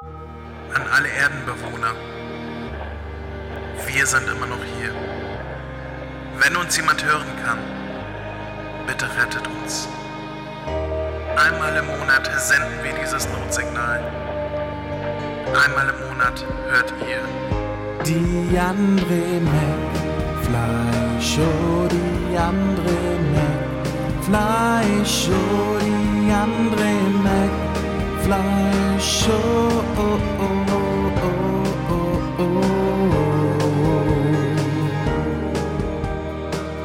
An alle Erdenbewohner. Wir sind immer noch hier. Wenn uns jemand hören kann, bitte rettet uns. Einmal im Monat senden wir dieses Notsignal. Einmal im Monat hört ihr. Die Andre McFly Show, die Andre McFly Show, die Andre McFly Show. Oh, oh, oh, oh, oh.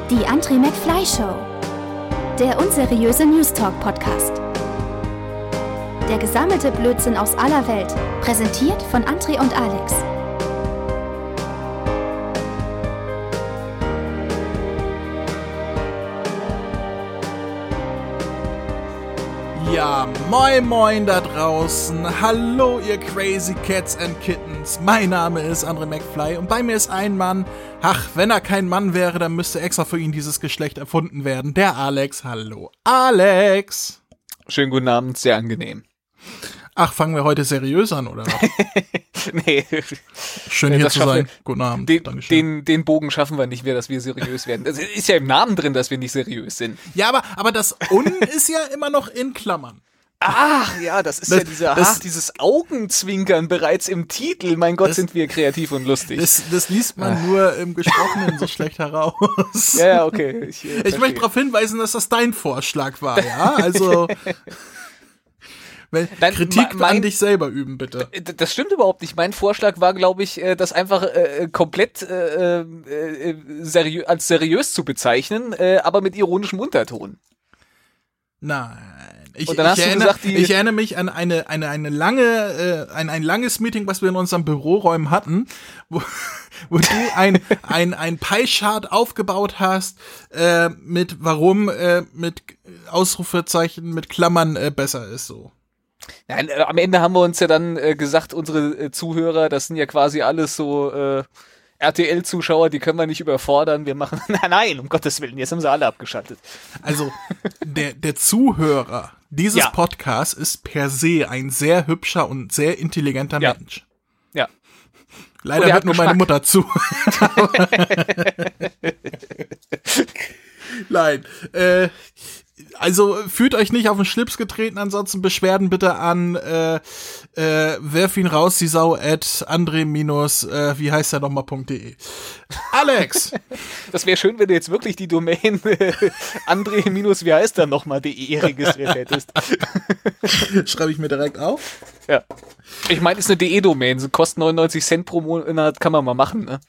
Die André McFly Show. Der unseriöse News Talk Podcast. Der gesammelte Blödsinn aus aller Welt. Präsentiert von André und Alex. Ja, moin moin da draußen. Hallo ihr crazy cats and kittens. Mein Name ist Andre McFly und bei mir ist ein Mann. Ach, wenn er kein Mann wäre, dann müsste extra für ihn dieses Geschlecht erfunden werden. Der Alex. Hallo. Alex. Schönen guten Abend, sehr angenehm. Ach, fangen wir heute seriös an, oder was? nee. Schön Nee, hier das zu sein. wir- Guten Abend. Den, Dankeschön. den, den Bogen schaffen wir nicht mehr, dass wir seriös werden. Es ist ja im Namen drin, dass wir nicht seriös sind. ja, aber, aber das Un ist ja immer noch in Klammern. Ach ja, das ist Das- ja dieser, das- ach, dieses Augenzwinkern bereits im Titel. Mein Gott, Das- sind wir kreativ und lustig. Das, das liest man nur im Gesprochenen so schlecht heraus. ja, okay. Ich, äh, Ich möchte darauf hinweisen, dass das dein Vorschlag war, ja? Also Nein, Kritik mein- an dich selber üben, bitte. Äh, Das stimmt überhaupt nicht. Mein Vorschlag war, glaube ich, äh, das einfach äh, komplett äh, äh, seriö als seriös zu bezeichnen, äh, aber mit ironischem Unterton. Nein. Ich, Und dann ich, erinnere, gesagt, ich erinnere mich an eine, eine, eine lange, äh, ein, ein langes Meeting, was wir in unseren Büroräumen hatten, wo, wo du ein, ein, ein Pie-Chart aufgebaut hast, äh, mit warum äh, mit Ausrufezeichen mit Klammern äh, besser ist so. Nein, äh, am Ende haben wir uns ja dann äh, gesagt, unsere äh, Zuhörer, das sind ja quasi alles so äh, RTL-Zuschauer, die können wir nicht überfordern. Wir machen, nein, nein, um Gottes Willen, jetzt haben sie alle abgeschaltet. Also der, der Zuhörer dieses Ja. Podcasts ist per se ein sehr hübscher und sehr intelligenter Ja. Mensch. Ja. Leider er hört nur meine Geschmack. Mutter zu. Nein. Äh, also fühlt euch nicht auf den Schlips getreten, ansonsten Beschwerden bitte an äh, äh, werf ihn raus, die Sau at andre minus, äh, wie heißt der nochmal.de. Alex! Das wäre schön, wenn du jetzt wirklich die Domain äh, André minus, wie heißt der nochmal, de registriert hättest. Schreibe ich mir direkt auf. Ja. Ich meine, ist eine DE-Domain, so kostet 99 Cent pro Monat, kann man mal machen, ne?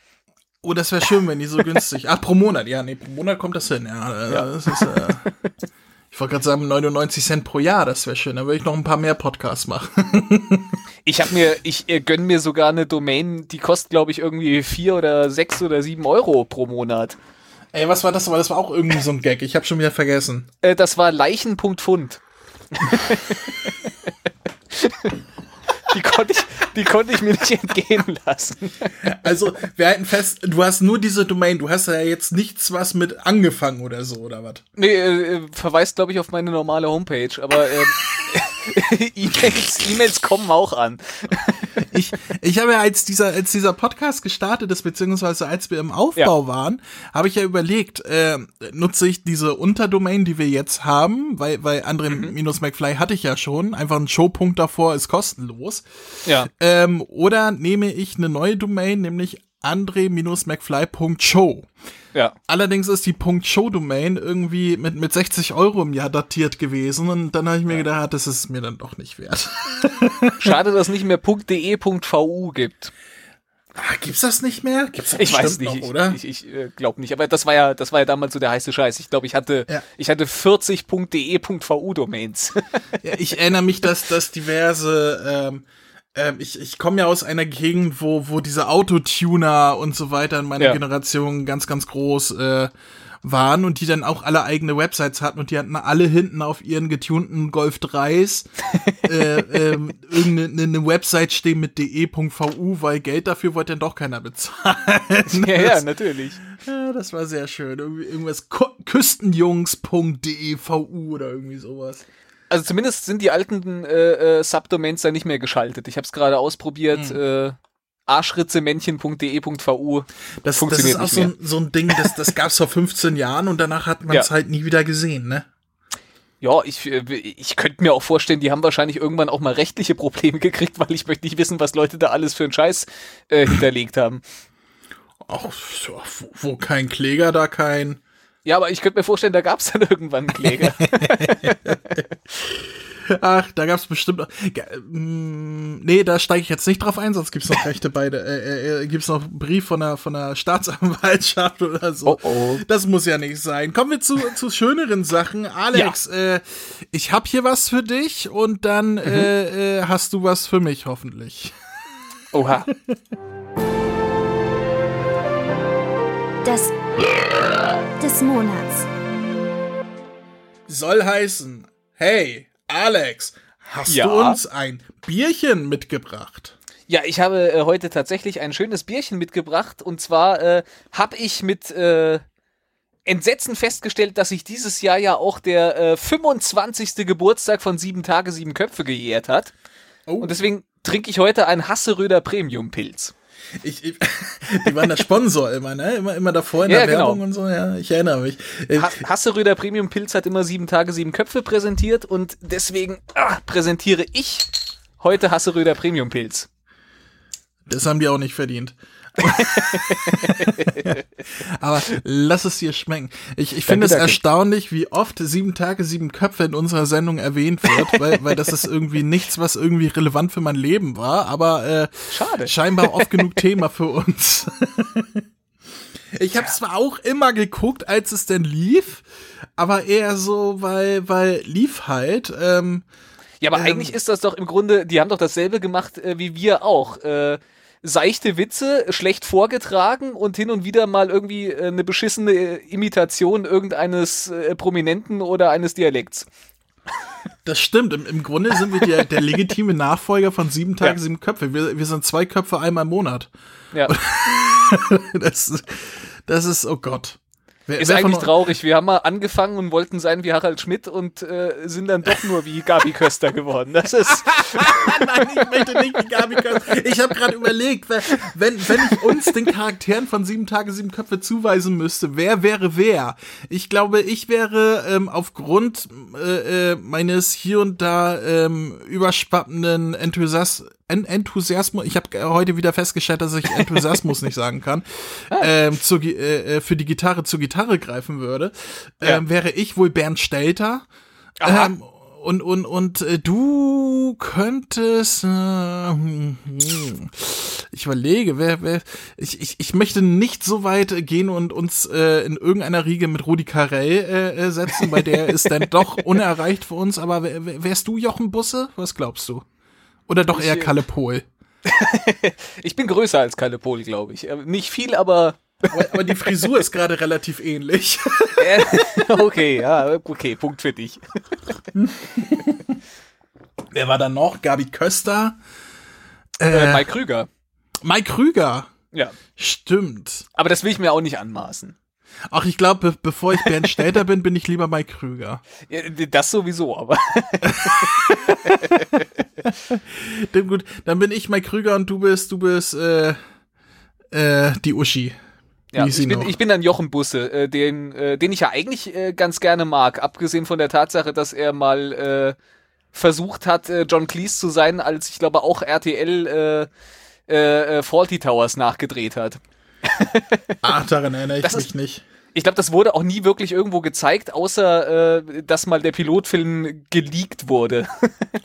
Oh, das wäre schön, wenn die so günstig. Ach, pro Monat, ja, nee, pro Monat kommt das hin, ja. äh, Ja. Das ist, äh, ich wollte gerade sagen, 99 Cent pro Jahr, das wäre schön. Dann würde ich noch ein paar mehr Podcasts machen. Ich habe mir, ich äh, gönn mir sogar eine Domain, die kostet, glaube ich, irgendwie vier oder sechs oder sieben Euro pro Monat. Ey, was war das? Aber das war auch irgendwie so ein Gag. Ich habe schon wieder vergessen. Äh, das war Leichen.fund. die konnte ich, die konnte ich mir nicht entgehen lassen. Also, wir halten fest, du hast nur diese Domain. Du hast ja jetzt nichts was mit angefangen oder so, oder was? Nee, äh, verweist, glaube ich, auf meine normale Homepage, aber ähm, E-Mails, E-Mails kommen auch an. Ich, ich habe ja, als dieser, als dieser Podcast gestartet ist, beziehungsweise als wir im Aufbau waren, habe ich ja überlegt, äh, nutze ich diese Unterdomain, die wir jetzt haben, weil, weil Andre minus McFly hatte ich ja schon, einfach ein Showpunkt davor ist kostenlos. Ja. Ähm, oder nehme ich eine neue Domain, nämlich andre-mcfly.show. Ja. Allerdings ist die .show-Domain irgendwie mit, mit 60 Euro im Jahr datiert gewesen und dann habe ich mir gedacht, das ist mir dann doch nicht wert. Schade, dass es nicht mehr .de.vu gibt. Ah, gibt's das nicht mehr? Gibt's das Ich weiß nicht, noch, oder? ich, ich, ich äh, glaube nicht. Aber das war ja, das war ja damals so der heiße Scheiß. Ich glaube, ich hatte, Ja. ich hatte 40.de.vu Domains. Ja, ich erinnere mich, dass, dass diverse, ähm, ähm, ich, ich komme ja aus einer Gegend, wo, wo diese Autotuner und so weiter in meiner Ja. Generation ganz, ganz groß äh, waren und die dann auch alle eigene Websites hatten und die hatten alle hinten auf ihren getunten Golf 3s äh, ähm, irgendeine eine Website stehen mit de.vu, weil Geld dafür wollte dann doch keiner bezahlen. ja, ja, Das- natürlich. ja, das war sehr schön. Irgendwie, irgendwas küstenjungs.devu oder irgendwie sowas. Also zumindest sind die alten äh, äh, Subdomains da nicht mehr geschaltet. Ich habe es gerade ausprobiert. Hm. Äh, arschritzemännchen.de.vu. Das, das ist auch so ein, so ein Ding, das, das gab's vor 15 Jahren und danach hat man es Ja. halt nie wieder gesehen, ne? Ja, ich, äh, ich könnte mir auch vorstellen, die haben wahrscheinlich irgendwann auch mal rechtliche Probleme gekriegt, weil ich möchte nicht wissen, was Leute da alles für einen Scheiß äh, hinterlegt haben. Auch so, wo, wo kein Kläger, da kein. Ja, aber ich könnte mir vorstellen, da gab es dann irgendwann einen Kläger. Ach, da gab's bestimmt noch. Ge- mm, Nee, da steige ich jetzt nicht drauf ein, sonst gibt's noch Rechte beide. Äh, äh, gibt's noch einen Brief von der, von der Staatsanwaltschaft oder so. Oh, oh. Das muss ja nicht sein. Kommen wir zu, zu schöneren Sachen. Alex, äh, ich hab hier was für dich und dann äh, äh, hast du was für mich hoffentlich. Oha. Das des Monats. Soll heißen, hey, Alex, hast Ja? du uns ein Bierchen mitgebracht? Ja, ich habe äh, heute tatsächlich ein schönes Bierchen mitgebracht und zwar äh, habe ich mit äh, Entsetzen festgestellt, dass sich dieses Jahr ja auch der äh, 25. Geburtstag von Sieben Tage, Sieben Köpfe gejährt hat. Oh. Und deswegen trinke ich heute einen Hasseröder Premium Pilz. Ich, ich, die waren der Sponsor immer, ne? Immer, immer davor in Ja, der genau. Werbung und so, ja, ich erinnere mich. Äh, Ha Hasseröder Premium Pilz hat immer Sieben Tage, Sieben Köpfe präsentiert und deswegen ah, präsentiere ich heute Hasseröder Premium Pilz. Das haben die auch nicht verdient. Aber lass es dir schmecken. Ich, ich finde es erstaunlich, wie oft sieben Tage, sieben Köpfe in unserer Sendung erwähnt wird, weil, weil das ist irgendwie nichts, was irgendwie relevant für mein Leben war, aber äh, Schade. scheinbar oft genug Thema für uns. Ich habe zwar auch immer geguckt, als es denn lief, aber eher so, weil, weil lief halt. Ähm, Ja, aber Ähm, eigentlich ist das doch im Grunde, die haben doch dasselbe gemacht äh, wie wir auch. Äh, seichte Witze, schlecht vorgetragen und hin und wieder mal irgendwie äh, eine beschissene äh, Imitation irgendeines äh, Prominenten oder eines Dialekts. Das stimmt. Im, im Grunde sind wir der, der legitime Nachfolger von sieben Tage, Ja. sieben Köpfe. Wir, wir sind zwei Köpfe einmal im Monat. Ja, Das, das ist, oh Gott. Wer, ist wer eigentlich traurig. Wir haben mal angefangen und wollten sein wie Harald Schmidt und äh, sind dann doch nur wie Gabi Köster geworden. Das ist, Nein, ich möchte nicht wie Gabi Köster. Ich habe gerade überlegt, wenn, wenn ich uns den Charakteren von sieben Tage, sieben Köpfe zuweisen müsste, wer wäre wer? Ich glaube, ich wäre ähm, aufgrund äh, äh, meines hier und da ähm, überschwappenden Enthusias En Enthusiasmus, ich habe heute wieder festgestellt, dass ich Enthusiasmus nicht sagen kann, ähm, zur, Gi- äh, äh, für die Gitarre zur Gitarre greifen würde, ähm, wäre ich wohl Bernd Stelter. Aha. Ähm, und und und äh, du könntest äh, ich überlege wer wer ich, ich ich möchte nicht so weit gehen und uns äh, in irgendeiner Riege mit Rudi Carell äh, äh, setzen weil der ist dann doch unerreicht für uns aber wärst du Jochen Busse was glaubst du oder doch eher Ich, äh, Kalle Pohl ich bin größer als Kalle Pohl, glaube ich. Äh, Nicht viel, aber aber, aber die Frisur ist gerade relativ ähnlich äh, okay, ja, okay, Punkt für dich. wer war da noch Gabi Köster Äh, Mike Krüger. Mike Krüger Ja, stimmt aber das will ich mir auch nicht anmaßen. Ach, ich glaube, be bevor ich Bernd Stelter bin, bin ich lieber Mike Krüger. Ja, Das sowieso, aber Dann gut, dann bin ich Mike Krüger und du bist, du bist äh, äh, die Uschi. Ja, ich, bin, noch? ich bin dann Jochen Busse, äh, den, äh, den ich ja eigentlich äh, ganz gerne mag, abgesehen von der Tatsache, dass er mal äh, versucht hat, äh, John Cleese zu sein, als ich glaube auch RTL äh, äh, äh, Faulty Towers nachgedreht hat. Ach, daran erinnere ich Das mich ist- nicht. Ich glaube, das wurde auch nie wirklich irgendwo gezeigt, außer äh, dass mal der Pilotfilm geleakt wurde.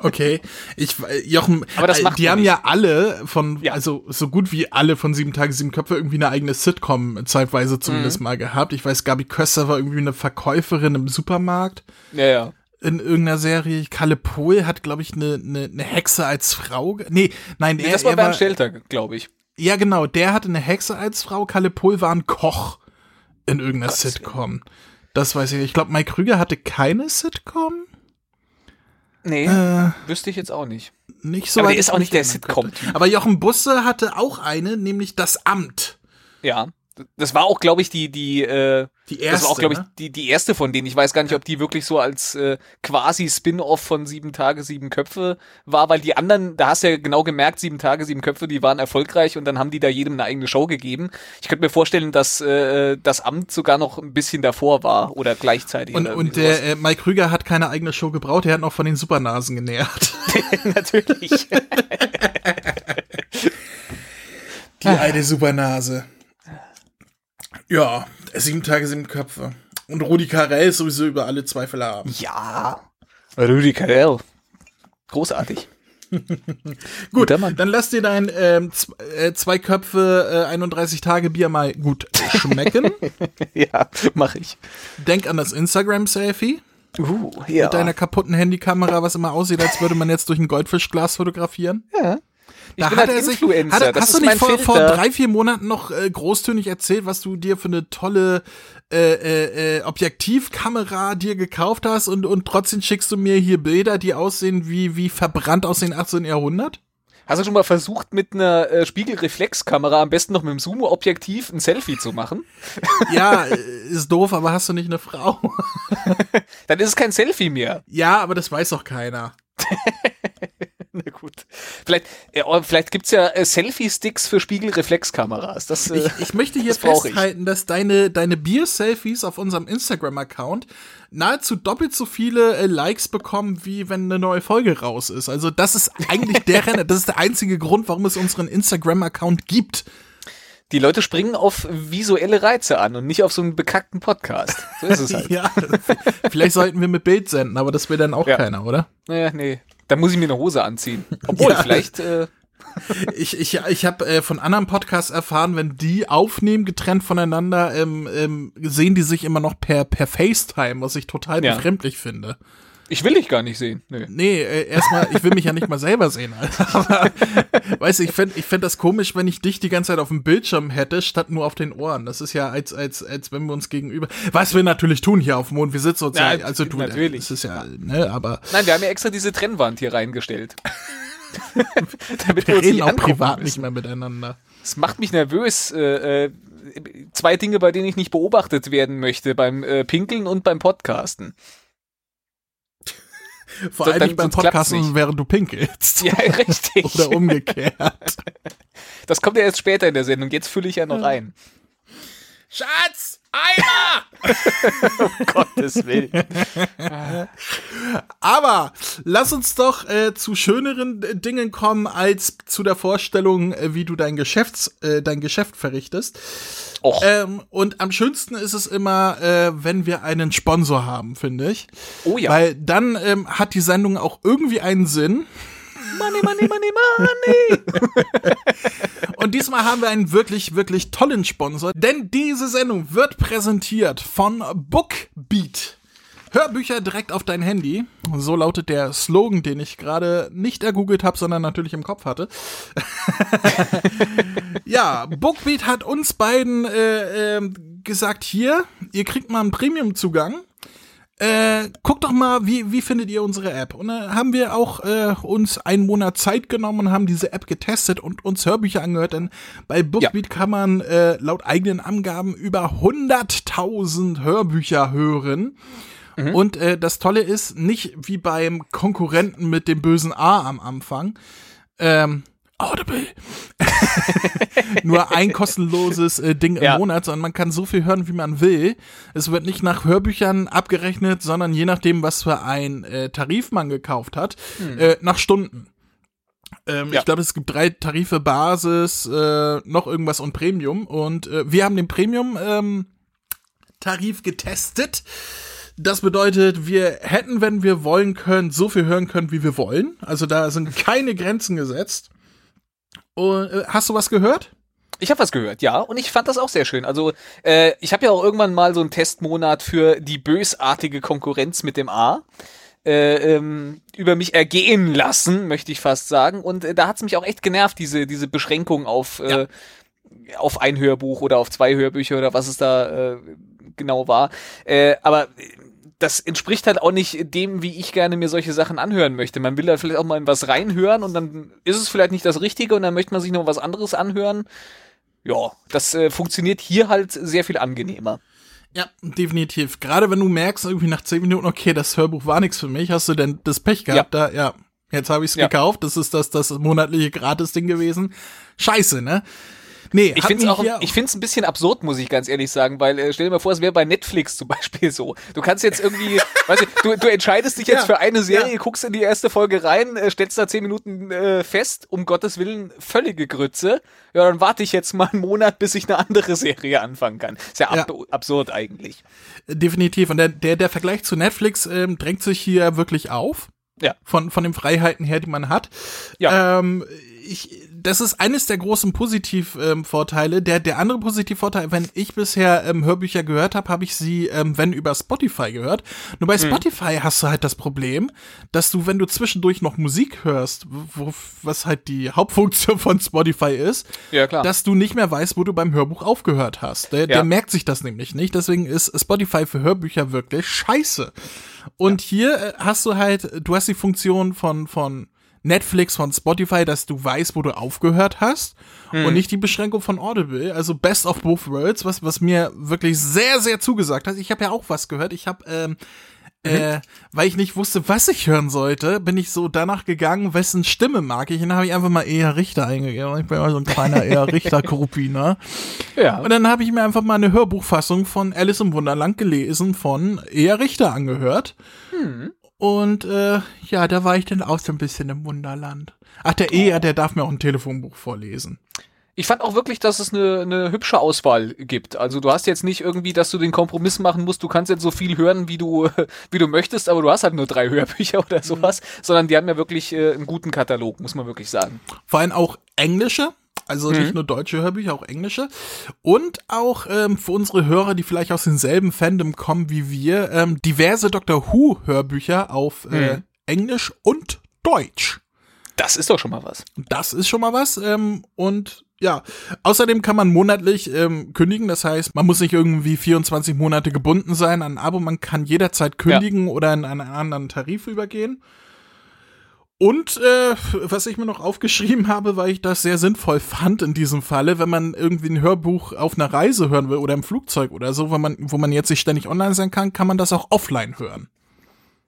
Okay. Ich, Jochen, Aber das äh, macht die haben nicht. ja alle von, Ja. also so gut wie alle von Sieben Tage, Sieben Köpfe irgendwie eine eigene Sitcom zeitweise zumindest Mhm. mal gehabt. Ich weiß, Gabi Köster war irgendwie eine Verkäuferin im Supermarkt. ja, ja. in irgendeiner Serie. Kalle Pohl hat, glaube ich, eine ne, ne Hexe als Frau. Nee, nein, Nee, er, das war er Bernd Stelter, glaube ich. Ja, genau, der hatte eine Hexe als Frau. Kalle Pohl war ein Koch in irgendeiner Gottes Sitcom. Das weiß ich. Ich glaube, Mike Krüger hatte keine Sitcom. Nee, Äh, wüsste ich jetzt auch nicht. nicht so Aber weit der ist auch nicht der könnte. Sitcom-Typ. Aber Jochen Busse hatte auch eine, nämlich das Amt. Ja, Das war auch, glaube ich, die, die, äh, Die das war auch, glaube ich, ne? die, die erste von denen. Ich weiß gar nicht, ob die wirklich so als äh, quasi Spin-off von Sieben Tage, Sieben Köpfe war, weil die anderen, da hast du ja genau gemerkt, Sieben Tage, Sieben Köpfe, die waren erfolgreich und dann haben die da jedem eine eigene Show gegeben. Ich könnte mir vorstellen, dass äh, das Amt sogar noch ein bisschen davor war oder gleichzeitig. Und, oder und der äh, Mike Krüger hat keine eigene Show gebraut, er hat noch von den Supernasen genährt. natürlich. Die alte Supernase. Ja, sieben Tage, sieben Köpfe. Und Rudi Carell ist sowieso über alle Zweifel haben. ja. Rudi Carell. Großartig. Gut, dann lass dir dein ähm, äh, zwei Köpfe, äh, 31 Tage Bier mal gut schmecken. ja, mache ich. Denk an das Instagram-Selfie Uh, ja. mit deiner kaputten Handykamera, was immer aussieht, als würde man jetzt durch ein Goldfischglas fotografieren. ja. Ich Da bin hat halt er sich, Influencer. hat, das hast du nicht vor, vor drei, vier Monaten noch äh, großtönig erzählt, was du dir für eine tolle äh, äh, äh, Objektivkamera dir gekauft hast und, und trotzdem schickst du mir hier Bilder, die aussehen wie, wie verbrannt aus dem 18. Jahrhundert? Hast du schon mal versucht, mit einer äh, Spiegelreflexkamera, am besten noch mit dem Zoom-Objektiv, ein Selfie zu machen? Ja, äh, ist doof, aber hast du nicht eine Frau? Dann ist es kein Selfie mehr. ja, aber das weiß doch keiner. Na gut. Vielleicht, äh, oh, vielleicht gibt's ja äh, Selfie-Sticks für Spiegelreflexkameras. Das, äh, Ich, ich möchte hier das brauch ich. festhalten, dass deine, deine Bier-Selfies auf unserem Instagram-Account nahezu doppelt so viele äh, Likes bekommen, wie wenn eine neue Folge raus ist. Also das ist eigentlich der Renner, das ist der einzige Grund, warum es unseren Instagram-Account gibt. die Leute springen auf visuelle Reize an und nicht auf so einen bekackten Podcast. So ist es halt. Ja, vielleicht sollten wir mit Bild senden, aber das will dann auch Ja. keiner, oder? Naja, nee. Da muss ich mir eine Hose anziehen. Obwohl, Ja. vielleicht, äh, Ich, ich, ich habe äh, von anderen Podcasts erfahren, wenn die aufnehmen, getrennt voneinander, ähm, ähm, sehen die sich immer noch per, per FaceTime, was ich total Ja. befremdlich finde. Ich will dich gar nicht sehen. Nö. Nee, äh, erstmal, ich will mich ja nicht mal selber sehen, Alter. Aber, weißt du, ich fänd, ich fänd das komisch, wenn ich dich die ganze Zeit auf dem Bildschirm hätte, statt nur auf den Ohren. Das ist ja, als, als, als wenn wir uns gegenüber. Was wir natürlich tun hier auf dem Mond, wir sitzen uns ja, also du, natürlich. Das ist ja, ne, aber Nein, wir haben ja extra diese Trennwand hier reingestellt. Damit wir uns reden auch privat müssen. nicht mehr miteinander. Es macht mich nervös. Äh, äh, zwei Dinge, bei denen ich nicht beobachtet werden möchte, beim äh, Pinkeln und beim Podcasten. Vor allem nicht beim Podcasten, während du pinkelst. Ja, richtig. Oder umgekehrt. Das kommt ja erst später in der Sendung. Jetzt fülle ich ja noch rein. Schatz! Eimer! Gottes Willen. Aber lass uns doch äh, zu schöneren äh, Dingen kommen als zu der Vorstellung, äh, wie du dein Geschäfts, äh, dein Geschäft verrichtest. Och, Ähm, und am schönsten ist es immer, äh, wenn wir einen Sponsor haben, finde ich. oh ja. Weil dann ähm, hat die Sendung auch irgendwie einen Sinn. Money, money, money, money. Und diesmal haben wir einen wirklich, wirklich tollen Sponsor, denn diese Sendung wird präsentiert von Bookbeat. Hörbücher direkt auf dein Handy. So lautet der Slogan, den ich gerade nicht ergoogelt habe, sondern natürlich im Kopf hatte. ja, Bookbeat hat uns beiden äh, ähm, gesagt, hier, ihr kriegt mal einen Premium-Zugang. Äh, guckt doch mal, wie, wie findet ihr unsere App? Und dann haben wir auch äh, uns einen Monat Zeit genommen und haben diese App getestet und uns Hörbücher angehört, denn bei Bookbeat kann man äh, laut eigenen Angaben über 100.000 Hörbücher hören. Und äh, das Tolle ist, nicht wie beim Konkurrenten mit dem bösen A am Anfang, ähm, Audible. Nur ein kostenloses äh, Ding Ja. im Monat, sondern man kann so viel hören, wie man will. Es wird nicht nach Hörbüchern abgerechnet, sondern je nachdem, was für ein äh, Tarif man gekauft hat, äh, nach Stunden. Ähm, Ja. Ich glaube, es gibt drei Tarife, Basis, äh, noch irgendwas und Premium. Und äh, wir haben den Premium ähm, Tarif getestet. Das bedeutet, wir hätten, wenn wir wollen können, so viel hören können, wie wir wollen. Also da sind keine Grenzen gesetzt. Und, äh, hast du was gehört? Ich habe was gehört, ja, und ich fand das auch sehr schön. Also, äh, ich habe ja auch irgendwann mal so einen Testmonat für die bösartige Konkurrenz mit dem A äh, ähm, über mich ergehen lassen, möchte ich fast sagen. Und äh, da hat's mich auch echt genervt, diese, diese Beschränkung auf, äh, auf ein Hörbuch oder auf zwei Hörbücher oder was es da äh, genau war. Äh, aber das entspricht halt auch nicht dem, wie ich gerne mir solche Sachen anhören möchte. Man will da vielleicht auch mal in was reinhören und dann ist es vielleicht nicht das Richtige und dann möchte man sich noch was anderes anhören. ja, das äh, funktioniert hier halt sehr viel angenehmer. Ja, definitiv. Gerade wenn du merkst, irgendwie nach zehn Minuten, okay, das Hörbuch war nichts für mich, hast du denn das Pech gehabt, ja. da, ja, jetzt habe ich es ja. gekauft, das ist das, das monatliche Gratis-Ding gewesen. Scheiße, ne? Nee, ich finde es auch, ich finde es ein bisschen absurd, muss ich ganz ehrlich sagen, weil äh, stell dir mal vor, es wäre bei Netflix zum Beispiel so. Du kannst jetzt irgendwie, weißt du, du, du entscheidest dich jetzt ja, für eine Serie, ja. guckst in die erste Folge rein, äh, stellst da zehn Minuten äh, fest, um Gottes Willen völlige Grütze. Ja, dann warte ich jetzt mal einen Monat, bis ich eine andere Serie anfangen kann. Ist ja, ab absurd eigentlich. Definitiv. Und der, der, der Vergleich zu Netflix ähm, drängt sich hier wirklich auf. Ja. Von, von den Freiheiten her, die man hat. Ja. Ähm, ich, das ist eines der großen Positivvorteile. Ähm, der, der andere Positivvorteil, wenn ich bisher ähm, Hörbücher gehört habe, habe ich sie, ähm, wenn über Spotify gehört. Nur bei mhm. Spotify hast du halt das Problem, dass du, wenn du zwischendurch noch Musik hörst, wo, was halt die Hauptfunktion von Spotify ist, ja, klar. dass du nicht mehr weißt, wo du beim Hörbuch aufgehört hast. Der, ja. der merkt sich das nämlich nicht. Deswegen ist Spotify für Hörbücher wirklich scheiße. Und ja. hier äh, hast du halt, du hast die Funktion von, von Netflix, von Spotify, dass du weißt, wo du aufgehört hast hm. und nicht die Beschränkung von Audible. Also Best of Both Worlds, was, was mir wirklich sehr, sehr zugesagt hat. Ich habe ja auch was gehört. Ich habe ähm, Mhm. Äh, weil ich nicht wusste, was ich hören sollte, bin ich so danach gegangen, wessen Stimme mag ich. Und dann habe ich einfach mal eher Richter eingegeben. Ich bin immer so ein kleiner eher Richter-Korrupi, ne? Ja. Und dann habe ich mir einfach mal eine Hörbuchfassung von Alice im Wunderland gelesen von eher Richter angehört. Mhm. Und äh, ja, da war ich dann auch so ein bisschen im Wunderland. Ach, der Eher, der darf mir auch ein Telefonbuch vorlesen. Ich fand auch wirklich, dass es eine, eine hübsche Auswahl gibt. Also du hast jetzt nicht irgendwie, dass du den Kompromiss machen musst, du kannst jetzt so viel hören, wie du, wie du möchtest, aber du hast halt nur drei Hörbücher oder sowas, mhm. sondern die haben ja wirklich äh, einen guten Katalog, muss man wirklich sagen. Vor allem auch englische, also mhm. nicht nur deutsche Hörbücher, auch englische. Und auch ähm, für unsere Hörer, die vielleicht aus demselben Fandom kommen wie wir, ähm, diverse Doctor Who Hörbücher auf äh, mhm. Englisch und Deutsch. Das ist doch schon mal was. Das ist schon mal was. Ähm, und ja, außerdem kann man monatlich ähm, kündigen. Das heißt, man muss nicht irgendwie 24 Monate gebunden sein an ein Abo. Man kann jederzeit kündigen ja. oder in einen anderen Tarif übergehen. Und äh, was ich mir noch aufgeschrieben habe, weil ich das sehr sinnvoll fand in diesem Falle, wenn man irgendwie ein Hörbuch auf einer Reise hören will oder im Flugzeug oder so, wo man, wo man jetzt nicht ständig online sein kann, kann man das auch offline hören.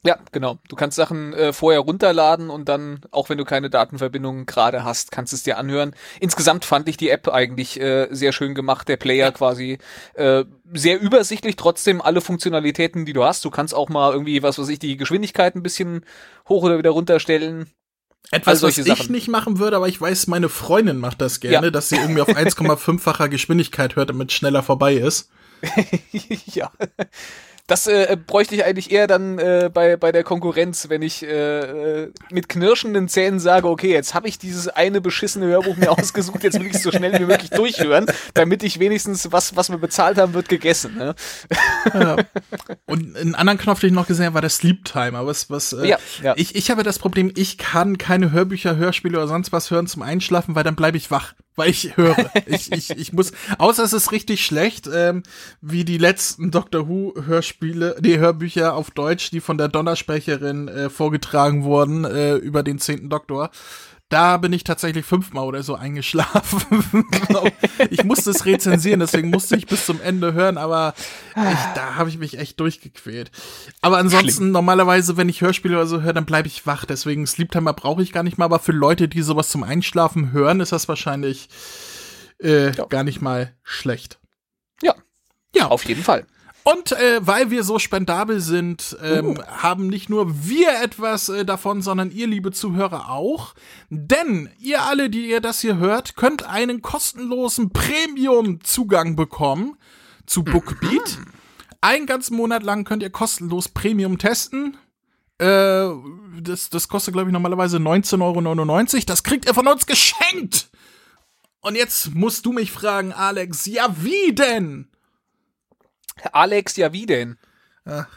Ja, genau. Du kannst Sachen äh, vorher runterladen und dann, auch wenn du keine Datenverbindung gerade hast, kannst es dir anhören. Insgesamt fand ich die App eigentlich äh, sehr schön gemacht, der Player ja. quasi äh, sehr übersichtlich, trotzdem alle Funktionalitäten, die du hast. Du kannst auch mal irgendwie, was weiß ich, die Geschwindigkeit ein bisschen hoch oder wieder runterstellen. Etwas, was ich Sachen. nicht machen würde, aber ich weiß, meine Freundin macht das gerne, ja. dass sie irgendwie auf 1,5-facher Geschwindigkeit hört, damit schneller vorbei ist. ja. Das äh, bräuchte ich eigentlich eher dann äh, bei, bei der Konkurrenz, wenn ich äh, äh mit knirschenden Zähnen sage, okay, jetzt habe ich dieses eine beschissene Hörbuch mir ausgesucht, jetzt will ich es so schnell wie möglich durchhören, damit ich wenigstens was, was wir bezahlt haben, wird gegessen. Ne? Ja. Und einen anderen Knopf, den ich noch gesehen habe, war der Sleep Timer. Was, was, äh, ja, ja. Ich, ich habe das Problem, ich kann keine Hörbücher, Hörspiele oder sonst was hören zum Einschlafen, weil dann bleibe ich wach weil ich höre. ich, ich, ich muss, außer es ist richtig schlecht, ähm, wie die letzten Doctor Who Hörspiele, die Hörbücher auf Deutsch, die von der Donnersprecherin äh, vorgetragen wurden äh, über den zehnten Doktor. Da bin ich tatsächlich fünfmal oder so eingeschlafen. ich musste es rezensieren, deswegen musste ich bis zum Ende hören, aber ich, da habe ich mich echt durchgequält. Aber ansonsten, Schlimm. normalerweise, wenn ich Hörspiele oder so höre, dann bleibe ich wach. Deswegen Sleep Timer brauche ich gar nicht mal, aber für Leute, die sowas zum Einschlafen hören, ist das wahrscheinlich äh, ja. gar nicht mal schlecht. Ja. Ja. Auf jeden Fall. Und äh, weil wir so spendabel sind, ähm, uh. haben nicht nur wir etwas äh, davon, sondern ihr, liebe Zuhörer, auch. Denn ihr alle, die ihr das hier hört, könnt einen kostenlosen Premium-Zugang bekommen zu Bookbeat. Mhm. Einen ganzen Monat lang könnt ihr kostenlos Premium testen. Äh, das, das kostet, glaube ich, normalerweise 19,99 Euro. Das kriegt ihr von uns geschenkt. Und jetzt musst du mich fragen, Alex, ja wie denn? Alex, ja wie denn? Ja.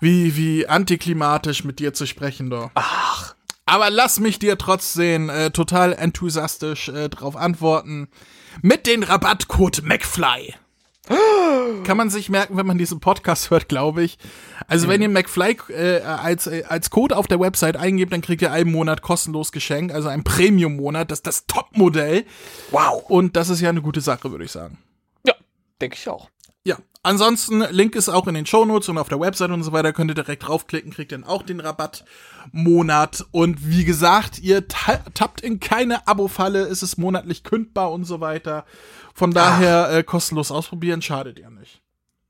Wie, wie antiklimatisch mit dir zu sprechen, doch. Ach. Aber lass mich dir trotzdem äh, total enthusiastisch äh, drauf antworten. Mit dem Rabattcode McFly. Kann man sich merken, wenn man diesen Podcast hört, glaube ich. Also, wenn ihr McFly äh, als, äh, als Code auf der Website eingebt, dann kriegt ihr einen Monat kostenlos Geschenk, also ein Premium-Monat. Das ist das Top-Modell. Wow. Und das ist ja eine gute Sache, würde ich sagen. Denke ich auch. Ja, ansonsten, Link ist auch in den Shownotes und auf der Website und so weiter. Könnt ihr direkt draufklicken, kriegt dann auch den Rabattmonat. Und wie gesagt, ihr ta tappt in keine Abo-Falle, es ist monatlich kündbar und so weiter. Von daher äh, kostenlos ausprobieren, schadet ja nicht.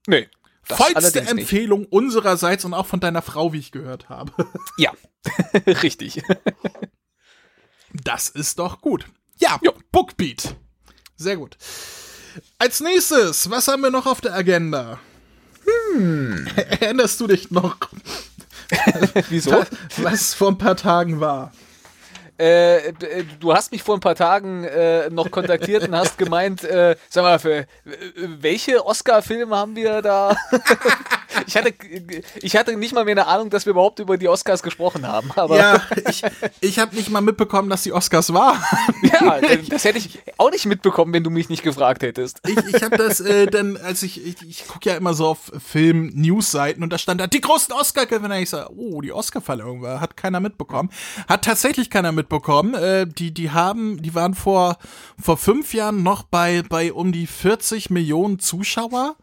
Nee. Vollste allerdings nicht. Empfehlung unsererseits und auch von deiner Frau, wie ich gehört habe. Ja, richtig. Das ist doch gut. Ja, Ja. Bookbeat. Sehr gut. Als nächstes, was haben wir noch auf der Agenda? Hm. Erinnerst du dich noch, Wieso? was, was vor ein paar Tagen war? Äh, äh, du hast mich vor ein paar Tagen äh, noch kontaktiert und hast gemeint, äh, sag mal, für äh, welche Oscar-Filme haben wir da? ich, hatte, ich hatte nicht mal mehr eine Ahnung, dass wir überhaupt über die Oscars gesprochen haben. Aber Ja, ich, ich habe nicht mal mitbekommen, dass die Oscars war. ja, das hätte ich auch nicht mitbekommen, wenn du mich nicht gefragt hättest. Ich, ich habe das dann, als ich, ich, ich gucke ja immer so auf Film-News-Seiten und da stand da die großen Oscar-Gewinner. Ich sage, oh, die Oscar-Verleihung war, hat keiner mitbekommen. Hat tatsächlich keiner mitbekommen. Äh, die, die haben, die waren vor, vor fünf Jahren noch bei, bei um die 40 Millionen Zuschauer.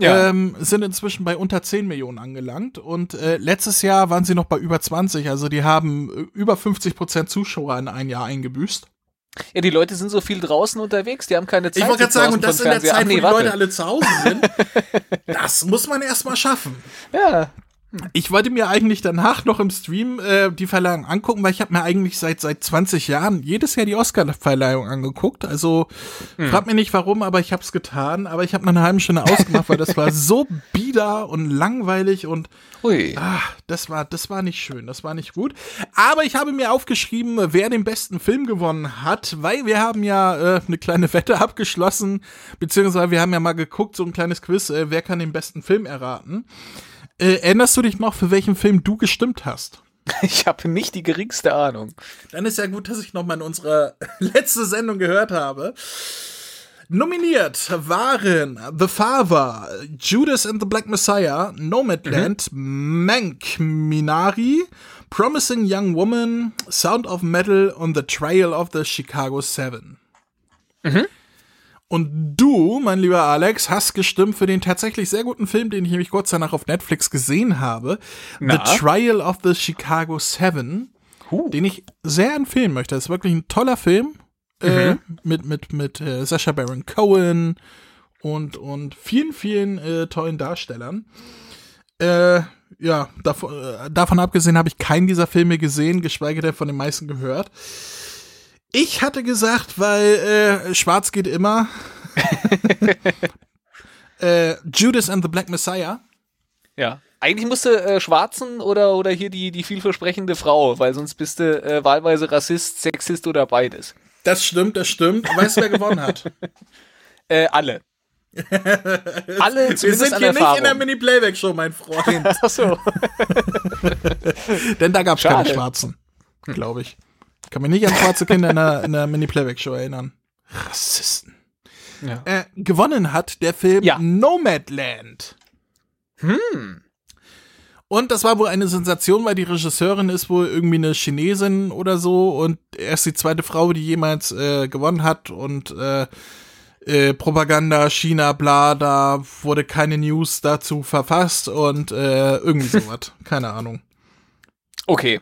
Ja. Ähm, sind inzwischen bei unter 10 Millionen angelangt und äh, letztes Jahr waren sie noch bei über 20, also die haben äh, über 50 Prozent Zuschauer in ein Jahr eingebüßt. Ja, die Leute sind so viel draußen unterwegs, die haben keine Zeit. Ich wollte gerade sagen, und das in der. Zeit, Ach, wo nee, die warte. Leute alle zu Hause sind. das muss man erst mal schaffen. Ja, Ich wollte mir eigentlich danach noch im Stream äh, die Verleihung angucken, weil ich habe mir eigentlich seit seit 20 Jahren jedes Jahr die Oscar-Verleihung angeguckt. Also frag mich nicht warum, aber ich habe es getan. Aber ich habe nach einer halben Stunde ausgemacht, weil das war so bieder und langweilig und hui. Ah, das war, das war nicht schön, das war nicht gut. Aber ich habe mir aufgeschrieben, wer den besten Film gewonnen hat, weil wir haben ja äh, eine kleine Wette abgeschlossen, beziehungsweise wir haben ja mal geguckt, so ein kleines Quiz, äh, wer kann den besten Film erraten. Äh, erinnerst du dich noch, für welchen Film du gestimmt hast? Ich habe nicht die geringste Ahnung. Dann ist ja gut, dass ich noch mal in unsere letzte Sendung gehört habe. Nominiert waren The Father, Judas and the Black Messiah, Nomadland, Mank Minari, Promising Young Woman, Sound of Metal und The Trail of the Chicago Seven. Und du, mein lieber Alex, hast gestimmt für den tatsächlich sehr guten Film, den ich nämlich kurz danach auf Netflix gesehen habe. Na? The Trial of the Chicago Seven Huh. den ich sehr empfehlen möchte. Das ist wirklich ein toller Film äh, mit mit mit äh, Sacha Baron Cohen und und vielen vielen äh, tollen Darstellern. Äh, ja, davon, äh, davon abgesehen habe ich keinen dieser Filme gesehen, geschweige denn von den meisten gehört. Ich hatte gesagt, weil äh, Schwarz geht immer. äh, Judas and the Black Messiah. Ja. Eigentlich musste äh, Schwarzen oder, oder hier die, die vielversprechende Frau, weil sonst bist du äh, wahlweise Rassist, Sexist oder beides. Das stimmt, das stimmt. Weißt du, wer gewonnen hat? Äh, alle. alle Wir sind hier nicht in der. Mini-Playback-Show, mein Freund. Achso. Denn da gab es keine. Schwarzen, glaube ich. Ich kann mich nicht an schwarze Kinder in der, in der Mini-Playback-Show erinnern. Rassisten. Ja. Äh, gewonnen hat der Film Ja. Nomadland. Hm. Und das war wohl eine Sensation, weil die Regisseurin ist wohl irgendwie eine Chinesin oder so und er ist die zweite Frau, die jemals äh, gewonnen hat und äh, äh, Propaganda, China, bla, da wurde keine News dazu verfasst und äh, irgendwie sowas. keine Ahnung. Okay.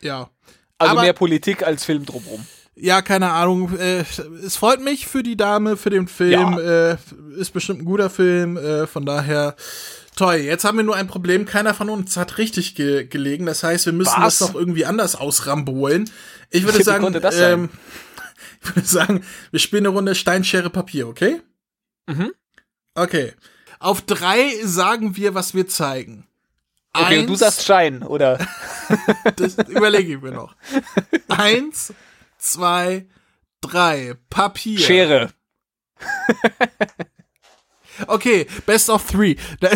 Ja. Also Aber- mehr Politik als Film drumrum. Ja, keine Ahnung. Äh, es freut mich für die Dame, für den Film. Äh, ist bestimmt ein guter Film. Äh, von daher toll. Jetzt haben wir nur ein Problem. Keiner von uns hat richtig ge gelegen. Das heißt, wir müssen Was? das doch irgendwie anders ausrambolen. Ich würde sagen, ähm, ich würde sagen, wir spielen eine Runde Stein, Schere, Papier, okay? Mhm. Okay. Auf drei sagen wir, was wir zeigen. Okay, und du Eins- sagst Schein, oder? das überlege ich mir noch. Eins, zwei, drei. Papier. Schere. Okay, best of three.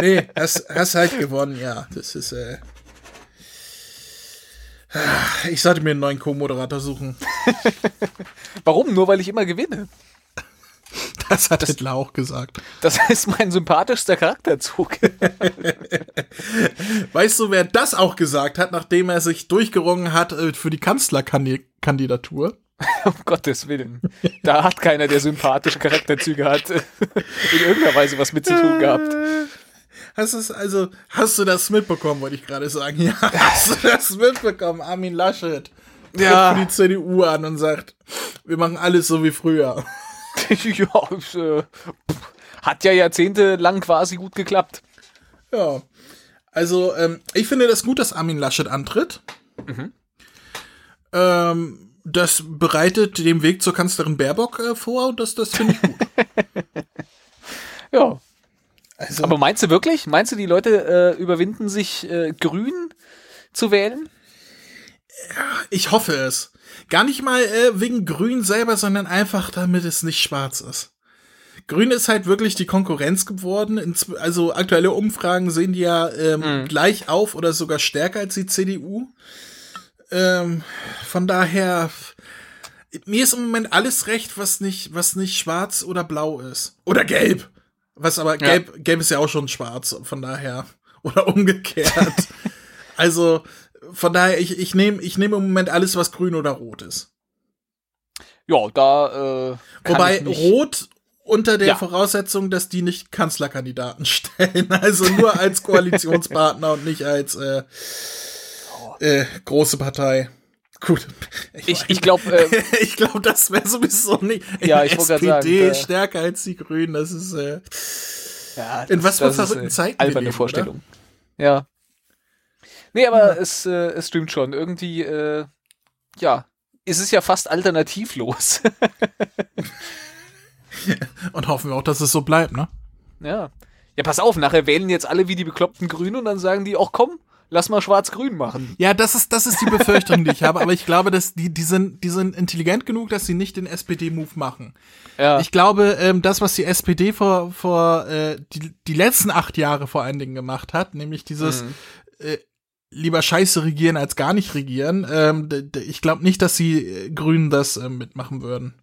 Nee, hast, hast halt gewonnen, ja. Das ist, äh. Ich sollte mir einen neuen Co-Moderator suchen. Warum? Nur weil ich immer gewinne. Das hat Hitler auch gesagt. Das ist mein sympathischster Charakterzug. Weißt du, wer das auch gesagt hat, nachdem er sich durchgerungen hat äh, für die Kanzlerkandidatur? um Gottes Willen. Da hat keiner, der sympathische Charakterzüge hat, in irgendeiner Weise was mit zu tun gehabt. Hast du also, hast du das mitbekommen, wollte ich gerade sagen. Ja, hast du das mitbekommen? Armin Laschet Ja. ruft die CDU an und sagt, wir machen alles so wie früher. ja, es, äh, hat ja jahrzehntelang quasi gut geklappt. Ja. Also, ähm, ich finde das gut, dass Armin Laschet antritt. Ähm, das bereitet den Weg zur Kanzlerin Baerbock äh, vor und das, das finde ich gut. Ja. Also, Aber meinst du wirklich? Meinst du, die Leute äh, überwinden sich, äh, grün zu wählen? ich hoffe es. Gar nicht mal äh, wegen Grün selber, sondern einfach, damit es nicht schwarz ist. Grün ist halt wirklich die Konkurrenz geworden. Also aktuelle Umfragen sehen die ja ähm, gleich auf oder sogar stärker als die CDU. Ähm, von daher, mir ist im Moment alles recht, was nicht, was nicht schwarz oder blau ist. Oder gelb. Was aber, gelb, gelb ist ja auch schon schwarz, von daher. Oder umgekehrt. also, von daher, ich, ich nehme ich nehm im Moment alles, was grün oder rot ist. Ja, da äh, Wobei rot unter der Ja. Voraussetzung, dass die nicht Kanzlerkandidaten stellen. Also nur als Koalitionspartner und nicht als äh, äh, große Partei. Gut. Ich, ich glaube, äh, ich glaube, das wäre sowieso nicht. Ja, ich SPD sagen, stärker als die Grünen. Das ist äh, ja, In was für das verrückten Zeiten alberne leben, Vorstellung. Ja. Nee, aber es, äh, es stimmt schon. Irgendwie, äh, ja, ist es ja fast alternativlos. und hoffen wir auch, dass es so bleibt, ne? ja. Ja, pass auf, nachher wählen jetzt alle wie die bekloppten Grünen und dann sagen die, ach komm, lass mal schwarz-grün machen. Ja, das ist, das ist die Befürchtung, die ich habe, aber ich glaube, dass die, die sind, die sind intelligent genug, dass sie nicht den SPD-Move machen. Ja. Ich glaube, ähm, das, was die SPD vor, vor äh, die, die letzten acht Jahre vor allen Dingen gemacht hat, nämlich dieses äh, lieber scheiße regieren als gar nicht regieren, ähm, ich glaube nicht, dass die äh, Grünen das äh, mitmachen würden.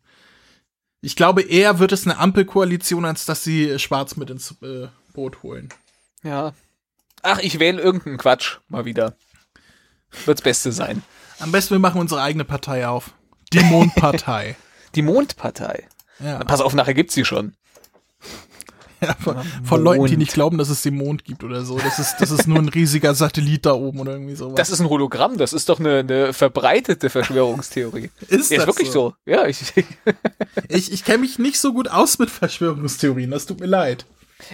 Ich glaube, eher wird es eine Ampelkoalition, als dass sie äh, Schwarz mit ins äh, Boot holen. ja. Ach, ich wähle irgendeinen Quatsch mal wieder. Wird's Beste sein. Am besten, wir machen unsere eigene Partei auf. Die Mondpartei. Die Mondpartei. ja. Na, pass auf, nachher gibt's sie schon. Ja, von, von Leuten, die nicht glauben, dass es den Mond gibt oder so. Das ist, das ist nur ein riesiger Satellit da oben oder irgendwie sowas. Das ist ein Hologramm, das ist doch eine, eine verbreitete Verschwörungstheorie. ist Ja, ist wirklich so. Ja, ich, Ich, ich kenne mich nicht so gut aus mit Verschwörungstheorien, das tut mir leid.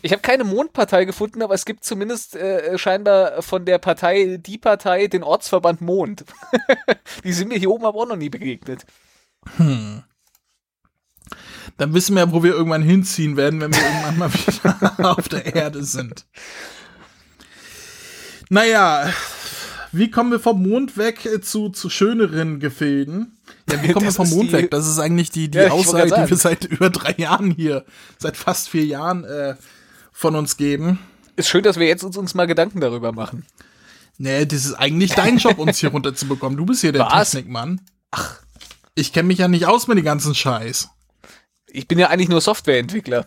ich habe keine Mondpartei gefunden, aber es gibt zumindest äh, scheinbar von der Partei, die Partei, den Ortsverband Mond. die sind mir hier oben aber auch noch nie begegnet. Dann wissen wir, wo wir irgendwann hinziehen werden, wenn wir irgendwann mal wieder auf der Erde sind. Naja, wie kommen wir vom Mond weg zu, zu schöneren Gefilden? Ja, wie kommen wir Das vom ist Mond die- weg? Das ist eigentlich die, die Ja, Aussage, die wir seit über drei Jahren hier, seit fast vier Jahren äh, von uns geben. Ist schön, dass wir jetzt uns, uns mal Gedanken darüber machen. Nee, das ist eigentlich dein Job, uns hier runterzubekommen. Du bist hier der Was? Technikmann. Ach. Ich kenne mich ja nicht aus mit dem ganzen Scheiß. Ich bin ja eigentlich nur Softwareentwickler.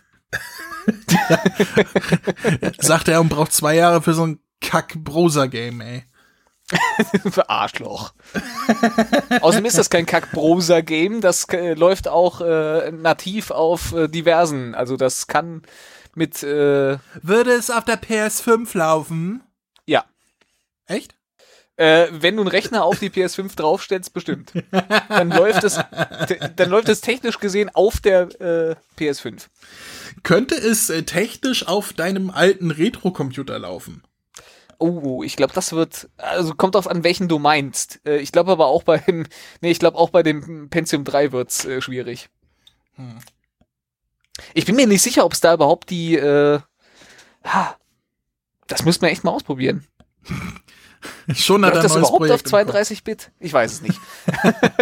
Sagt er und braucht zwei Jahre für so ein Kack-Browser-Game, ey. Für Arschloch. Außerdem ist das kein Kack-Browser-Game, das äh, läuft auch äh, nativ auf äh, diversen. Also das kann mit, äh, Würde es auf der PS5 laufen? ja. Echt? Äh, wenn du einen Rechner auf die PS5 draufstellst, bestimmt. Dann läuft es, dann läuft es technisch gesehen auf der äh, PS5. Könnte es äh, technisch auf deinem alten Retro-Computer laufen? Oh, ich glaube, das wird, also kommt drauf an, welchen du meinst. Äh, ich glaube aber auch beim, nee, ich glaube auch bei dem Pentium 3 wird's äh, schwierig. Ich bin mir nicht sicher, ob es da überhaupt die, äh, ha, das müssten wir echt mal ausprobieren. Schon hat er das überhaupt auf Projekt im Kopf. 32-Bit? Ich weiß es nicht.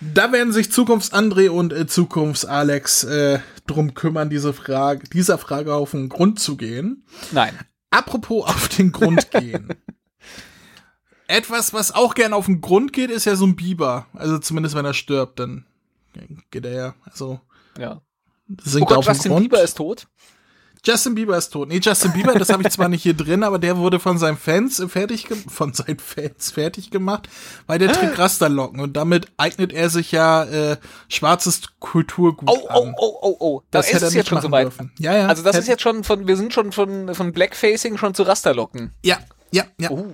Da werden sich Zukunfts-André und äh, Zukunfts-Alex äh, drum kümmern, diese Frage, dieser Frage auf den Grund zu gehen. Nein. Apropos auf den Grund gehen. Etwas, was auch gern auf den Grund geht, ist ja so ein Biber. Also zumindest wenn er stirbt, dann geht er ja. Also Ja. Singt Oh Gott, auf Justin Grund. Bieber ist tot. Justin Bieber ist tot. Nee, Justin Bieber, das habe ich zwar nicht hier drin, aber der wurde von seinen Fans fertig von seinen Fans fertig gemacht, weil der trägt Rasterlocken und damit eignet er sich ja äh, schwarzes Kulturgut Oh, oh, an. oh, oh, oh. Da Das ist hätte er jetzt schon machen soweit. dürfen. Ja, ja. Also das Hätte- ist jetzt schon von, wir sind schon von, von Blackfacing schon zu Rasterlocken. Ja, ja, ja. Oh.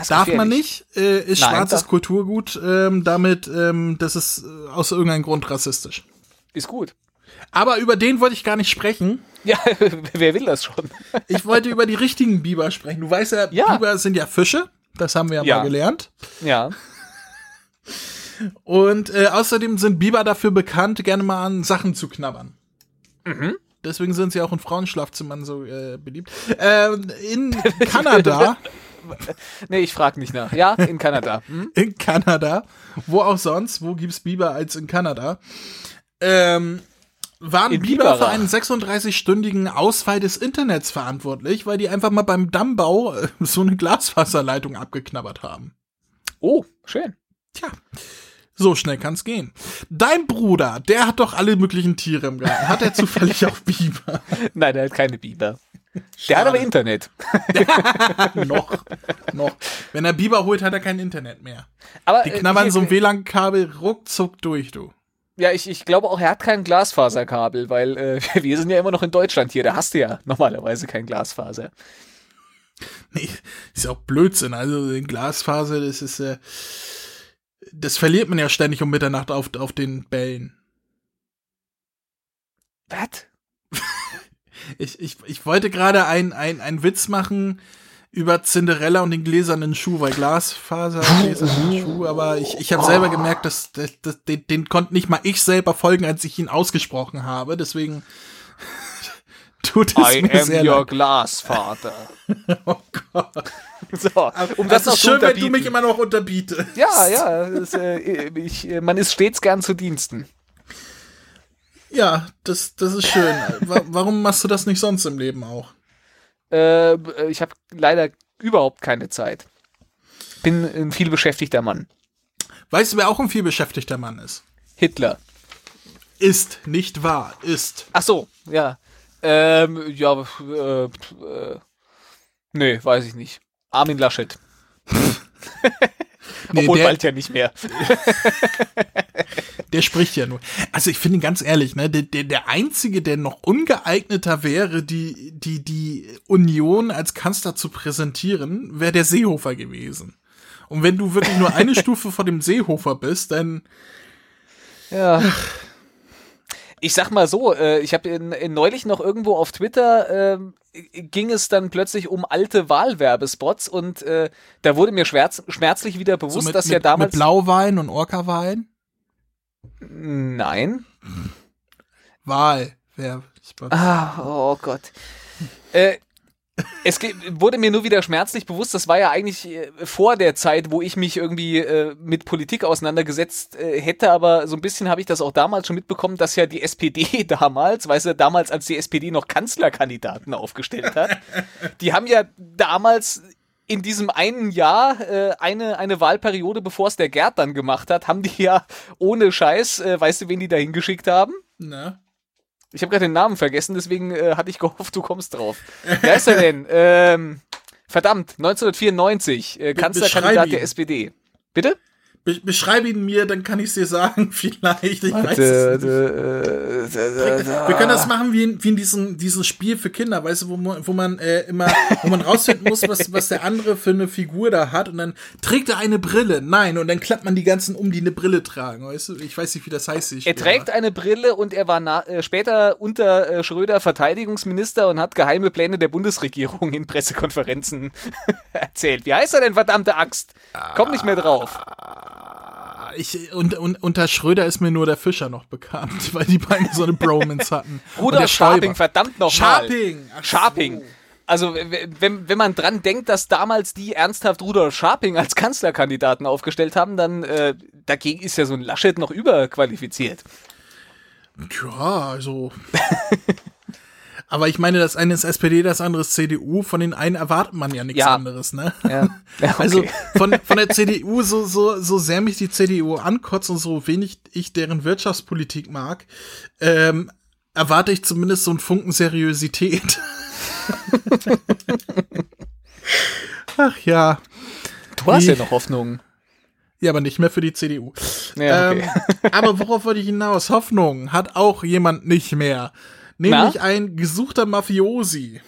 Ist Darf man nicht, äh, ist Nein, schwarzes Kulturgut, ähm, damit, ähm, das ist äh, aus irgendeinem Grund rassistisch. Ist gut. Aber über den wollte ich gar nicht sprechen. Ja, wer will das schon? Ich wollte über die richtigen Biber sprechen. Du weißt ja, Ja. Biber sind ja Fische. Das haben wir ja, Ja. mal gelernt. Ja. Und äh, außerdem sind Biber dafür bekannt, gerne mal an Sachen zu knabbern. Mhm. Deswegen sind sie auch in Frauenschlafzimmern so äh, beliebt. Ähm, in Kanada, Nee, ich frag nicht nach. Ja, in Kanada. Hm? in Kanada, wo auch sonst, wo gibt's Biber als in Kanada, ähm, waren In Biber für einen 36-stündigen Ausfall des Internets verantwortlich, weil die einfach mal beim Dammbau äh, so eine Glasfaserleitung abgeknabbert haben. Oh, schön. Tja, so schnell kann's gehen. Dein Bruder, der hat doch alle möglichen Tiere im Garten. Hat er zufällig auch Biber? Nein, der hat keine Biber. Der hat aber Internet. noch, noch. Wenn er Biber holt, hat er kein Internet mehr. Aber, Die äh, knabbern ich- so ein WLAN-Kabel ruckzuck durch, du. Ja, ich, ich glaube auch, er hat kein Glasfaserkabel, weil äh, wir sind ja immer noch in Deutschland hier. Da hast du ja normalerweise kein Glasfaser. Nee, ist ja auch Blödsinn. Also in Glasfaser, das ist, äh, das verliert man ja ständig um Mitternacht auf, auf den Bällen. Was? Ich, ich, ich wollte gerade ein, ein, einen Witz machen über Cinderella und den gläsernen Schuh, weil Glasfaser, gläsernen Schuh, aber ich, ich habe selber gemerkt, dass, dass, dass den, den konnte nicht mal ich selber folgen, als ich ihn ausgesprochen habe. Deswegen tut es I mir am sehr your leid. Glassvater. Oh Gott. So, um das das ist schön, wenn du mich immer noch unterbietest. ja, ja, das, äh, ich, man ist stets gern zu Diensten. Ja, das, das ist schön. Wa- Warum machst du das nicht sonst im Leben auch? Äh, ich habe leider überhaupt keine Zeit. Bin ein viel beschäftigter Mann. Weißt du, wer auch ein viel beschäftigter Mann ist? Hitler. Ist, nicht wahr, ist. Ach so, ja. Ähm, ja, äh, äh, nee, weiß ich nicht. Armin Laschet. Nee, Obwohl der, bald ja nicht mehr. der spricht ja nur. Also ich finde ganz ehrlich, ne, der, der, der Einzige, der noch ungeeigneter wäre, die, die, die Union als Kanzler zu präsentieren, wäre der Seehofer gewesen. Und wenn du wirklich nur eine Stufe vor dem Seehofer bist, dann Ja. Ich sag mal so, äh, ich habe in, in neulich noch irgendwo auf Twitter ähm, ging es dann plötzlich um alte Wahlwerbespots und äh, da wurde mir schmerz, schmerzlich wieder so bewusst, mit, dass mit, ja damals mit Blauwein und Orca-Wein. nein. Wahl. Wer, Ah, oh Gott. Äh, es wurde mir nur wieder schmerzlich bewusst, das war ja eigentlich äh, vor der Zeit, wo ich mich irgendwie äh, mit Politik auseinandergesetzt äh, hätte, aber so ein bisschen habe ich das auch damals schon mitbekommen, dass ja die SPD damals, weißt du, damals als die SPD noch Kanzlerkandidaten aufgestellt hat, die haben ja damals in diesem einen Jahr, äh, eine, eine Wahlperiode, bevor es der Gerd dann gemacht hat, haben die ja ohne Scheiß, äh, weißt du, wen die da hingeschickt haben? Ne? Ich habe gerade den Namen vergessen, deswegen äh, hatte ich gehofft, du kommst drauf. Wer ist er denn? ähm, verdammt, 1994, äh, Kanzlerkandidat der. SPD. Bitte? Be beschreib ihn mir, dann kann ich dir sagen, vielleicht. Ich weiß es nicht. Wir können das machen wie in, wie in diesem, diesem Spiel für Kinder, weißt du, wo man, wo man äh, immer, wo man rausfinden muss, was, was der andere für eine Figur da hat und dann trägt er eine Brille. Nein, und dann klappt man die ganzen um, die eine Brille tragen, weißt du? Ich weiß nicht, wie das heißt. die Er trägt eine Brille und er war na, äh, später unter äh, Schröder Verteidigungsminister und hat geheime Pläne der Bundesregierung in Pressekonferenzen erzählt. Wie heißt er denn, verdammte Axt? Komm nicht mehr drauf. Ich, und, und unter Schröder ist mir nur der Fischer noch bekannt, weil die beiden so eine Bromance hatten. Und Rudolf der Scharping, verdammt nochmal. Scharping. Scharping. Also, wenn, wenn man dran denkt, dass damals die ernsthaft Rudolf Scharping als Kanzlerkandidaten aufgestellt haben, dann äh, dagegen ist ja so ein Laschet noch überqualifiziert. Ja, also. Aber ich meine, das eine ist SPD, das andere ist CDU. Von den einen erwartet man ja nichts Ja. anderes, ne? Ja. ja okay. Also von, von der CDU, so, so, so sehr mich die CDU ankotzt und so wenig ich deren Wirtschaftspolitik mag, ähm, erwarte ich zumindest so einen Funken Seriosität. Ach ja. Du hast Wie- ja noch Hoffnung. Ja, aber nicht mehr für die CDU. Ja, okay. ähm, aber worauf wollte ich hinaus? Hoffnung hat auch jemand nicht mehr. Nämlich Na? ein gesuchter Mafiosi.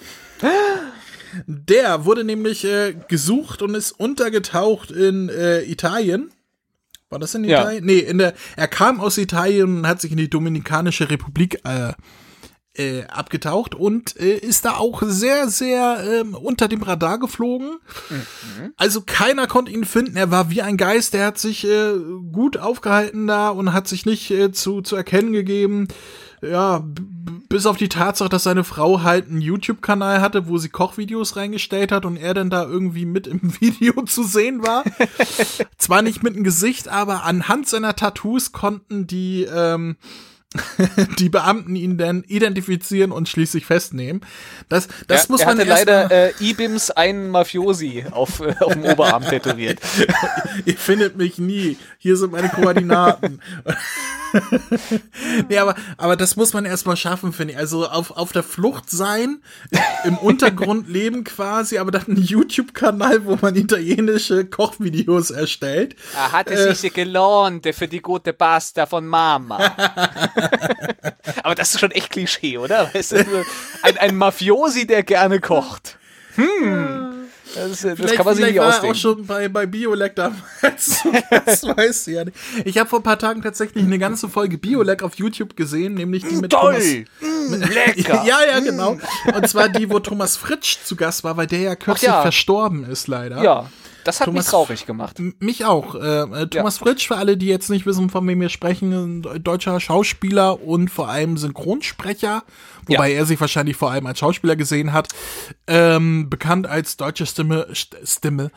Der wurde nämlich äh, gesucht und ist untergetaucht in äh, Italien. War das in Ja. Italien? Nee, in der, er kam aus Italien und hat sich in die Dominikanische Republik äh, äh, abgetaucht und äh, ist da auch sehr, sehr ähm, unter dem Radar geflogen. Also keiner konnte ihn finden. Er war wie ein Geist. Der hat sich äh, gut aufgehalten da und hat sich nicht äh, zu, zu erkennen gegeben. Ja, bis auf die Tatsache, dass seine Frau halt einen YouTube-Kanal hatte, wo sie Kochvideos reingestellt hat und er dann da irgendwie mit im Video zu sehen war. Zwar nicht mit dem Gesicht, aber anhand seiner Tattoos konnten die ähm, die Beamten ihn dann identifizieren und schließlich festnehmen. Das, das er, muss man hatte leider äh, Ibims einen Mafiosi auf, äh, auf dem Oberarm tätowiert. Ihr findet mich nie. Hier sind meine Koordinaten. nee, aber, aber das muss man erstmal schaffen, finde ich. Also auf, auf der Flucht sein, im Untergrund leben quasi, aber dann einen YouTube-Kanal, wo man italienische Kochvideos erstellt. Er hatte sich gelohnt für die gute Pasta von Mama. Aber das ist schon echt Klischee, oder? Weißt du, ein, ein Mafiosi, der gerne kocht. Hm. Das, das kann man sich nicht war ausdenken. auch schon bei, bei Biolek damals. das weiß ich ja nicht. Ich habe vor ein paar Tagen tatsächlich eine ganze Folge Biolek auf YouTube gesehen, nämlich die mit Thomas, Toll! Mm, lecker! Ja, ja, genau. Und zwar die, wo Thomas Fritsch zu Gast war, weil der ja kürzlich ja. verstorben ist, leider. Ja, das hat Thomas- mich traurig gemacht. Mich auch. Äh, äh, Thomas Fritsch, für alle, die jetzt nicht wissen, von wem wir sprechen, ein de- deutscher Schauspieler und vor allem Synchronsprecher, wobei er sich wahrscheinlich vor allem als Schauspieler gesehen hat. Ähm, bekannt als deutsche Stimme, St Stimme,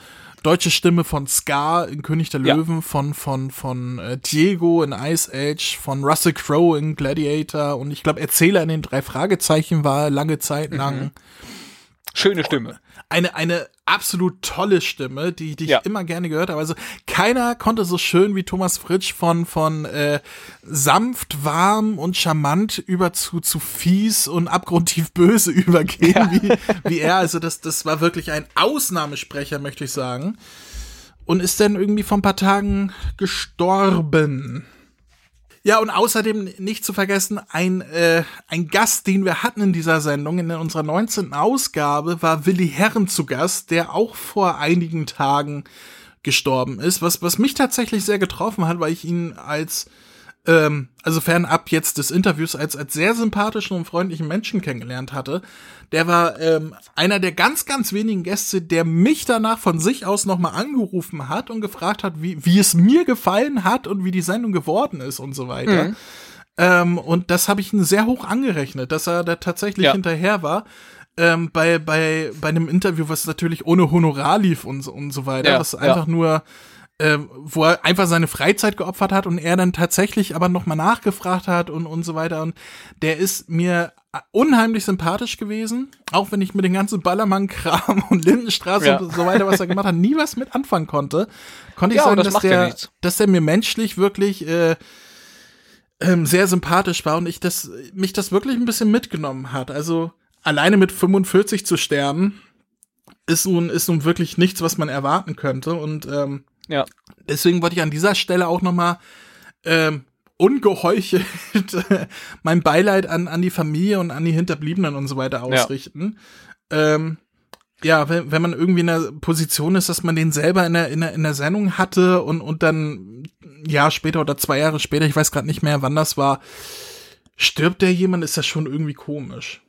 deutsche Stimme von Scar in König der Ja. Löwen, von, von, von äh, Diego in Ice Age, von Russell Crowe in Gladiator und ich glaube Erzähler in den drei Fragezeichen war lange Zeit lang Schöne Stimme. Eine, eine absolut tolle Stimme, die, die ich Ja. immer gerne gehört habe. Also keiner konnte so schön wie Thomas Fritsch von, von äh, sanft, warm und charmant über zu, zu fies und abgrundtief böse übergehen, wie, wie er. Also das, das war wirklich ein Ausnahmesprecher, möchte ich sagen. Und ist dann irgendwie vor ein paar Tagen gestorben. Ja, und außerdem nicht zu vergessen, ein, äh, ein Gast, den wir hatten in dieser Sendung, in unserer 19. Ausgabe, war Willi Herren zu Gast, der auch vor einigen Tagen gestorben ist, was, was mich tatsächlich sehr getroffen hat, weil ich ihn als, ähm, also fernab jetzt des Interviews, als, als sehr sympathischen und freundlichen Menschen kennengelernt hatte. Der war ähm, einer der ganz, ganz wenigen Gäste, der mich danach von sich aus nochmal angerufen hat und gefragt hat, wie, wie es mir gefallen hat und wie die Sendung geworden ist und so weiter. Ähm, und das habe ich ihn sehr hoch angerechnet, dass er da tatsächlich Ja. hinterher war. Ähm, bei, bei, bei einem Interview, was natürlich ohne Honorar lief und, so- und so weiter, Ja, was ja. einfach nur, ähm, wo er einfach seine Freizeit geopfert hat und er dann tatsächlich aber nochmal nachgefragt hat und, und so weiter. Und der ist mir unheimlich sympathisch gewesen, auch wenn ich mit dem ganzen Ballermann-Kram und Lindenstraße Ja. und so weiter, was er gemacht hat, nie was mit anfangen konnte, konnte ich Ja, sagen, das dass ja der, nichts. dass der mir menschlich wirklich äh, ähm, sehr sympathisch war und ich das, mich das wirklich ein bisschen mitgenommen hat. Also alleine mit 45 zu sterben, ist nun, ist nun wirklich nichts, was man erwarten könnte. Und ähm, Ja. deswegen wollte ich an dieser Stelle auch noch mal ähm, ungeheuchelt mein Beileid an, an die Familie und an die Hinterbliebenen und so weiter ausrichten. Ähm, ja, wenn, wenn man irgendwie in der Position ist, dass man den selber in der, in der, in der Sendung hatte und, und dann ein Jahr später oder zwei Jahre später, ich weiß gerade nicht mehr, wann das war, stirbt der jemand, ist das schon irgendwie komisch.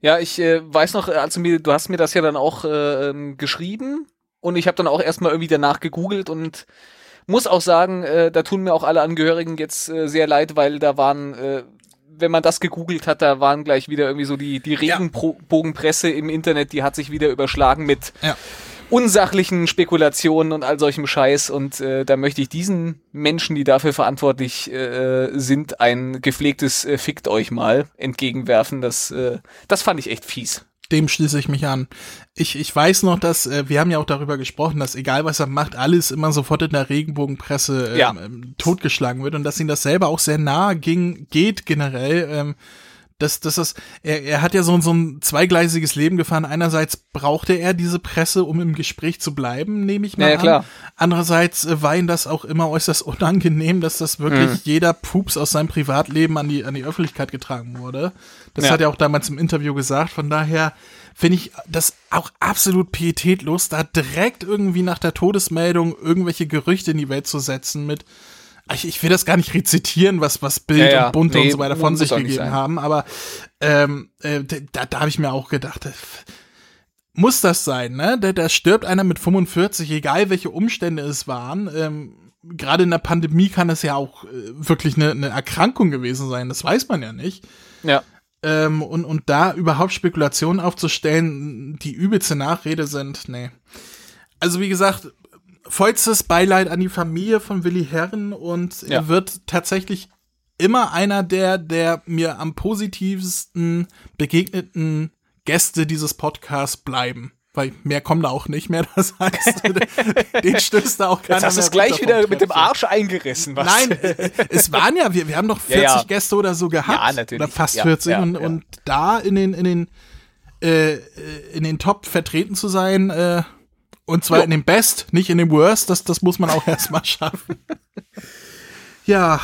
Ja, ich äh, weiß noch, also mir, du hast mir das ja dann auch äh, ähm, geschrieben und ich habe dann auch erstmal irgendwie danach gegoogelt und muss auch sagen, äh, da tun mir auch alle Angehörigen jetzt äh, sehr leid, weil da waren, äh, wenn man das gegoogelt hat, da waren gleich wieder irgendwie so die, die Regenbogenpresse im Internet, die hat sich wieder überschlagen mit Ja. unsachlichen Spekulationen und all solchem Scheiß und äh, da möchte ich diesen Menschen, die dafür verantwortlich äh, sind, ein gepflegtes äh, Fickt euch mal entgegenwerfen. Das, äh, das fand ich echt fies. Dem schließe ich mich an. Ich, ich weiß noch, dass, äh, wir haben ja auch darüber gesprochen, dass egal was er macht, alles immer sofort in der Regenbogenpresse ähm, Ja. totgeschlagen wird und dass ihm das selber auch sehr nahe ging, geht generell, ähm, Das, das ist, er, er hat ja so, so ein zweigleisiges Leben gefahren. Einerseits brauchte er diese Presse, um im Gespräch zu bleiben, nehme ich mal Ja, ja, an. klar. Andererseits äh, war ihm das auch immer äußerst unangenehm, dass das wirklich Mhm. jeder Pups aus seinem Privatleben an die, an die Öffentlichkeit getragen wurde. Das Ja. hat er auch damals im Interview gesagt. Von daher finde ich das auch absolut pietätlos, da direkt irgendwie nach der Todesmeldung irgendwelche Gerüchte in die Welt zu setzen mit ich, ich will das gar nicht rezitieren, was, was Bild Ja, ja. und Bunte Nee, und so weiter von sich gegeben haben, aber ähm, äh, da, da habe ich mir auch gedacht, äh, muss das sein, ne? Da, da stirbt einer mit 45, egal welche Umstände es waren. Ähm, Gerade in der Pandemie kann es ja auch äh, wirklich eine, eine Erkrankung gewesen sein, das weiß man ja nicht. Ja. Ähm, und, und da überhaupt Spekulationen aufzustellen, die übelste Nachrede sind, nee. Also wie gesagt, vollstes Beileid an die Familie von Willi Herren und Ja. er wird tatsächlich immer einer der, der mir am positivsten begegneten Gäste dieses Podcasts bleiben. Weil mehr kommen da auch nicht mehr, das heißt, den stößt da auch keiner Jetzt hast du es gleich wieder mit dem. Arsch eingerissen. Was? Nein, äh, es waren ja, wir, wir haben doch 40 Ja, ja. Gäste oder so gehabt. Ja, natürlich. Oder fast Ja, 40 ja, und, und da in den, in den, äh, in den Top vertreten zu sein, äh, und zwar Jo. in dem Best, nicht in dem Worst, das, das muss man auch erstmal schaffen. Ja,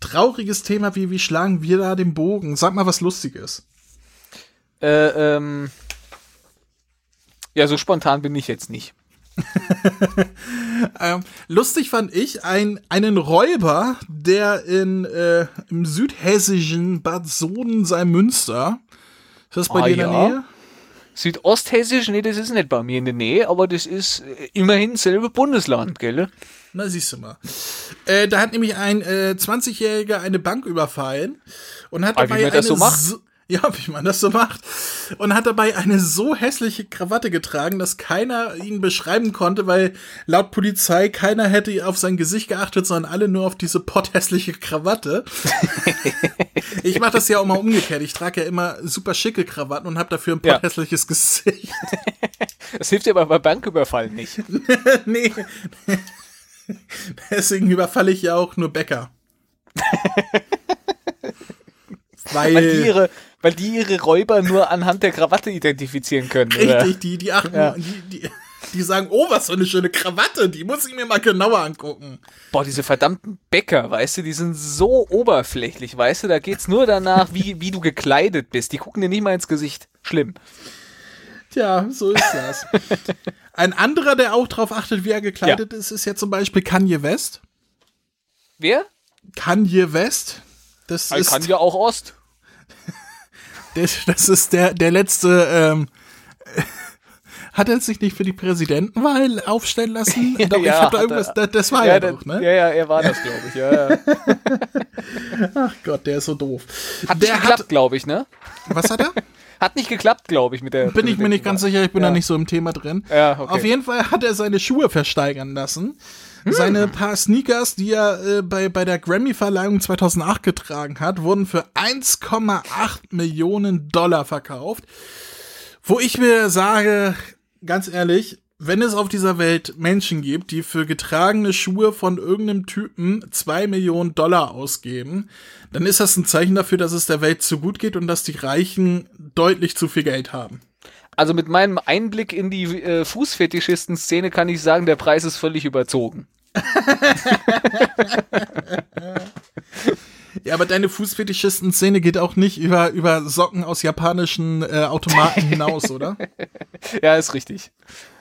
trauriges Thema, wie, wie schlagen wir da den Bogen? Sag mal was Lustiges. Äh, ähm, ja, so spontan bin ich jetzt nicht. Ähm, lustig fand ich ein, einen Räuber, der in, äh, im südhessischen Bad Soden-Salmünster, ist das bei Ah, dir in der ja. Nähe? Südosthessisch, nee, das ist nicht bei mir in der Nähe, aber das ist äh, immerhin selbe Bundesland, gell? Na, siehst du mal. Äh, da hat nämlich ein äh, 20-Jähriger eine Bank überfallen und hat Ah, wie dabei eine so macht? ja, wie man das so macht. Und hat dabei eine so hässliche Krawatte getragen, dass keiner ihn beschreiben konnte, weil laut Polizei keiner hätte auf sein Gesicht geachtet, sondern alle nur auf diese potthässliche Krawatte. ich mache das ja auch mal umgekehrt. Ich trage ja immer super schicke Krawatten und habe dafür ein Ja. potthässliches Gesicht. Das hilft dir aber bei Banküberfall nicht. nee. Deswegen überfalle ich ja auch nur Bäcker. Weil, Weil die, ihre, weil die ihre Räuber nur anhand der Krawatte identifizieren können. Oder? richtig, die, die achten, Ja. die, die, die sagen, oh, was für eine schöne Krawatte, die muss ich mir mal genauer angucken. Boah, diese verdammten Bäcker, weißt du, die sind so oberflächlich, weißt du, da geht's nur danach, wie, wie du gekleidet bist. Die gucken dir nicht mal ins Gesicht. Schlimm. Tja, so ist das. Ein anderer, der auch darauf achtet, wie er gekleidet ist, ist ja zum Beispiel Kanye West. Wer? Kanye West. Das Er ist, kann ja auch Ost. das ist der, der letzte, ähm, hat er sich nicht für die Präsidentenwahl aufstellen lassen? Doch, ich Ja, hab da irgendwas, das, das war ja, ja, doch, ne? ja, ja, er war das, glaube ich. Ja, ja. Ach Gott, der ist so doof. Hat nicht der geklappt, glaube ich, ne? was hat er? Hat nicht geklappt, glaube ich, mit der. Bin ich mir nicht ganz sicher, ich bin Ja. da nicht so im Thema drin. Ja, okay. Auf jeden Fall hat er seine Schuhe versteigern lassen. Seine paar Sneakers, die er äh, bei, bei der Grammy-Verleihung 2008 getragen hat, wurden für 1,8 Millionen Dollar verkauft. Wo ich mir sage, ganz ehrlich, wenn es auf dieser Welt Menschen gibt, die für getragene Schuhe von irgendeinem Typen 2 Millionen Dollar ausgeben, dann ist das ein Zeichen dafür, dass es der Welt zu gut geht und dass die Reichen deutlich zu viel Geld haben. Also mit meinem Einblick in die äh, Fußfetischisten-Szene kann ich sagen, der Preis ist völlig überzogen. Ja, aber deine Fußfetischisten-Szene geht auch nicht über, über Socken aus japanischen äh, Automaten hinaus, oder? Ja, ist richtig.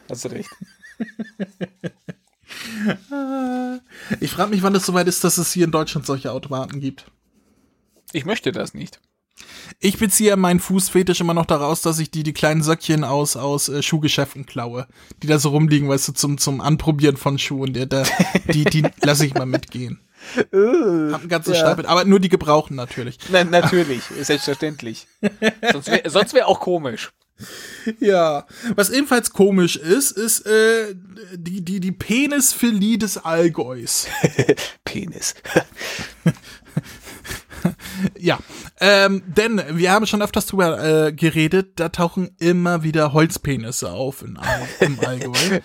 Hast du recht. Ich frage mich, wann es soweit ist, dass es hier in Deutschland solche Automaten gibt. Ich möchte das nicht. Ich beziehe meinen Fußfetisch immer noch daraus, dass ich die, die kleinen Söckchen aus, aus äh, Schuhgeschäften klaue, die da so rumliegen, weißt du, zum, zum Anprobieren von Schuhen. Der, der, die die lasse ich mal mitgehen. Hab einen ganzen Ja. Stapel, aber nur die gebrauchen natürlich. Na, natürlich, selbstverständlich. Sonst wäre sonst wär auch komisch. Ja, was ebenfalls komisch ist, ist äh, die, die, die Penisphilie des Allgäus. Penis. Ja, ähm, denn wir haben schon öfters drüber äh, geredet, da tauchen immer wieder Holzpenisse auf in, im Allgäu,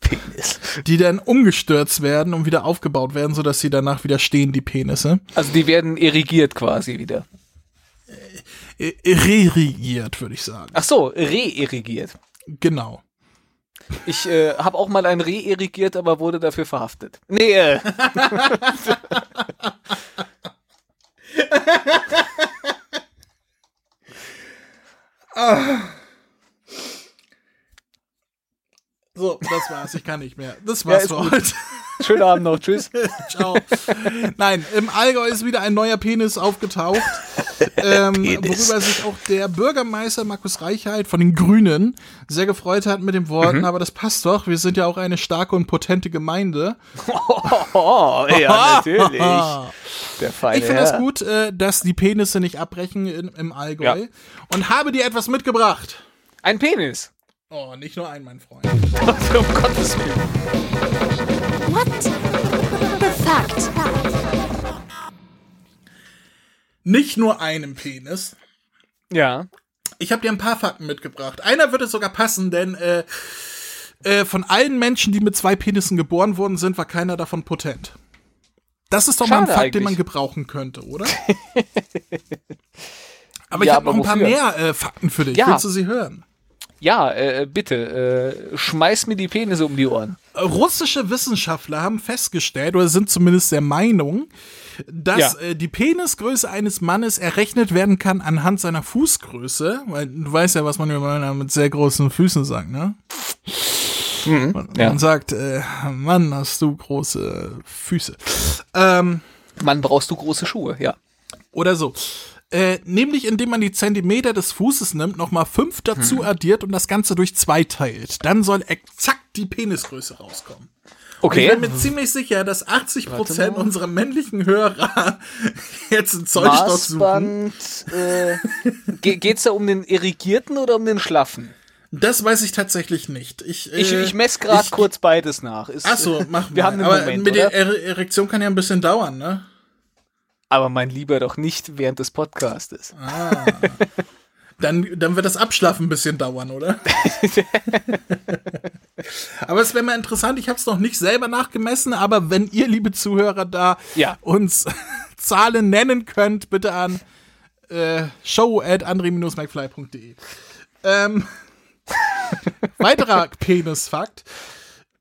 Penis. die dann umgestürzt werden und wieder aufgebaut werden, sodass sie danach wieder stehen, die Penisse. Also die werden irrigiert quasi wieder. äh, regiert, würde ich sagen. Ach so, re-irrigiert. Genau. Ich äh, habe auch mal ein Reh irrigiert, aber wurde dafür verhaftet. Nee, äh. So, das war's. Ich kann nicht mehr. Das war's ist für gut. heute. schönen Abend noch. Tschüss. Ciao. Nein, im Allgäu ist wieder ein neuer Penis aufgetaucht, ähm, worüber sich auch der Bürgermeister Markus Reichheit von den Grünen sehr gefreut hat mit den Mhm. Worten, aber das passt doch, wir sind ja auch eine starke und potente Gemeinde. Oh, ja, natürlich. Der feine Ich finde es Herr. gut, äh, dass die Penisse nicht abbrechen im Allgäu Ja. und habe dir etwas mitgebracht. Ein Penis. Oh, nicht nur ein, mein Freund. um Gottes Willen. What the fact? Nicht nur einem Penis. Ja. Ich habe dir ein paar Fakten mitgebracht. Einer würde sogar passen, denn äh, äh, von allen Menschen, die mit zwei Penissen geboren worden sind, war keiner davon potent. Das ist doch mal ein Schade Fakt, den man eigentlich. gebrauchen könnte, oder? aber Ja, ich habe noch ein paar wofür? mehr äh, Fakten für dich. Ja. Willst du sie hören? Ja, äh, bitte, äh, schmeiß mir die Penisse um die Ohren. Äh, Russische Wissenschaftler haben festgestellt, oder sind zumindest der Meinung, dass Ja. äh, die Penisgröße eines Mannes errechnet werden kann anhand seiner Fußgröße. Weil du weißt ja, was man über Männer mit sehr großen Füßen sagt, ne? Man, ja. man sagt, äh, Mann, hast du große Füße. Ähm, Mann, brauchst du große Schuhe, ja. oder so. Äh, nämlich indem man die Zentimeter des Fußes nimmt, nochmal fünf dazu addiert und das Ganze durch zwei teilt. Dann soll exakt die Penisgröße rauskommen. Ich Okay. bin mir ziemlich sicher, dass 80% unserer männlichen Hörer jetzt einen Zollstock suchen. Äh, ge geht's da um den irrigierten oder um den schlaffen? Das weiß ich tatsächlich nicht. Ich, Ich, äh, ich messe gerade ich- kurz beides nach. Ist, Ach so, mach Wir mal. haben einen Aber Moment, mit der oder? Er Erektion kann ja ein bisschen dauern, ne? Aber mein Lieber doch nicht während des Podcastes. Dann, dann wird das Abschlafen ein bisschen dauern, oder? aber es wäre mal interessant, ich habe es noch nicht selber nachgemessen, aber wenn ihr, liebe Zuhörer, da Ja. uns Zahlen nennen könnt, bitte an äh, show at andre-mcfly.de. Ähm, weiterer Penisfakt.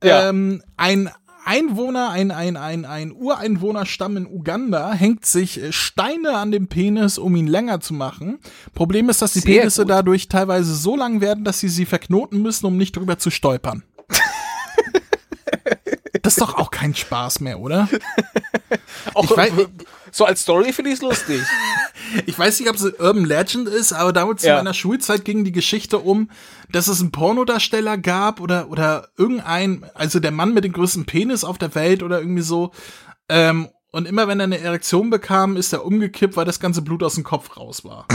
Ja. Ähm, ein Einwohner, ein, ein, ein, ein Ureinwohnerstamm in Uganda hängt sich äh, Steine an dem Penis, um ihn länger zu machen. Problem ist, dass die Sehr Penisse gut. dadurch teilweise so lang werden, dass sie sie verknoten müssen, um nicht drüber zu stolpern. das ist doch auch kein Spaß mehr, oder? Auch, Ich weiß- äh, so als Story finde ich es lustig. Ich weiß nicht, ob es eine Urban Legend ist, aber damals Ja. in meiner Schulzeit ging die Geschichte um, dass es einen Pornodarsteller gab oder, oder irgendein, also der Mann mit dem größten Penis auf der Welt oder irgendwie so. Ähm, und immer wenn er eine Erektion bekam, ist er umgekippt, weil das ganze Blut aus dem Kopf raus war.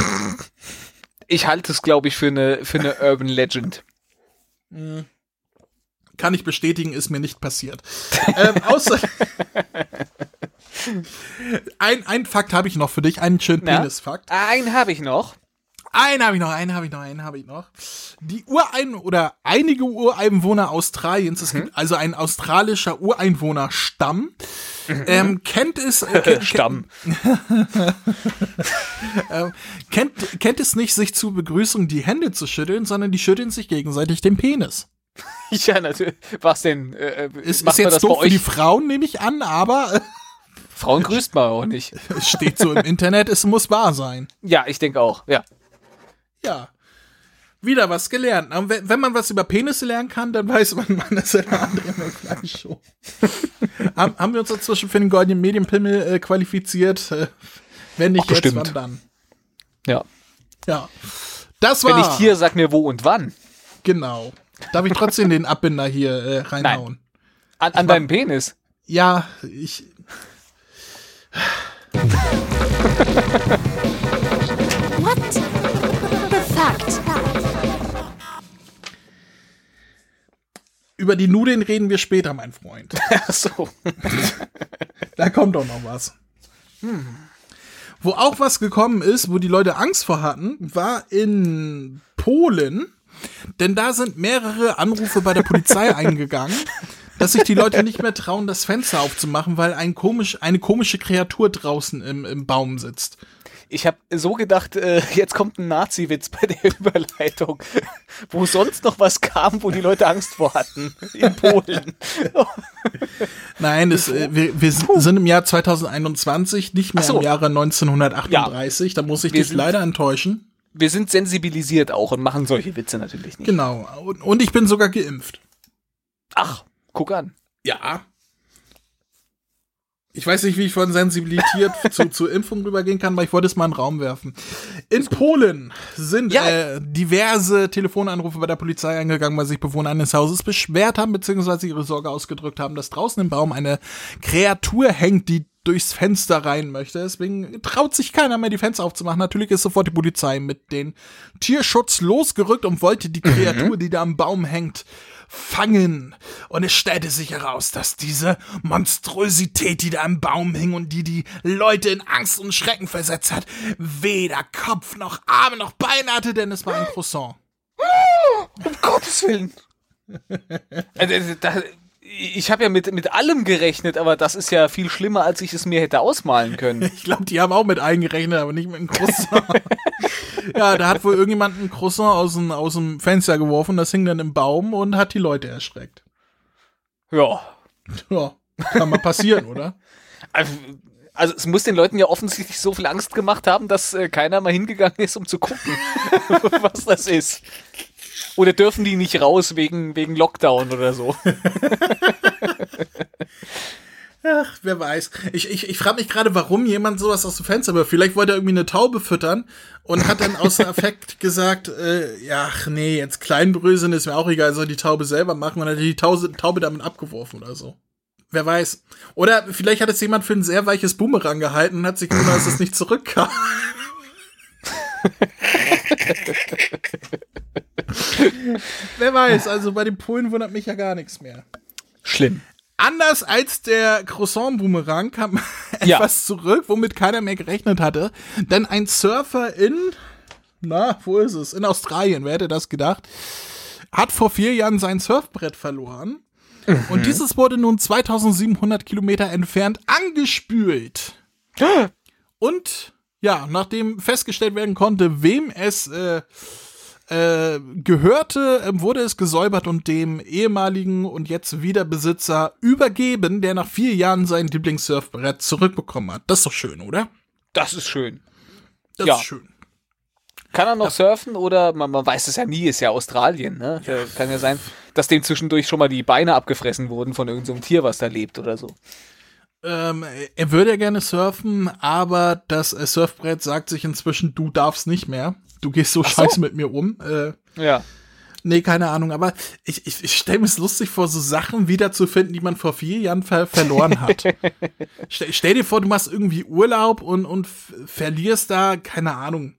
Ich halte es, glaube ich, für eine, für eine Urban Legend. Kann ich bestätigen, ist mir nicht passiert. ähm, außer ein, ein Fakt habe ich noch für dich, einen schönen Na? Penisfakt. Einen habe ich noch. Einen habe ich noch, einen habe ich noch, einen habe ich noch. Die Urein oder einige Ureinwohner Australiens, es gibt also ein australischer Ureinwohnerstamm, ähm, kennt es äh, kennt, Stamm. Kennt, kennt es nicht, sich zur Begrüßung die Hände zu schütteln, sondern die schütteln sich gegenseitig den Penis. Ja, natürlich. Was denn? Äh, äh, Ist, ist jetzt doof für die? Frauen, nehme ich an, aber äh, Frauen grüßt man auch nicht. es steht so im Internet, es muss wahr sein. Ja, ich denke auch. Ja. Ja. Wieder was gelernt. Und wenn, man was über Penisse lernen kann, dann weiß man, man ist eine andere Show. haben, haben wir uns inzwischen für den Goldenen Medienpimmel äh, qualifiziert? Äh, wenn nicht Ach, jetzt, wann dann? Ja. Ja. Das war. Wenn nicht hier, sag mir wo und wann. Genau. Darf ich trotzdem den Abbinder hier äh, reinhauen? An, an deinem Penis. Ja, ich. What the fact? Über die Nudeln reden wir später, mein Freund. Ach so. Da kommt doch noch was. Wo auch was gekommen ist, wo die Leute Angst vor hatten, war in Polen. Denn da sind mehrere Anrufe bei der Polizei eingegangen, dass sich die Leute nicht mehr trauen, das Fenster aufzumachen, weil ein komisch, eine komische Kreatur draußen im, im Baum sitzt. Ich habe so gedacht, äh, jetzt kommt ein Nazi-Witz bei der Überleitung, wo sonst noch was kam, wo die Leute Angst vor hatten. In Polen. Nein, es, äh, wir, wir sind im Jahr 2021, nicht mehr so. im Jahre 1938. Da muss ich Wir dich leider enttäuschen. Wir sind sensibilisiert auch und machen solche Witze natürlich nicht. Genau. Und, und ich bin sogar geimpft. Ach, guck an. Ja. Ich weiß nicht, wie ich von sensibilisiert zu, zu Impfung rübergehen kann, aber ich wollte es mal in den Raum werfen. In Polen sind Ja. äh, diverse Telefonanrufe bei der Polizei eingegangen, weil sich Bewohner eines Hauses beschwert haben, beziehungsweise ihre Sorge ausgedrückt haben, dass draußen im Baum eine Kreatur hängt, die durchs Fenster rein möchte. Deswegen traut sich keiner mehr, die Fenster aufzumachen. Natürlich ist sofort die Polizei mit den Tierschutz losgerückt und wollte die Kreatur, die da am Baum hängt, fangen. Und es stellte sich heraus, dass diese Monstrosität, die da am Baum hing und die die Leute in Angst und Schrecken versetzt hat, weder Kopf noch Arme noch Beine hatte, denn es war ein Croissant. Um Gottes Willen. Also, also, da, ich habe ja mit, mit allem gerechnet, aber das ist ja viel schlimmer, als ich es mir hätte ausmalen können. Ich glaube, die haben auch mit eingerechnet, aber nicht mit einem Croissant. ja, da hat wohl irgendjemand ein Croissant aus dem, aus dem Fenster geworfen, das hing dann im Baum und hat die Leute erschreckt. Ja. Ja, kann mal passieren, oder? Also, also es muss den Leuten ja offensichtlich so viel Angst gemacht haben, dass äh, keiner mal hingegangen ist, um zu gucken, was das ist. Oder dürfen die nicht raus wegen, wegen Lockdown oder so? Ach, wer weiß. Ich, ich, ich frage mich gerade, warum jemand sowas aus dem Fenster wirft. Vielleicht wollte er irgendwie eine Taube füttern und hat dann außer Effekt gesagt, äh, ja, ach nee, jetzt Kleinbröseln ist mir auch egal, soll die Taube selber machen und hat die Taube, Taube damit abgeworfen oder so. Wer weiß. Oder vielleicht hat es jemand für ein sehr weiches Boomerang gehalten und hat sich gewundert, dass es nicht zurückkam. Wer weiß, also bei den Polen wundert mich ja gar nichts mehr. Schlimm. Anders als der Croissant-Boomerang kam Ja. etwas zurück, womit keiner mehr gerechnet hatte. Denn ein Surfer in, na, wo ist es? In Australien, wer hätte das gedacht? Hat vor vier Jahren sein Surfbrett verloren. Und dieses wurde nun 2700 Kilometer entfernt angespült. Und ja, nachdem festgestellt werden konnte, wem es äh, äh, gehörte, äh, wurde es gesäubert und dem ehemaligen und jetzt wieder Besitzer übergeben, der nach vier Jahren sein Lieblingssurfbrett zurückbekommen hat. Das ist doch schön, oder? Das ist schön. Das Ja. ist schön. Kann er noch surfen oder man, man weiß es ja nie, ist ja Australien, ne? Äh, Kann ja sein, dass dem zwischendurch schon mal die Beine abgefressen wurden von irgendeinem Tier, was da lebt oder so. Ähm, er würde ja gerne surfen, aber das äh, Surfbrett sagt sich inzwischen, du darfst nicht mehr. Du gehst so so. scheiße mit mir um. Äh, Ja. Nee, keine Ahnung, aber ich, ich, ich stelle mir es lustig vor, so Sachen wiederzufinden, die man vor vier Jahren ver verloren hat. stell, stell dir vor, du machst irgendwie Urlaub und, und verlierst da, keine Ahnung,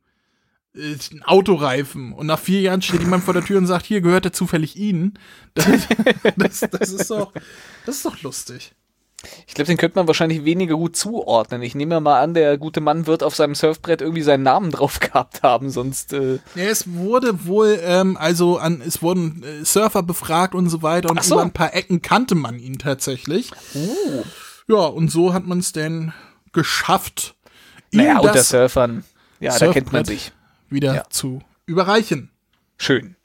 äh, einen Autoreifen und nach vier Jahren steht jemand vor der Tür und sagt, hier gehört er zufällig Ihnen. Das, das, das, ist doch, das ist doch lustig. Ich glaube, den könnte man wahrscheinlich weniger gut zuordnen. Ich nehme mal an, der gute Mann wird auf seinem Surfbrett irgendwie seinen Namen drauf gehabt haben, sonst. Äh, Ja, es wurde wohl, ähm, also an, es wurden äh, Surfer befragt und so weiter und so. über ein paar Ecken kannte man ihn tatsächlich. uh. Ja, und so hat man es denn geschafft, ihm Naja, unter das Surfern. Ja, da kennt man Surfbrett sich. wieder Ja. zu überreichen. Schön.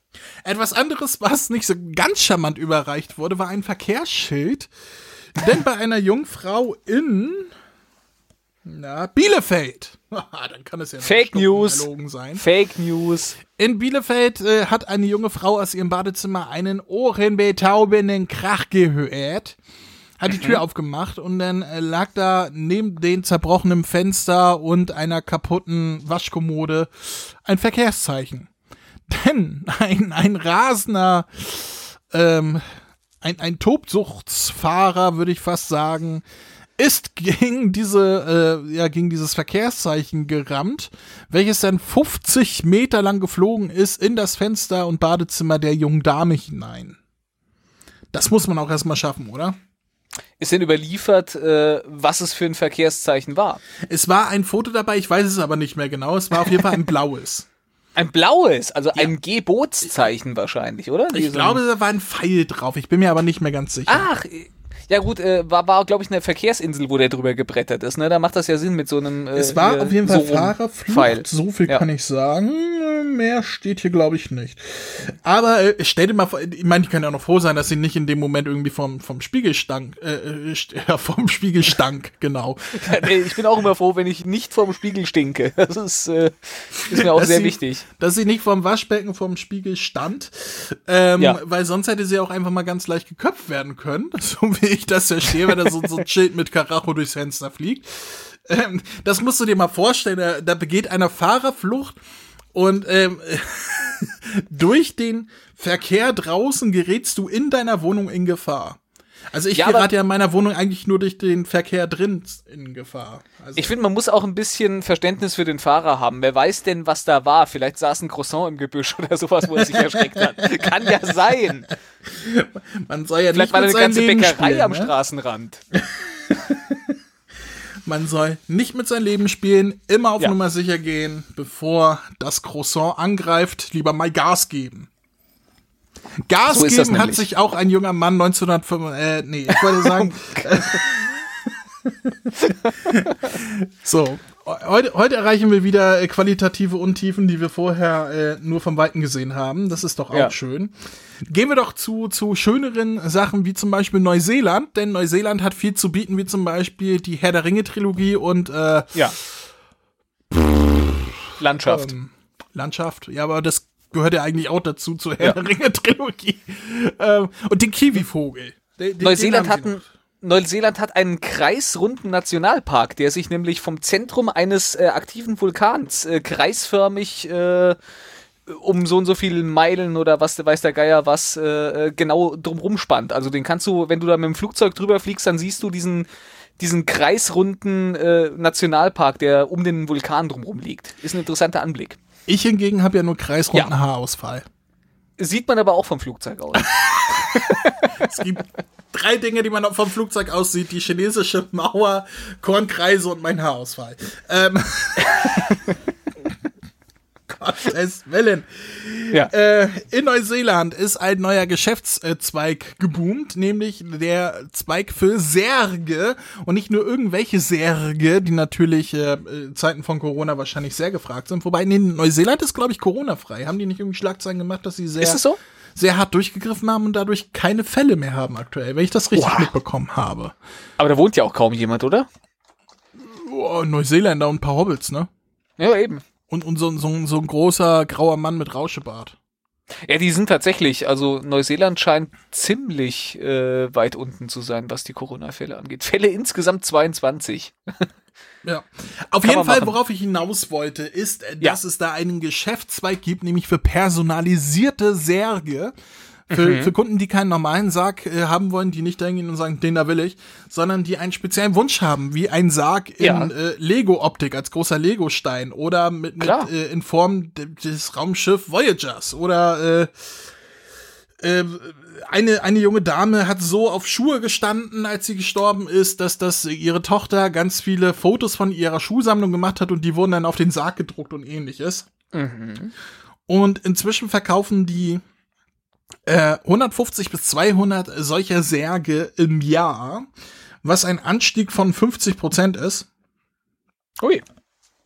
Etwas anderes, was nicht so ganz charmant überreicht wurde, war ein Verkehrsschild. Denn bei einer Jungfrau in na, Bielefeld. Dann kann es ja Fake News. sein. Fake News. In Bielefeld äh, hat eine junge Frau aus ihrem Badezimmer einen ohrenbetäubenden Krach gehört. Hat die Tür aufgemacht und dann äh, lag da neben den zerbrochenen Fenster und einer kaputten Waschkommode ein Verkehrszeichen. Denn ein, ein rasender, ähm, ein, ein Tobsuchtsfahrer, würde ich fast sagen, ist gegen diese, äh, ja, gegen dieses Verkehrszeichen gerammt, welches dann 50 Meter lang geflogen ist in das Fenster und Badezimmer der jungen Dame hinein. Das muss man auch erstmal schaffen, oder? Ist denn überliefert, äh, was es für ein Verkehrszeichen war? Es war ein Foto dabei, ich weiß es aber nicht mehr genau. Es war auf jeden Fall ein blaues. Ein blaues, also ein Gebotszeichen wahrscheinlich, oder? Ich Diesen- glaube, da war ein Pfeil drauf. Ich bin mir aber nicht mehr ganz sicher. Ach, Ja gut, äh, war, war glaube ich, eine Verkehrsinsel, wo der drüber gebrettert ist. Ne? Da macht das ja Sinn mit so einem. Äh, es war auf jeden Fall so Fahrerflucht, so viel Ja. kann ich sagen. Mehr steht hier, glaube ich, nicht. Aber äh, stell dir mal vor, ich meine, die können ja noch froh sein, dass sie nicht in dem Moment irgendwie vom, vom Spiegel stank, äh, äh, vom Spiegel stank, genau. Ich bin auch immer froh, wenn ich nicht vorm Spiegel stinke. Das ist, äh, ist mir auch Dass sehr sie- wichtig. Dass sie nicht vom Waschbecken vom Spiegel stand, ähm, Ja. weil sonst hätte sie auch einfach mal ganz leicht geköpft werden können, so wie ich das verstehe, wenn da so, so ein Schild mit Karacho durchs Fenster fliegt. Ähm, das musst du dir mal vorstellen, da, da begeht einer Fahrerflucht und ähm, durch den Verkehr draußen gerätst du in deiner Wohnung in Gefahr. Also ich Ja, gerate ja in meiner Wohnung eigentlich nur durch den Verkehr drin in Gefahr. Also Ich finde, man muss auch ein bisschen Verständnis für den Fahrer haben. Wer weiß denn, was da war? Vielleicht saß ein Croissant im Gebüsch oder sowas, wo er sich erschreckt hat. Kann ja sein. man soll ja Vielleicht nicht war mit eine seinem ganze Leben Bäckerei spielen, am ne? Straßenrand. Man soll nicht mit seinem Leben spielen, immer auf Ja. Nummer sicher gehen, bevor das Croissant angreift, lieber mal Gas geben. Gas So geben hat sich auch ein junger Mann 1905, äh, nee, ich wollte sagen, so, heute, heute erreichen wir wieder äh, qualitative Untiefen, die wir vorher äh, nur vom Weiten gesehen haben. Das ist doch auch Ja. schön. Gehen wir doch zu, zu schöneren Sachen wie zum Beispiel Neuseeland, denn Neuseeland hat viel zu bieten, wie zum Beispiel die Herr der Ringe Trilogie und äh, Ja. Landschaft. ähm, Landschaft. Ja, aber das gehört ja eigentlich auch dazu zur Herr Ja. der Ringe Trilogie. ähm, und den Kiwivogel. Den- Neuseeland den hat, sie ein, noch. Neuseeland hat einen kreisrunden Nationalpark, der sich nämlich vom Zentrum eines äh, aktiven Vulkans äh, kreisförmig äh, um so und so viele Meilen oder was weiß der Geier was äh, äh, genau drumrum spannt. Also den kannst du, wenn du da mit dem Flugzeug drüber fliegst, dann siehst du diesen diesen kreisrunden äh, Nationalpark, der um den Vulkan drumrum liegt. Ist ein interessanter Anblick. Ich hingegen habe ja nur kreisrunden Ja. Haarausfall. Sieht man aber auch vom Flugzeug aus. Es gibt drei Dinge, die man vom Flugzeug aussieht: die chinesische Mauer, Kornkreise und mein Haarausfall. Ähm. Gottes Willen. ja. Äh, in Neuseeland ist ein neuer Geschäftszweig geboomt, nämlich der Zweig für Särge und nicht nur irgendwelche Särge, die natürlich äh, äh, Zeiten von Corona wahrscheinlich sehr gefragt sind. Wobei in Neuseeland ist, glaube ich, Corona-frei. Haben die nicht irgendwie Schlagzeilen gemacht, dass sie sehr, Ist es so? sehr hart durchgegriffen haben und dadurch keine Fälle mehr haben aktuell, wenn ich das richtig Oha. mitbekommen habe. Aber da wohnt ja auch kaum jemand, oder? Oh, Neuseeländer und ein paar Hobbits, ne? Ja, eben. Und, und so, so, so ein großer grauer Mann mit Rauschebart. Ja, die sind tatsächlich, also Neuseeland scheint ziemlich äh, weit unten zu sein, was die Corona-Fälle angeht. Fälle insgesamt 22. Ja. Auf Kann jeden Fall, machen. worauf ich hinaus wollte, ist, äh, Ja. dass es da einen Geschäftszweig gibt, nämlich für personalisierte Särge. Für, Mhm. für Kunden, die keinen normalen Sarg äh, haben wollen, die nicht hingehen und sagen, den da will ich, sondern die einen speziellen Wunsch haben, wie ein Sarg in Ja. äh, Lego-Optik als großer Lego-Stein oder mit, mit Klar. äh, in Form de- des Raumschiff Voyagers oder äh, äh, eine, eine junge Dame hat so auf Schuhe gestanden, als sie gestorben ist, dass, dass ihre Tochter ganz viele Fotos von ihrer Schuhsammlung gemacht hat und die wurden dann auf den Sarg gedruckt und ähnliches. Und inzwischen verkaufen die äh, 150 bis 200 solcher Särge im Jahr, was ein Anstieg von 50 Prozent ist. Ui.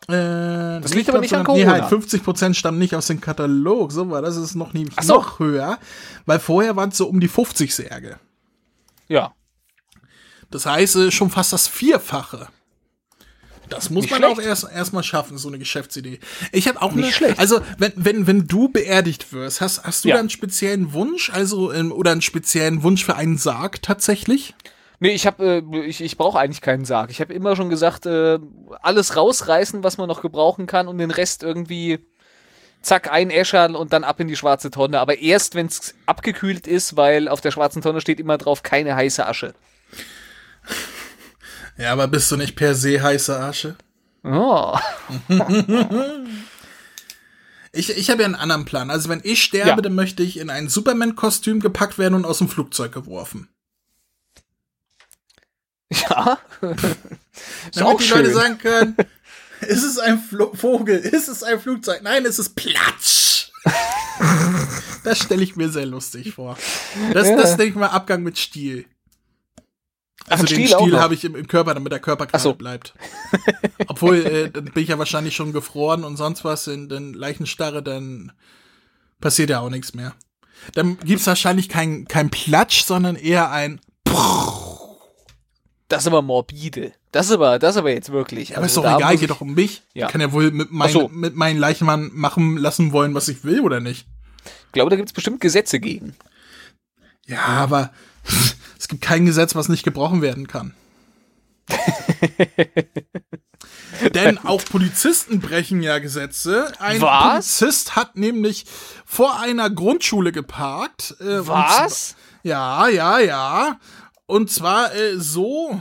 Äh, das liegt aber nicht an Nee, Corona. halt 50 Prozent stammen nicht aus dem Katalog. So war das ist noch, nie, so. noch höher, weil vorher waren es so um die 50 Särge. Ja. Das heißt, äh, schon fast das Vierfache. Das muss Nicht man schlecht. auch erst erstmal schaffen, so eine Geschäftsidee. Ich habe auch Nicht eine, schlecht. also wenn, wenn, wenn du beerdigt wirst, hast, hast du Ja. da einen speziellen Wunsch, also ähm, oder einen speziellen Wunsch für einen Sarg tatsächlich? Nee, ich habe, äh, ich, ich brauche eigentlich keinen Sarg. Ich habe immer schon gesagt, äh, alles rausreißen, was man noch gebrauchen kann und den Rest irgendwie zack einäschern und dann ab in die schwarze Tonne. Aber erst, wenn es abgekühlt ist, weil auf der schwarzen Tonne steht immer drauf keine heiße Asche. Ja, aber bist du nicht per se heiße Asche? Oh. Ich, ich habe ja einen anderen Plan. Also wenn ich sterbe, Ja. dann möchte ich in ein Superman-Kostüm gepackt werden und aus dem Flugzeug geworfen. Ja. Damit die schön. Leute sagen können, ist es ein Flo Vogel, ist es ein Flugzeug? Nein, es ist Platsch. das stelle ich mir sehr lustig vor. Das, Ja. das denke ich mal Abgang mit Stiel. Also Ach, den Stiel Stiel habe ich im, Körper, damit der Körper gerade so. bleibt. Obwohl, äh, dann bin ich ja wahrscheinlich schon gefroren und sonst was in den Leichenstarre, dann passiert ja auch nichts mehr. Dann gibt's wahrscheinlich kein, kein Platsch, sondern eher ein Das ist aber morbide. Das ist aber, das ist aber jetzt wirklich. Aber ist also doch da egal, geht doch um mich. Ja. Ich kann ja wohl mit, mein, so. mit meinen Leichenmann machen lassen wollen, was ich will, oder nicht? Ich glaube, da gibt es bestimmt Gesetze gegen. Ja, aber es gibt kein Gesetz, was nicht gebrochen werden kann. Denn auch Polizisten brechen ja Gesetze. Ein Was? Polizist hat nämlich vor einer Grundschule geparkt. Äh, Was? Ja, ja, ja. Und zwar äh, so,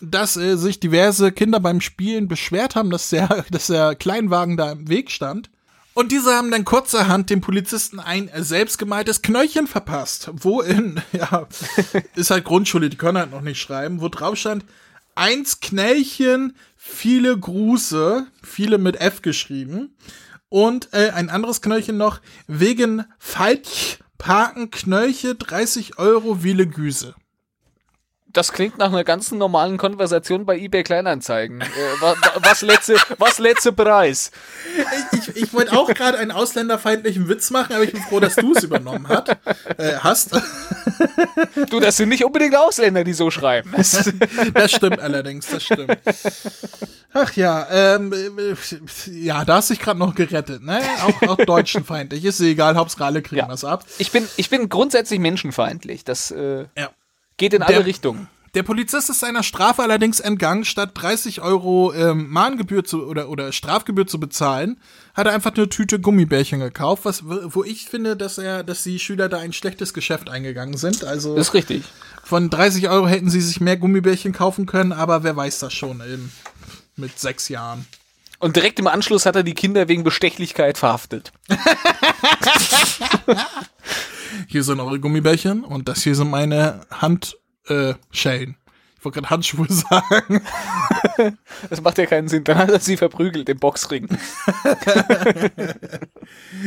dass äh, sich diverse Kinder beim Spielen beschwert haben, dass der, dass der Kleinwagen da im Weg stand. Und diese haben dann kurzerhand dem Polizisten ein äh, selbstgemaltes Knöllchen verpasst. Wo in, ja, ist halt Grundschule, die können halt noch nicht schreiben, wo drauf stand, eins Knällchen, viele Gruße, viele mit F geschrieben. Und äh, ein anderes Knöllchen noch, wegen falsch parken Knöllche 30 Euro viele Güse. Das klingt nach einer ganz normalen Konversation bei eBay Kleinanzeigen. äh, wa, wa, was letzte, was letzte Preis? Ich, ich wollte auch gerade einen ausländerfeindlichen Witz machen, aber ich bin froh, dass du es übernommen hat, äh, hast. Du, das sind nicht unbedingt Ausländer, die so schreiben. Das- Das stimmt allerdings, das stimmt. Ach ja, ähm, äh, ja, da hast du dich gerade noch gerettet, ne? Auch, auch deutschenfeindlich. Ist egal, Hauptsache alle kriegen Ja. was ab. Ich bin, ich bin grundsätzlich menschenfeindlich. Das äh, Ja. Geht in alle Der- Richtungen. Der Polizist ist seiner Strafe allerdings entgangen, statt 30 Euro ähm, Mahngebühr zu oder oder Strafgebühr zu bezahlen, hat er einfach eine Tüte Gummibärchen gekauft, was wo ich finde, dass er, dass die Schüler da ein schlechtes Geschäft eingegangen sind. Also Das ist richtig. von 30 Euro hätten sie sich mehr Gummibärchen kaufen können, aber wer weiß das schon eben mit sechs Jahren. Und direkt im Anschluss hat er die Kinder wegen Bestechlichkeit verhaftet. Hier sind eure Gummibärchen und das hier sind meine Handschellen. Äh, ich wollte gerade Handschuhe sagen. Das macht ja keinen Sinn. Dann hat er sie verprügelt im Boxring.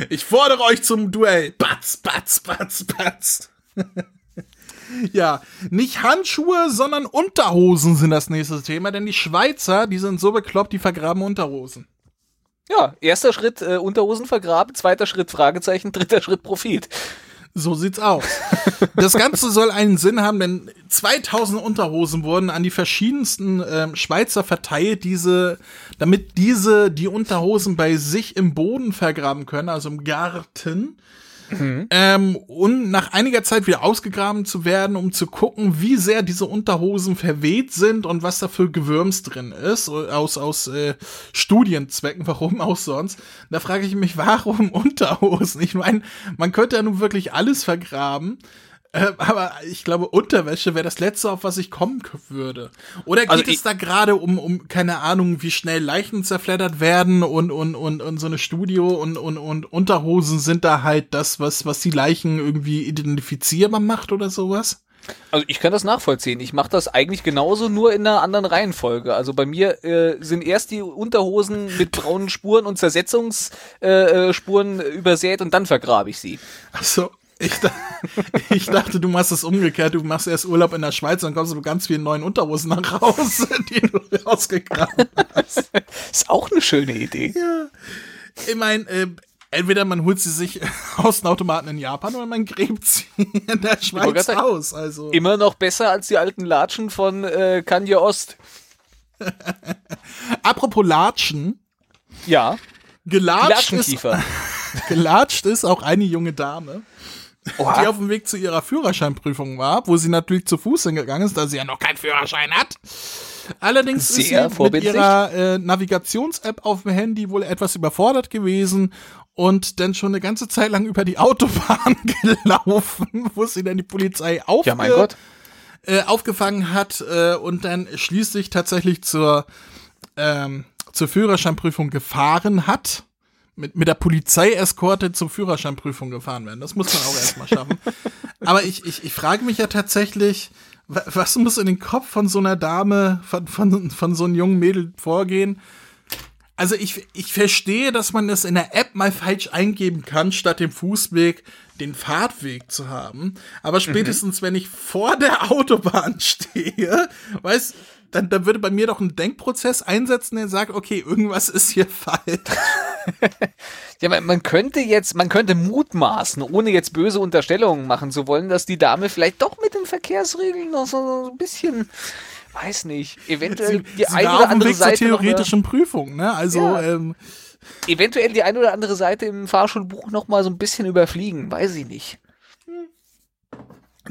Ich fordere euch zum Duell. Batz, batz, batz, batz. Ja, nicht Handschuhe, sondern Unterhosen sind das nächste Thema, denn die Schweizer, die sind so bekloppt, die vergraben Unterhosen. Ja, erster Schritt äh, Unterhosen vergraben, zweiter Schritt Fragezeichen, dritter Schritt Profit. So sieht's aus. Das Ganze soll einen Sinn haben, denn 2000 Unterhosen wurden an die verschiedensten ähm, Schweizer verteilt, diese, damit diese die Unterhosen bei sich im Boden vergraben können, also im Garten. Ähm, und nach einiger Zeit wieder ausgegraben zu werden, um zu gucken, wie sehr diese Unterhosen verweht sind und was da für Gewürms drin ist, aus, aus äh, Studienzwecken, warum auch sonst. Da frage ich mich, warum Unterhosen? Ich meine, man könnte ja nun wirklich alles vergraben. Äh, aber ich glaube, Unterwäsche wäre das Letzte, auf was ich kommen würde. Oder geht Also es da gerade um, um, keine Ahnung, wie schnell Leichen zerfleddert werden und, und, und, und so eine Studio und, und, und Unterhosen sind da halt das, was, was die Leichen irgendwie identifizierbar macht oder sowas? Also ich kann das nachvollziehen. Ich mache das eigentlich genauso, nur in einer anderen Reihenfolge. Also bei mir äh, sind erst die Unterhosen mit braunen Spuren und Zersetzungsspuren äh, äh, übersät und dann vergrabe ich sie. Achso, ich, da, ich dachte, du machst es umgekehrt. Du machst erst Urlaub in der Schweiz und kommst du mit ganz vielen neuen Unterhosen nach Hause, die du rausgegraben hast. Ist auch eine schöne Idee. Ich meine, äh, entweder man holt sie sich aus dem Automaten in Japan oder man gräbt sie in der Schweiz aus. Also, Immer noch besser als die alten Latschen von äh, Kanye Ost. apropos Latschen, Ja, gelatscht ist, gelatscht ist auch eine junge Dame, die Oha. auf dem Weg zu ihrer Führerscheinprüfung war, wo sie natürlich zu Fuß hingegangen ist, da sie ja noch keinen Führerschein hat. Allerdings ist Sehr sie mit ihrer äh, Navigations-App auf dem Handy wohl etwas überfordert gewesen und dann schon eine ganze Zeit lang über die Autobahn gelaufen, wo sie dann die Polizei aufge Ja, äh, aufgefangen hat äh, und dann schließlich tatsächlich zur, ähm, zur Führerscheinprüfung gefahren hat. Mit, mit der Polizeieskorte zur Führerscheinprüfung gefahren werden. Das muss man auch erstmal schaffen. Aber ich, ich, ich frage mich ja tatsächlich, wa- was muss in den Kopf von so einer Dame, von, von, von so einem jungen Mädel vorgehen? Also ich, ich verstehe, dass man das in der App mal falsch eingeben kann, statt dem Fußweg den Fahrtweg zu haben. Aber spätestens, wenn ich vor der Autobahn stehe, weißt dann, dann würde bei mir doch ein Denkprozess einsetzen, der sagt, okay, irgendwas ist hier falsch. Ja, man, man könnte jetzt, man könnte mutmaßen, ohne jetzt böse Unterstellungen machen zu wollen, dass die Dame vielleicht doch mit den Verkehrsregeln noch so, ein bisschen, weiß nicht, eventuell die Sie eine oder andere Weg zur Seite eine- theoretischen Prüfung, ne? Also, Ja. ähm, eventuell die eine oder andere Seite im Fahrschulbuch noch mal so ein bisschen überfliegen, weiß ich nicht.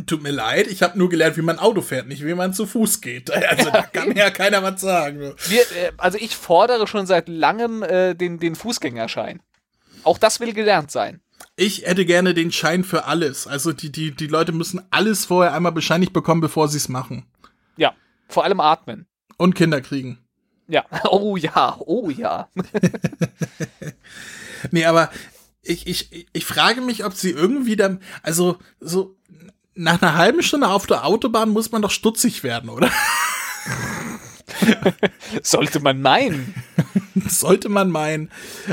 Tut mir leid, ich habe nur gelernt, wie man Auto fährt, nicht wie man zu Fuß geht. Also da kann mir ja keiner was sagen. Wir, äh, also ich fordere schon seit langem äh, den, den Fußgängerschein. Auch das will gelernt sein. Ich hätte gerne den Schein für alles. Also die, die, die Leute müssen alles vorher einmal bescheinigt bekommen, bevor sie es machen. Ja, vor allem atmen. Und Kinder kriegen. Ja, oh ja, oh ja. Nee, aber ich, ich, ich frage mich, ob sie irgendwie dann, also so nach einer halben Stunde auf der Autobahn muss man doch stutzig werden, oder? Sollte man meinen. Sollte man meinen.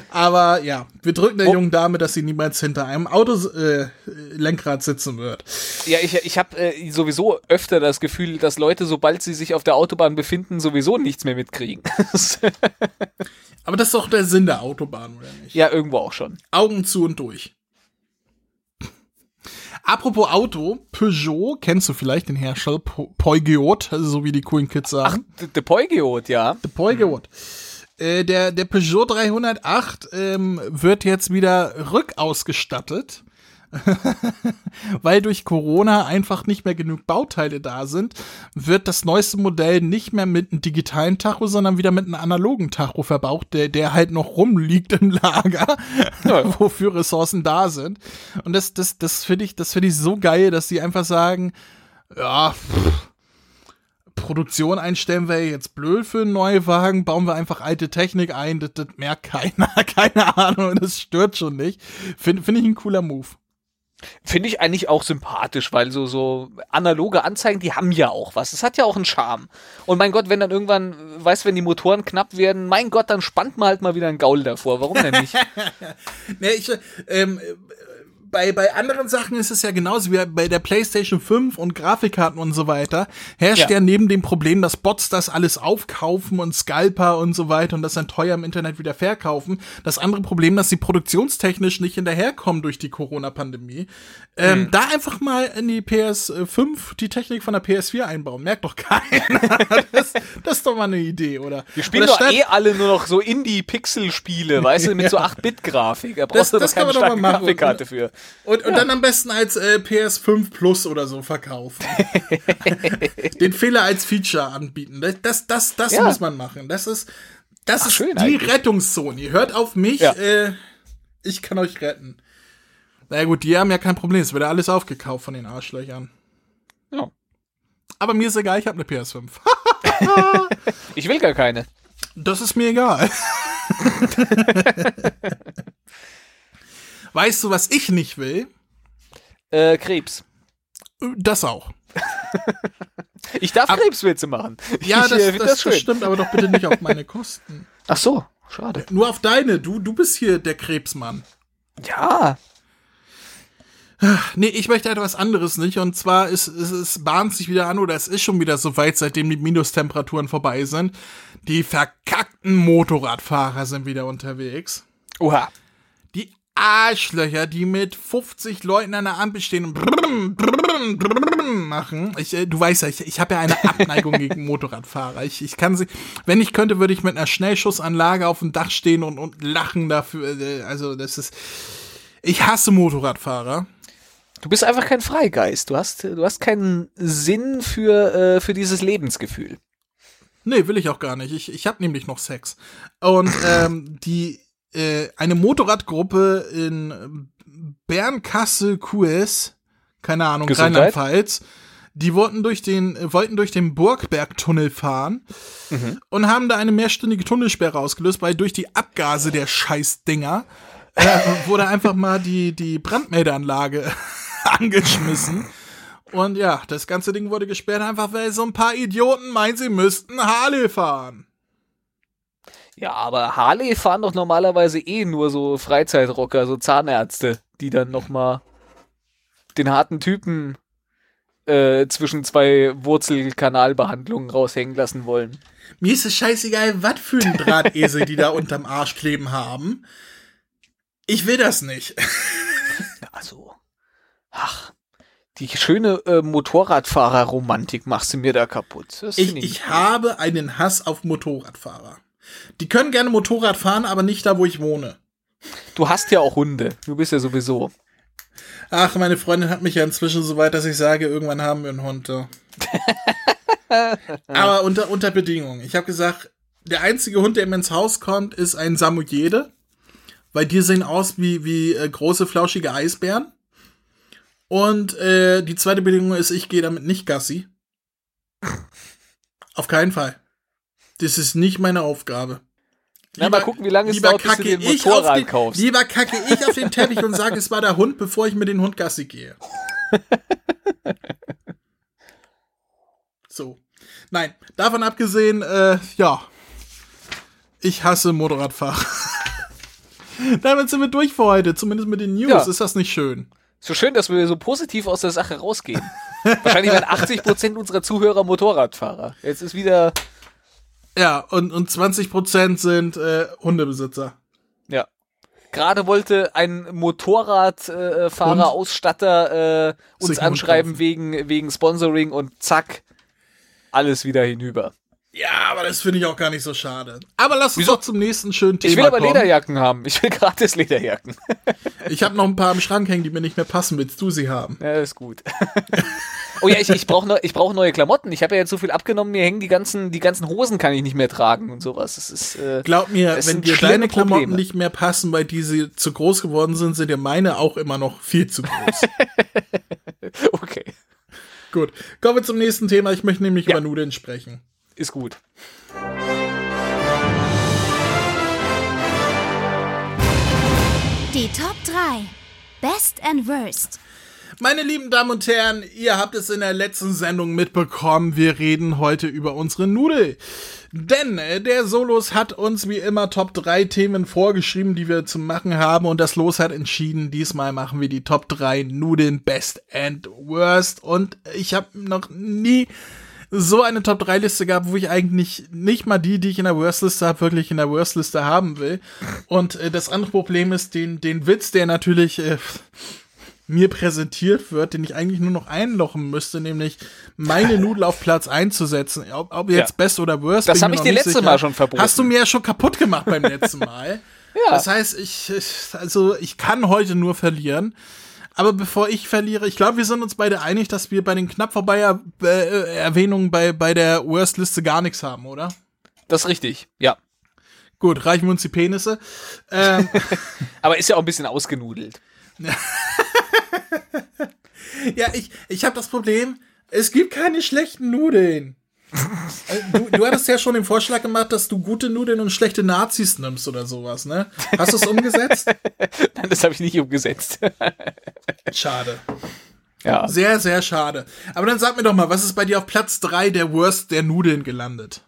Aber ja, wir drücken der Oh. jungen Dame, dass sie niemals hinter einem Autolenkrad äh, Lenkrad sitzen wird. Ja, ich, ich habe äh, sowieso öfter das Gefühl, dass Leute, sobald sie sich auf der Autobahn befinden, sowieso nichts mehr mitkriegen. Aber das ist doch der Sinn der Autobahn, oder nicht? ja, irgendwo auch schon. Augen zu und durch. Apropos Auto, Peugeot, kennst du vielleicht den Hersteller Peugeot, so wie die coolen Kids Ach, sagen. d- der Peugeot, ja. Der Peugeot. Äh, der, der Peugeot 308 ähm, wird jetzt wieder rückausgestattet, weil durch Corona einfach nicht mehr genug Bauteile da sind, wird das neueste Modell nicht mehr mit einem digitalen Tacho, sondern wieder mit einem analogen Tacho verbaut, der, der halt noch rumliegt im Lager, Ja, wofür Ressourcen da sind. Und das, das, das finde ich, das finde ich so geil, dass die einfach sagen, ja, pff, Produktion einstellen wäre jetzt blöd für einen Neuwagen, bauen wir einfach alte Technik ein, das, das merkt keiner, keine Ahnung, das stört schon nicht. Finde find ich ein cooler Move. Finde ich eigentlich auch sympathisch, weil so, so analoge Anzeigen, die haben ja auch was. Das hat ja auch einen Charme. Und mein Gott, wenn dann irgendwann, weißt wenn die Motoren knapp werden, mein Gott, dann spannt man halt mal wieder einen Gaul davor. Warum denn nicht? Ne, ich, ähm, äh, bei, bei anderen Sachen ist es ja genauso wie bei der PlayStation 5 und Grafikkarten und so weiter. Herrscht ja. Ja. neben dem Problem, dass Bots das alles aufkaufen und Scalper und so weiter und das dann teuer im Internet wieder verkaufen. Das andere Problem, dass sie produktionstechnisch nicht hinterherkommen durch die Corona-Pandemie. Ähm, Da einfach mal in die PS5 die Technik von der PS4 einbauen. Merkt doch keiner. das, das ist doch mal eine Idee, oder? Wir spielen Oder doch eh alle nur noch so Indie-Pixel-Spiele, weißt du, mit so 8-Bit-Grafik. Da Das- brauchst du das doch keine starke. Grafikkarte für. Und, und dann am besten als äh, PS5 Plus oder so verkaufen. Den Fehler als Feature anbieten. Das, das, das, Ja. muss man machen. Das ist, das Ach, ist schön die eigentlich. Rettungszone. Ihr hört auf mich, Ja. äh, ich kann euch retten. Na ja, gut, die haben ja kein Problem. Es wird ja alles aufgekauft von den Arschlöchern. Ja. Aber mir ist egal, ich habe eine PS5. Ich will gar keine. Das ist mir egal. weißt du, was ich nicht will? Äh, Krebs. Das auch. Ich darf Ab- Krebswitze machen. Ja, ich, das, äh, das, das, stimmt, aber doch bitte nicht auf meine Kosten. Ach so, schade. Nur auf deine. Du, du bist hier der Krebsmann. Ja, Nee, ich möchte etwas anderes nicht. Und zwar ist, ist es bahnt sich wieder an, oder es ist schon wieder so weit, seitdem die Minustemperaturen vorbei sind. Die verkackten Motorradfahrer sind wieder unterwegs. oha. Arschlöcher, die mit 50 Leuten an der Ampel stehen und brrrm, brrrm, brrrm machen. Ich, äh, du weißt ja, ich, ich habe ja eine Abneigung gegen Motorradfahrer. Ich, ich kann sie, wenn ich könnte, würde ich mit einer Schnellschussanlage auf dem Dach stehen und, und lachen dafür. Äh, Also, das ist. Ich hasse Motorradfahrer. Du bist einfach kein Freigeist. Du hast, du hast keinen Sinn für, äh, für dieses Lebensgefühl. Nee, will ich auch gar nicht. Ich, ich habe nämlich noch Sex. Und ähm, die äh, eine Motorradgruppe in Bernkassel QS, keine Ahnung. Rheinland-Pfalz, die wollten durch den wollten durch den Burgbergtunnel fahren und haben da eine mehrstündige Tunnelsperre ausgelöst, weil durch die Abgase der Scheißdinger äh, wurde einfach mal die die Brandmeldeanlage angeschmissen. Und ja, das ganze Ding wurde gesperrt, einfach weil so ein paar Idioten meinen, sie müssten Harley fahren. Ja, aber Harley fahren doch normalerweise eh nur so Freizeitrocker, so Zahnärzte, die dann nochmal den harten Typen äh, zwischen zwei Wurzelkanalbehandlungen raushängen lassen wollen. Mir ist es scheißegal, was für ein Drahtesel die da unterm Arsch kleben haben. Ich will das nicht. Also, ach, die schöne äh, Motorradfahrerromantik machst du mir da kaputt. Ich, ich habe einen Hass auf Motorradfahrer. Die können gerne Motorrad fahren, aber nicht da, wo ich wohne. Du hast ja auch Hunde. Du bist ja sowieso. Ach, meine Freundin hat mich ja inzwischen so weit, dass ich sage, irgendwann haben wir einen Hund. ja. Aber unter, unter Bedingungen. Ich habe gesagt, der einzige Hund, der mir ins Haus kommt, ist ein Samojede. Weil die sehen aus wie, wie äh, große, flauschige Eisbären. Und äh, die zweite Bedingung ist, ich gehe damit nicht Gassi. Auf keinen Fall. Das ist nicht meine Aufgabe. Na, mal gucken, wie lange es lieber dauert, bis du auf Motorrad den, kaufst. Lieber kacke ich auf den Teppich und sage, es war der Hund, bevor ich mit dem Hund Gassi gehe. So. Nein, davon abgesehen, äh, ja. Ich hasse Motorradfahrer. Damit sind wir durch für heute, zumindest mit den News. Ja. Ist das nicht schön? So schön, dass wir so positiv aus der Sache rausgehen. Wahrscheinlich werden 80% unserer Zuhörer Motorradfahrer. Jetzt ist wieder, Ja, und, und 20% sind äh, Hundebesitzer. ja. Gerade wollte ein Motorradfahrer, äh, Fahrer? Ausstatter äh, uns anschreiben wegen, wegen Sponsoring und zack, alles wieder hinüber. Ja, aber das finde ich auch gar nicht so schade. Aber lass uns Wieso? doch zum nächsten schönen Thema Ich will aber kommen. Lederjacken haben. Ich will gratis Lederjacken. Ich habe noch ein paar im Schrank hängen, die mir nicht mehr passen. Willst du sie haben? Ja, ist gut. oh ja, ich, ich brauche ne, ich brauch neue Klamotten. Ich habe ja jetzt so viel abgenommen, mir hängen die ganzen, die ganzen Hosen kann ich nicht mehr tragen und sowas. Das ist, äh, Glaub mir, Es wenn sind dir deine Klamotten Probleme. nicht mehr passen, weil die sie zu groß geworden sind, sind dir meine auch immer noch viel zu groß. okay. Gut, kommen wir zum nächsten Thema. Ich möchte nämlich Ja. über Nudeln sprechen. Ist gut. Die Top 3. Best and Worst. Meine lieben Damen und Herren, ihr habt es in der letzten Sendung mitbekommen. Wir reden heute über unsere Nudel. Denn äh, der Solos hat uns wie immer Top 3 Themen vorgeschrieben, die wir zu machen haben. Und das Los hat entschieden, diesmal machen wir die Top 3 Nudeln Best and Worst. Und ich habe noch nie so eine Top 3 Liste gehabt, wo ich eigentlich nicht mal die, die ich in der Worst Liste habe, wirklich in der Worst Liste haben will. Und äh, das andere Problem ist, den, den Witz, der natürlich äh, mir präsentiert wird, den ich eigentlich nur noch einlochen müsste, nämlich meine Nudel auf Platz einzusetzen. Ob, ob jetzt Ja. Best oder Worst. Das bin hab mir ich dir sicher. Mal schon verboten. Hast du mir ja schon kaputt gemacht beim letzten Mal. Ja. Das heißt, ich, also ich kann heute nur verlieren. Aber bevor ich verliere, ich glaube, wir sind uns beide einig, dass wir bei den knapp vorbei äh, Erwähnungen bei, bei der Worst-Liste gar nichts haben, oder? Das ist richtig. Ja. Gut, reichen wir uns die Penisse. Ähm, Aber ist ja auch ein bisschen ausgenudelt. ja, ich, ich habe das Problem, es gibt keine schlechten Nudeln. Äh, Du, du hattest ja schon den Vorschlag gemacht, dass du gute Nudeln und schlechte Nazis nimmst oder sowas, ne? Hast du es umgesetzt? Nein, das habe ich nicht umgesetzt. Schade. ja. Sehr, sehr schade. Aber dann sag mir doch mal, was ist bei dir auf Platz 3 der Worst der Nudeln gelandet?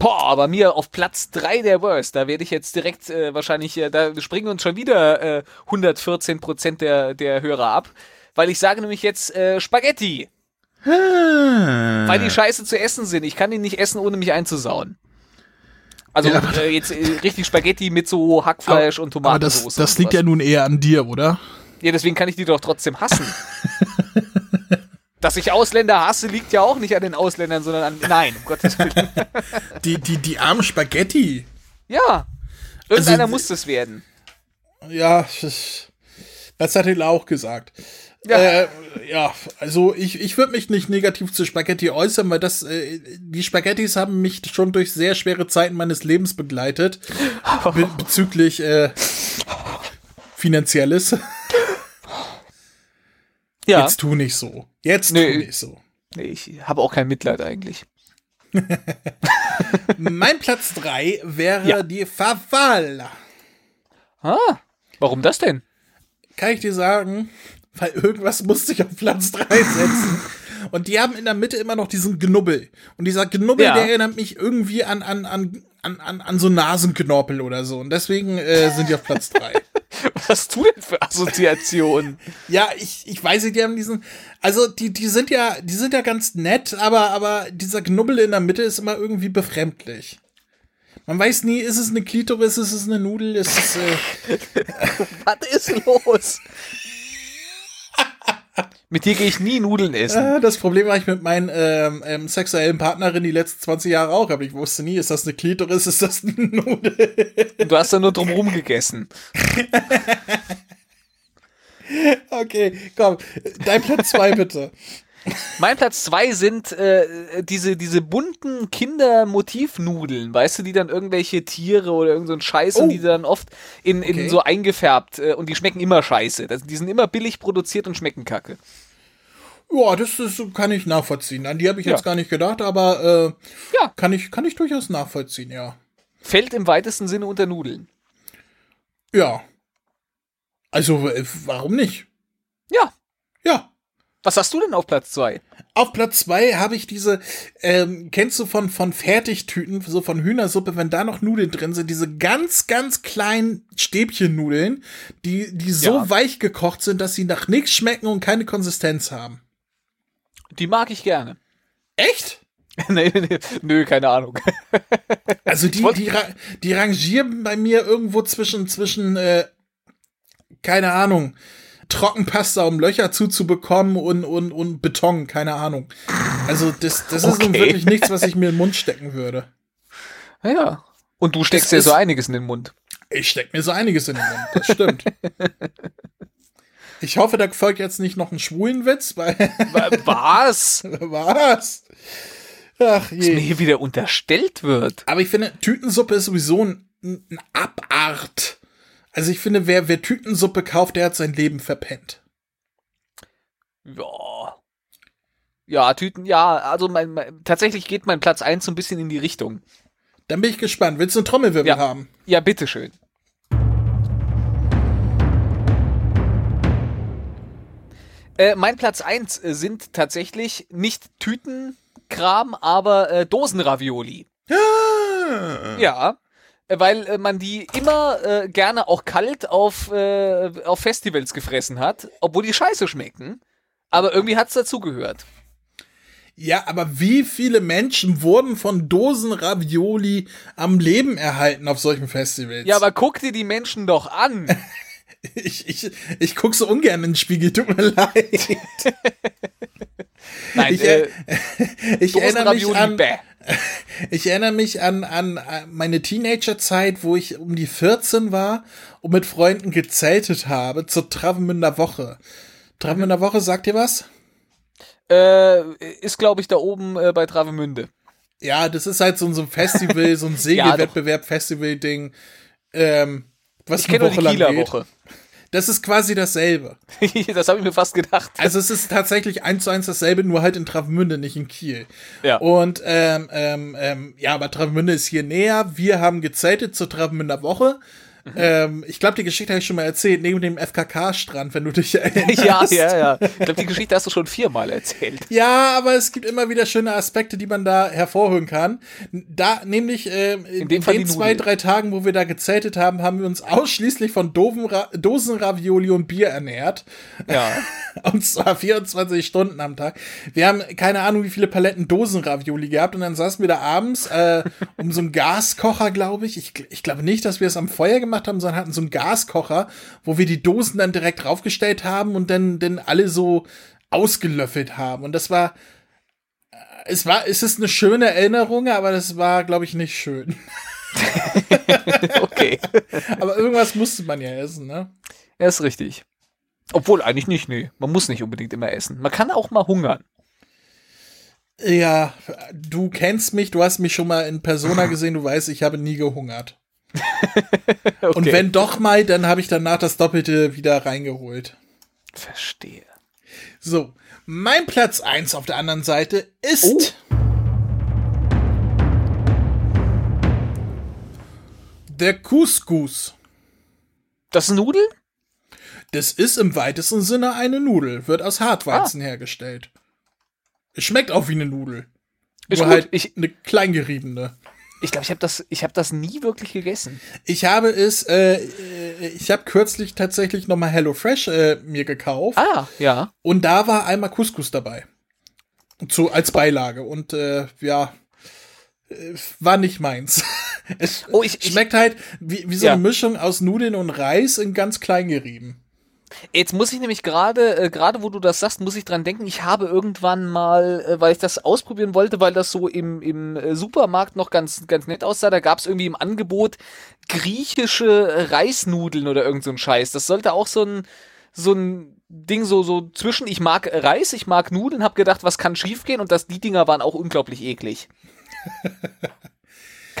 Boah, bei mir auf Platz 3 der Worst. Da werde ich jetzt direkt äh, wahrscheinlich, äh, da springen uns schon wieder äh, 114 Prozent der, der Hörer ab. Weil ich sage nämlich jetzt äh, Spaghetti. Weil die scheiße zu essen sind. Ich kann die nicht essen, ohne mich einzusauen. Also Ja. äh, jetzt äh, richtig Spaghetti mit so Hackfleisch und Aber das, Tomatensauce. das liegt ja nun eher an dir, oder? Ja, deswegen kann ich die doch trotzdem hassen. Dass ich Ausländer hasse, liegt ja auch nicht an den Ausländern, sondern an. Nein, um Gottes Willen. Die, die, die armen Spaghetti. Ja. Irgendeiner Also, muss das werden. Ja, das das hat Hilla auch gesagt. Ja. Äh, ja, also ich, ich würde mich nicht negativ zu Spaghetti äußern, weil das, äh, die Spaghettis haben mich schon durch sehr schwere Zeiten meines Lebens begleitet. Be bezüglich äh, Finanzielles. Ja. Jetzt tu nicht so. Jetzt Nee. tu nicht so. Nee, ich habe auch kein Mitleid eigentlich. mein Platz 3 wäre Ja. die Favela. Ah, warum das denn? Kann ich dir sagen, weil irgendwas musste ich auf Platz 3 setzen. Und die haben in der Mitte immer noch diesen Knubbel. Und dieser Knubbel, Ja. der erinnert mich irgendwie an, an, an, an, an, an so Nasenknorpel oder so. Und deswegen äh, sind die auf Platz drei. Was hast du denn für Assoziationen? Ja, ich, ich weiß nicht, die haben diesen, also die, die sind ja, die sind ja ganz nett, aber, aber dieser Knubbel in der Mitte ist immer irgendwie befremdlich. Man weiß nie, ist es eine Klitoris, ist es eine Nudel, ist es, äh, Was ist los? Mit dir gehe ich nie Nudeln essen. äh, das Problem war ich mit meinen ähm, ähm, sexuellen Partnerinnen die letzten 20 Jahre auch, aber ich wusste nie, ist das eine Klitoris, ist das eine Nudel? Und du hast da nur drumherum gegessen. Okay, komm, dein Platz zwei bitte. Mein Platz zwei sind äh, diese, diese bunten Kindermotivnudeln, weißt du, die dann irgendwelche Tiere oder irgend so ein Scheiß und Oh. die dann oft in, in Okay. so eingefärbt äh, und die schmecken immer scheiße. Das, die sind immer billig produziert und schmecken kacke. Ja, das, das kann ich nachvollziehen. An die habe ich Ja. jetzt gar nicht gedacht, aber äh, Ja. kann ich, kann ich durchaus nachvollziehen, ja. Fällt im weitesten Sinne unter Nudeln. Ja. Also, warum nicht? Ja. Ja. Was hast du denn auf Platz zwei? Auf Platz zwei habe ich diese, ähm, kennst du von, von Fertigtüten, so von Hühnersuppe, wenn da noch Nudeln drin sind, diese ganz, ganz kleinen Stäbchennudeln, die, die so Ja. weich gekocht sind, dass sie nach nichts schmecken und keine Konsistenz haben. Die mag ich gerne. Echt? nee, nee, nö, keine Ahnung. Also die, die, die rangieren bei mir irgendwo zwischen, zwischen, äh, keine Ahnung, Trockenpasta, um Löcher zuzubekommen und, und, und Beton, keine Ahnung. Also das, das ist nun wirklich nichts, was ich mir in den Mund stecken würde. ja. Und du steckst ist- so einiges in den Mund. Ich steck mir so einiges in den Mund, das stimmt. Ich hoffe, da folgt jetzt nicht noch ein Schwulenwitz, weil, Wa- Was? was? Ach Was mir je. hier wieder unterstellt wird. Aber ich finde, Tütensuppe ist sowieso ein, ein Abart. Also ich finde, wer, wer Tütensuppe kauft, der hat sein Leben verpennt. Ja. Ja, Tüten, ja, also mein, mein, tatsächlich geht mein Platz 1 so ein bisschen in die Richtung. Dann bin ich gespannt. Willst du einen Trommelwirbel Ja. haben? Ja, bitteschön. Äh, mein Platz 1 äh, sind tatsächlich nicht Tütenkram, aber äh, Dosenravioli. Ja, äh, weil äh, man die immer äh, gerne auch kalt auf, äh, auf Festivals gefressen hat, obwohl die scheiße schmecken. Aber irgendwie hat's dazugehört. Ja, aber wie viele Menschen wurden von Dosen Ravioli am Leben erhalten auf solchen Festivals? Ja, aber guck dir die Menschen doch an. ich, ich, ich guck so ungern in den Spiegel, tut mir leid. Nein, Ich, äh, äh, Ich erinnere mich an, bäh. ich erinnere mich an, an meine Teenagerzeit, wo ich um die 14 war und mit Freunden gezeltet habe zur Travemünder Woche. Travemünder Woche, sagt ihr was? Äh, ist, glaube ich, da oben äh, bei Travemünde. Ja, das ist halt so, so ein Festival, so ein Segelwettbewerb, Festival-Ding, ähm, was Ich kenne nur die lang Kieler geht. Woche. Das ist quasi dasselbe. das habe ich mir fast gedacht. Also es ist tatsächlich eins zu eins dasselbe, nur halt in Travemünde, nicht in Kiel. Ja. Und ähm, ähm, ähm, ja, aber Travemünde ist hier näher. Wir haben gezeltet zur Travemünder Woche. Ähm, ich glaube, die Geschichte habe ich schon mal erzählt, neben dem FKK-Strand, wenn du dich erinnerst. ja, ja, ja. Ich glaube, die Geschichte hast du schon viermal erzählt. Ja, aber es gibt immer wieder schöne Aspekte, die man da hervorholen kann. Da, nämlich äh, in, Fall den zwei, drei Tagen, wo wir da gezeltet haben, haben wir uns ausschließlich von Dosenra Dosenravioli und Bier ernährt. Ja. Und zwar 24 Stunden am Tag. Wir haben keine Ahnung, wie viele Paletten Dosenravioli gehabt und dann saßen wir da abends äh, um so einen Gaskocher, glaube ich. ich. Ich glaube nicht, dass wir es am Feuer gemacht haben, sondern hatten so einen Gaskocher, wo wir die Dosen dann direkt draufgestellt haben und dann, dann alle so ausgelöffelt haben. Und das war, äh, es war, es ist eine schöne Erinnerung, aber das war, glaube ich, nicht schön. Okay. Aber irgendwas musste man ja essen, ne? Ja, ist richtig. Obwohl, eigentlich nicht, nee. Man muss nicht unbedingt immer essen. Man kann auch mal hungern. Ja, du kennst mich, du hast mich schon mal in Persona gesehen, du weißt, ich habe nie gehungert. Okay. Und wenn doch mal, dann habe ich danach das Doppelte wieder reingeholt. Verstehe. So, mein Platz eins auf der anderen Seite ist Oh. der Couscous. Das ist Nudeln? Das ist im weitesten Sinne eine Nudel, wird aus Ah. Hartweizen hergestellt. Es schmeckt auch wie eine Nudel. Ist Nur gut. halt Ich- eine kleingeriebene. Ich glaube, ich habe das, ich habe das nie wirklich gegessen. Ich habe es, äh, äh, ich habe kürzlich tatsächlich nochmal HelloFresh äh, mir gekauft Ah, ja. und da war einmal Couscous dabei. Zu, als Beilage und äh, ja, äh, war nicht meins. es Oh, ich- ich- schmeckt halt wie, wie so Ja. eine Mischung aus Nudeln und Reis in ganz klein gerieben. Jetzt muss ich nämlich gerade, äh, gerade wo du das sagst, muss ich dran denken, ich habe irgendwann mal, äh, weil ich das ausprobieren wollte, weil das so im, im äh, Supermarkt noch ganz, ganz nett aussah, da gab es irgendwie im Angebot griechische Reisnudeln oder irgend so ein Scheiß. Das sollte auch so ein, so ein Ding so, so zwischen, ich mag Reis, ich mag Nudeln, hab gedacht, was kann schiefgehen und das, die Dinger waren auch unglaublich eklig.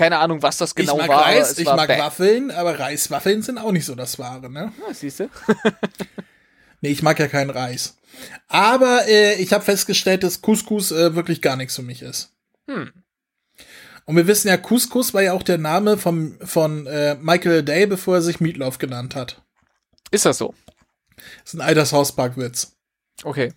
Keine Ahnung, was das genau ich mag war. Reis, ich war mag bäh. Waffeln, aber Reiswaffeln sind auch nicht so das Wahre, ne? Ja, siehst du? Nee, ich mag ja keinen Reis. Aber äh, ich habe festgestellt, dass Couscous äh, wirklich gar nichts für mich ist. Hm. Und wir wissen ja, Couscous war ja auch der Name vom, von äh, Michael Day, bevor er sich Meatloaf genannt hat. Ist das so? Das ist ein alter South Park-Witz. Okay.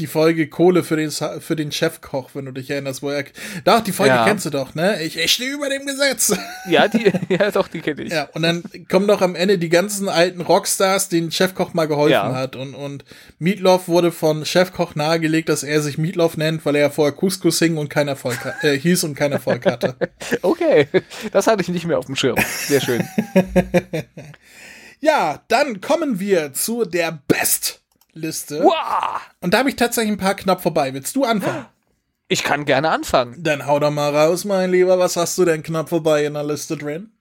Die Folge Kohle für den, für den Chefkoch, wenn du dich erinnerst, wo er. Doch, die Folge Ja. kennst du doch, ne? Ich, ich stehe über dem Gesetz. Ja, die, ja, doch, die kenne ich. Ja, und dann kommen doch am Ende die ganzen alten Rockstars, denen Chefkoch mal geholfen Ja. hat. Und, und Meatloaf wurde von Chefkoch nahegelegt, dass er sich Meatloaf nennt, weil er ja vorher Couscous hing und keinen Erfolg äh, hieß und keinen Erfolg hatte. Okay, das hatte ich nicht mehr auf dem Schirm. Sehr schön. ja, dann kommen wir zu der Best-Liste. Wow! Und da habe ich tatsächlich ein paar knapp vorbei. Willst du anfangen? Ich kann gerne anfangen. Dann hau doch mal raus, mein Lieber. Was hast du denn knapp vorbei in der Liste drin?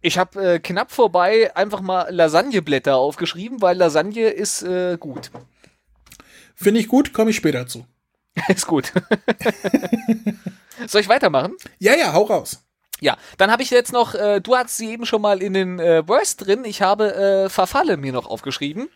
Ich habe äh, knapp vorbei einfach mal Lasagneblätter aufgeschrieben, weil Lasagne ist äh, gut. Finde ich gut, komme ich später zu. ist gut. Soll ich weitermachen? Ja, ja, hau raus. Ja, dann habe ich jetzt noch, äh, du hattest sie eben schon mal in den äh, Worst drin, ich habe äh, Verfalle mir noch aufgeschrieben.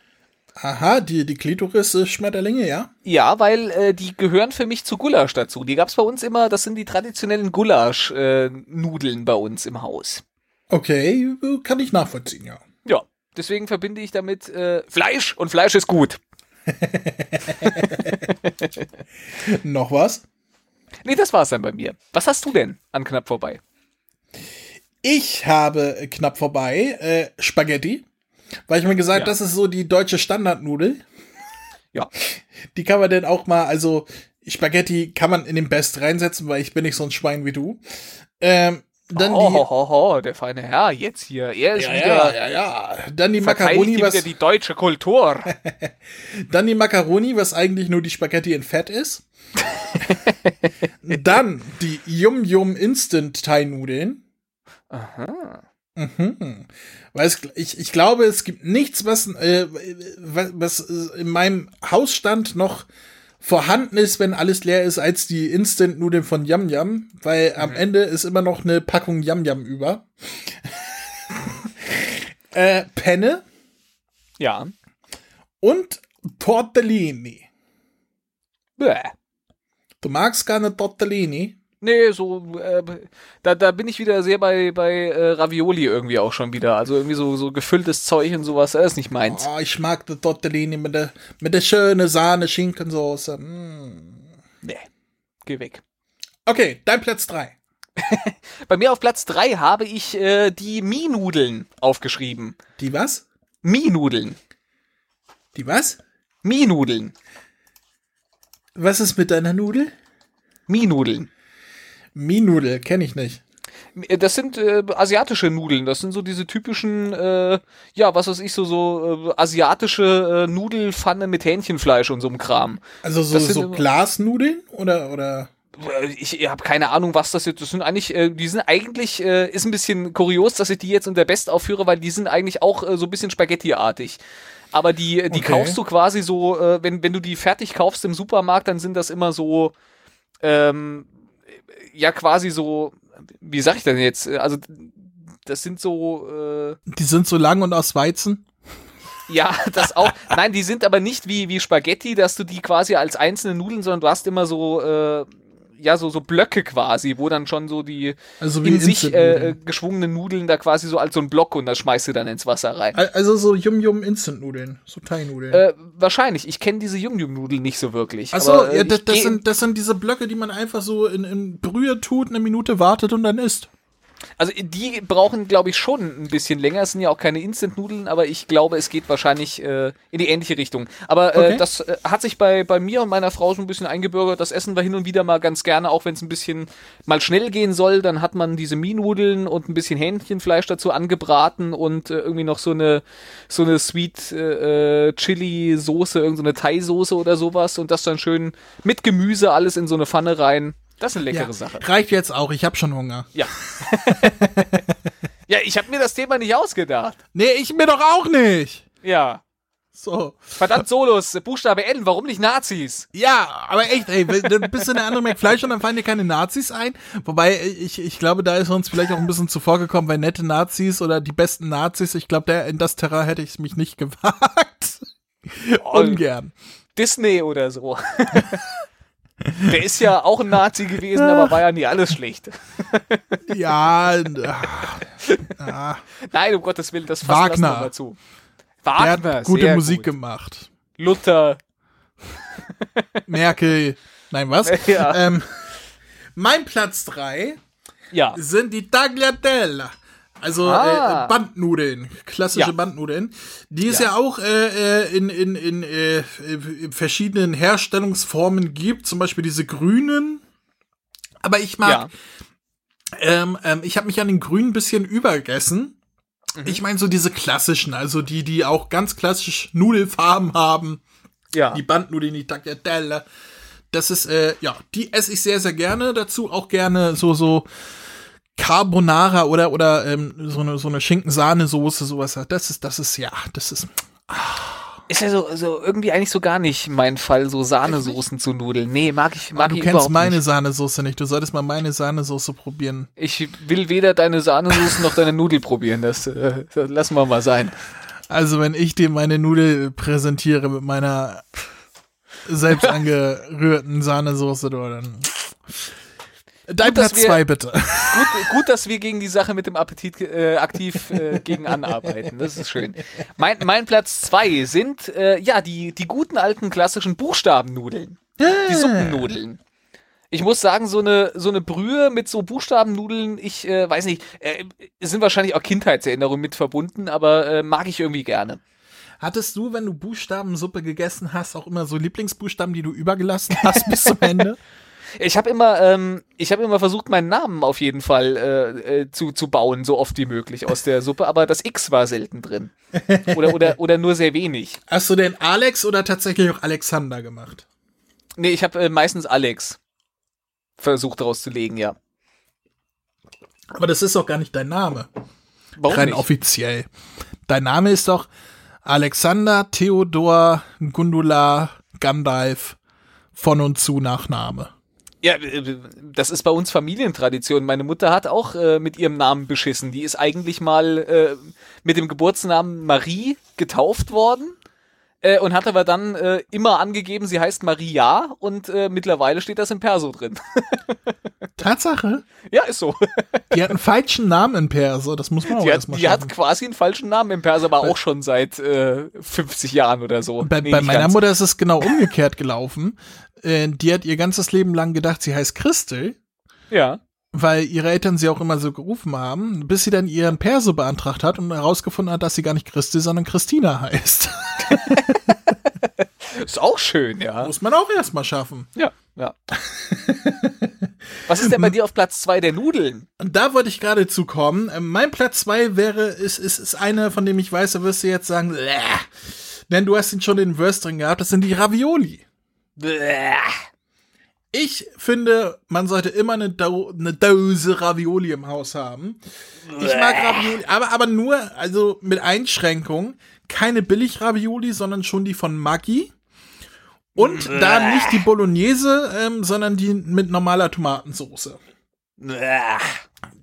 Aha, die, die Klitoris ist Schmetterlinge, ja? Ja, weil äh, die gehören für mich zu Gulasch dazu. Die gab's bei uns immer, das sind die traditionellen Gulasch-Nudeln bei uns im Haus. Okay, kann ich nachvollziehen, ja. Ja, deswegen verbinde ich damit äh, Fleisch und Fleisch ist gut. Noch was? Nee, das war's dann bei mir. Was hast du denn an knapp vorbei? Ich habe knapp vorbei äh, Spaghetti, weil ich mir gesagt, Ja. das ist so die deutsche Standardnudel. Ja. Die kann man denn auch mal, also Spaghetti kann man in den Best reinsetzen, weil ich bin nicht so ein Schwein wie du. Ähm, dann oh, die, ho, ho, ho, der feine Herr, jetzt hier. Er ist ja, wieder. ja, ja, ja. Dann die Macaroni, was, wieder die deutsche Kultur. dann die Macaroni, was eigentlich nur die Spaghetti in Fett ist. dann die Yum Yum Instant Thai Nudeln. Aha. Mhm. Weil es, ich, ich glaube, es gibt nichts, was, äh, was, was in meinem Hausstand noch vorhanden ist, wenn alles leer ist, als die Instant-Nudeln von Yum Yum, weil am Ende ist immer noch eine Packung Yum Yum über. äh, Penne Ja. und Tortellini. Bäh. Du magst keine Tortellini? Nee, so, äh, da, da bin ich wieder sehr bei, bei äh, Ravioli irgendwie auch schon wieder. Also irgendwie so, so gefülltes Zeug und sowas, das ist nicht meins. Oh, ich mag die Tortellini mit der, mit der schönen Sahne, Schinkensoße. Mm. Nee, geh weg. Okay, dein Platz drei. Bei mir auf Platz drei habe ich äh, die Mie-Nudeln aufgeschrieben. Die was? Mie-Nudeln. Die was? Mie-Nudeln. Was ist mit deiner Nudel? Mie-Nudeln. Mie-Nudel, kenne ich nicht. Äh, Das sind äh, asiatische Nudeln. Das sind so diese typischen, äh, ja, was weiß ich, so, so äh, asiatische äh, Nudelfanne mit Hähnchenfleisch und so einem Kram. Also so, sind so Glasnudeln oder oder Ich, habe keine Ahnung, was das jetzt. Das sind eigentlich, äh, die sind eigentlich, äh, ist ein bisschen kurios, dass ich die jetzt in der Best aufführe, weil die sind eigentlich auch äh, so ein bisschen Spaghetti-artig. Aber die, die Okay. kaufst du quasi so, wenn, wenn du die fertig kaufst im Supermarkt, dann sind das immer so, ähm, ja, quasi so, wie sag ich denn jetzt? Äh, Also, das sind so, äh, die sind so lang und aus Weizen? ja, das auch. Nein, die sind aber nicht wie, wie Spaghetti, dass du die quasi als einzelne Nudeln, sondern du hast immer so, äh, ja, so, so Blöcke quasi, wo dann schon so die Also in sich äh, Instant-Nudeln. geschwungenen Nudeln da quasi so als so ein Block und das schmeißt du dann ins Wasser rein. Al- Also so Yum-Yum Instant-Nudeln, so Thai-Nudeln. Äh, wahrscheinlich. Ich kenne diese Yum-Yum-Nudeln nicht so wirklich. Achso, aber, äh, ja, das, das, sind, das sind diese Blöcke, die man einfach so in, in Brühe tut, eine Minute wartet und dann isst. Also die brauchen, glaube ich, schon ein bisschen länger. Es sind ja auch keine Instant-Nudeln, aber ich glaube, es geht wahrscheinlich äh, in die ähnliche Richtung. Aber Okay. äh, das äh, hat sich bei, bei mir und meiner Frau so ein bisschen eingebürgert. Das essen wir hin und wieder mal ganz gerne, auch wenn es ein bisschen mal schnell gehen soll. Dann hat man diese Mie-Nudeln und ein bisschen Hähnchenfleisch dazu angebraten und äh, irgendwie noch so eine so eine Sweet äh, äh, Chili-Soße, irgendeine so eine Thai-Soße oder sowas und das dann schön mit Gemüse alles in so eine Pfanne rein. Das ist eine leckere Ja, Sache. reicht jetzt auch, ich habe schon Hunger. Ja. ja, ich habe mir das Thema nicht ausgedacht. Nee, ich mir doch auch nicht. Ja. So. Verdammt, Solos, Buchstabe N, warum nicht Nazis? Ja, aber echt, ey, dann bist du eine andere McFleisch und dann fallen dir keine Nazis ein. Wobei, ich, ich glaube, da ist uns vielleicht auch ein bisschen zuvor gekommen, weil nette Nazis oder die besten Nazis, ich glaube, der in das Terrain hätte ich mich nicht gewagt. Ungern. Disney oder so. Der ist ja auch ein Nazi gewesen, aber war ja nie alles schlecht. Ja, ah, Nein, um Gottes Willen, das fassen Wagner. wir mal zu. der Wagner, hat gute Musik gut. gemacht. Luther. Merkel. Nein, was? Ja. Ähm, mein Platz drei Ja. sind die Tagliatelle. Also Ah. äh, Bandnudeln, klassische Ja. Bandnudeln, die es Ja. ja, auch äh, äh, in, in, in, äh, in verschiedenen Herstellungsformen gibt, zum Beispiel diese grünen. Aber ich mag, Ja. ähm, ähm, ich habe mich an den grünen ein bisschen übergessen. Mhm. Ich meine so diese klassischen, also die, die auch ganz klassisch Nudelfarben haben Ja. die Bandnudeln, die Tagliatelle. Das ist, äh, ja, die esse ich sehr, sehr gerne. Dazu auch gerne so, so Carbonara oder, oder ähm, so eine, so eine Schinken-Sahnesoße, sowas. Das ist, das ist, ja, das ist. Ist ja so, so irgendwie eigentlich so gar nicht mein Fall, so Sahnesoßen zu Nudeln. Nee, mag ich, mag du ich kennst meine nicht. Sahnesoße nicht. Du solltest mal meine Sahnesoße probieren. Ich will weder deine Sahnesoßen noch deine Nudel probieren. Das, äh, das lassen wir mal sein. Also, wenn ich dir meine Nudel präsentiere mit meiner selbst angerührten Sahnesoße, du, dann. Dein Gut, Platz wir- zwei, bitte. Gut, gut, dass wir gegen die Sache mit dem Appetit äh, aktiv äh, gegen anarbeiten. Das ist schön. Mein, mein Platz zwei sind äh, ja die, die guten alten klassischen Buchstabennudeln. Die Suppennudeln. Ich muss sagen, so eine, so eine Brühe mit so Buchstabennudeln, ich äh, weiß nicht, äh, sind wahrscheinlich auch Kindheitserinnerungen mit verbunden, aber äh, mag ich irgendwie gerne. Hattest du, wenn du Buchstabensuppe gegessen hast, auch immer so Lieblingsbuchstaben, die du übergelassen hast bis zum Ende? Ich habe immer, ähm, ich habe immer versucht, meinen Namen auf jeden Fall äh, äh, zu, zu bauen, so oft wie möglich aus der Suppe, aber das X war selten drin. Oder, oder, oder nur sehr wenig. Hast du denn Alex oder tatsächlich auch Alexander gemacht? Nee, ich habe äh, meistens Alex versucht rauszulegen, ja. Aber das ist doch gar nicht dein Name. Warum Rein nicht? offiziell. Dein Name ist doch Alexander Theodor Gundula Gandalf von und zu Nachname. Ja, äh, das ist bei uns Familientradition. Meine Mutter hat auch äh, mit ihrem Namen beschissen. Die ist eigentlich mal äh, mit dem Geburtsnamen Marie getauft worden. Äh, und hat aber dann äh, immer angegeben, sie heißt Maria und äh, mittlerweile steht das im Perso drin. Tatsache? ja, ist so. Die hat einen falschen Namen in Perso, das muss man auch Die, hat, erstmal die hat quasi einen falschen Namen im Perso, aber auch schon seit äh, 50 Jahren oder so. Bei, Nee, bei meiner ganz. Mutter ist es genau umgekehrt gelaufen. Äh, die hat ihr ganzes Leben lang gedacht, sie heißt Christel. Ja. weil ihre Eltern sie auch immer so gerufen haben, bis sie dann ihren Perso beantragt hat und herausgefunden hat, dass sie gar nicht Christi, sondern Christina heißt. Ist auch schön, ja. Muss man auch erstmal schaffen. Ja, ja. Was ist denn bei dir auf Platz zwei der Nudeln? Da wollte ich gerade zu kommen. Ähm, Mein Platz zwei wäre, ist, ist, ist eine, von dem ich weiß, da wirst du jetzt sagen, "Bäh." denn du hast ihn schon in Wurst drin gehabt, das sind die Ravioli. Ich finde, man sollte immer eine, Do eine Dose Ravioli im Haus haben. Ich mag Ravioli, aber, aber nur, also mit Einschränkung, keine Billig-Ravioli, sondern schon die von Maggi. Und da nicht die Bolognese, ähm, sondern die mit normaler Tomatensoße.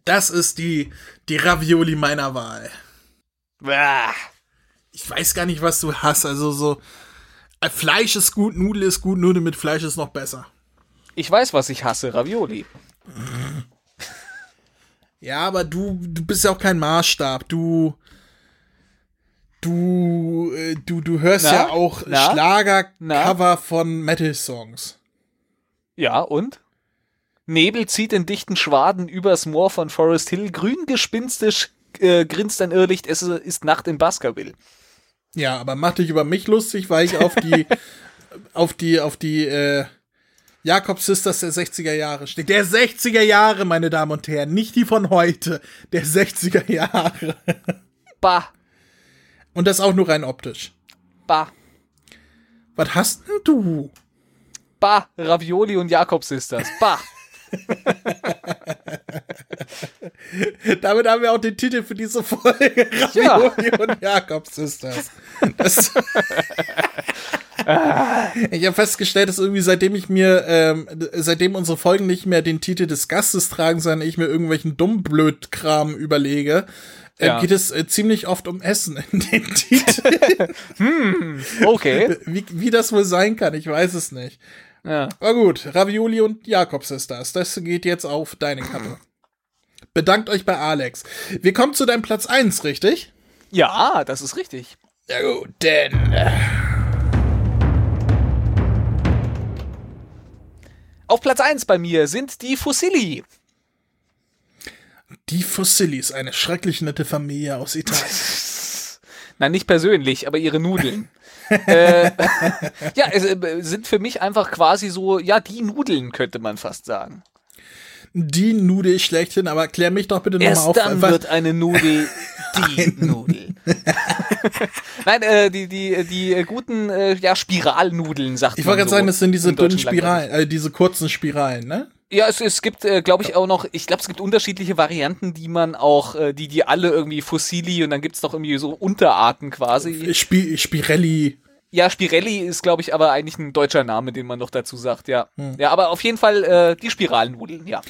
Das ist die, die Ravioli meiner Wahl. Ich weiß gar nicht, was du hast. Also so, Fleisch ist gut, Nudel ist gut, Nudel mit Fleisch ist noch besser. Ich weiß, was ich hasse, Ravioli. Ja, aber du, du bist ja auch kein Maßstab. Du, du, äh, du, du hörst Na? ja auch? Schlagercover von Metal-Songs. Ja, und? Nebel zieht in dichten Schwaden übers Moor von Forest Hill. Grün gespinstisch äh, grinst ein Irrlicht. Es ist Nacht in Baskerville. Ja, aber mach dich über mich lustig, weil ich auf die, auf die, auf die, äh, Jakob Sisters der 60er Jahre steht. Der 60er Jahre, meine Damen und Herren, nicht die von heute. Der 60er Jahre. Bah, Und das auch nur rein optisch. bah, Was hast denn du? bah. Ravioli und Jakob Sisters. Bah. Damit haben wir auch den Titel für diese Folge. Ravioli und Jakob Sisters. Das ich habe festgestellt, dass irgendwie seitdem ich mir, ähm, seitdem unsere Folgen nicht mehr den Titel des Gastes tragen, sondern ich mir irgendwelchen Dummblödkram überlege, äh, Ja. geht es äh, ziemlich oft um Essen in den Titeln. Okay. wie, wie das wohl sein kann, ich weiß es nicht. Ja. Aber gut, Ravioli und Jakob Sisters, das geht jetzt auf deine Kappe. Bedankt euch bei Alex. Wir kommen zu deinem Platz 1, richtig? ja, das ist richtig. Ja gut, denn äh, Auf Platz 1 bei mir sind die Fusilli. die Fossilis, eine schrecklich nette Familie aus Italien. Nein, nicht persönlich, aber ihre Nudeln. äh, ja, es äh, sind für mich einfach quasi so, ja, die Nudeln, könnte man fast sagen. Die Nudel schlechthin, aber klär mich doch bitte nochmal Erst auf. dann wird eine Nudel die Nudel. Nein, äh, die, die, die äh, guten, äh, ja, Spiralnudeln, sagt ich man wollte gerade so sagen, das sind diese dünnen Spiralen, äh, diese kurzen Spiralen, ne? Ja, es, es gibt, äh, glaube ich, auch noch, ich glaube, es gibt unterschiedliche Varianten, die man auch, äh, die, die alle irgendwie Fossili und dann gibt's noch irgendwie so Unterarten quasi. Spi Spirelli. Ja, Spirelli ist, glaube ich, aber eigentlich ein deutscher Name, den man noch dazu sagt, ja. Hm. Ja, aber auf jeden Fall äh, die Spiralnudeln, ja.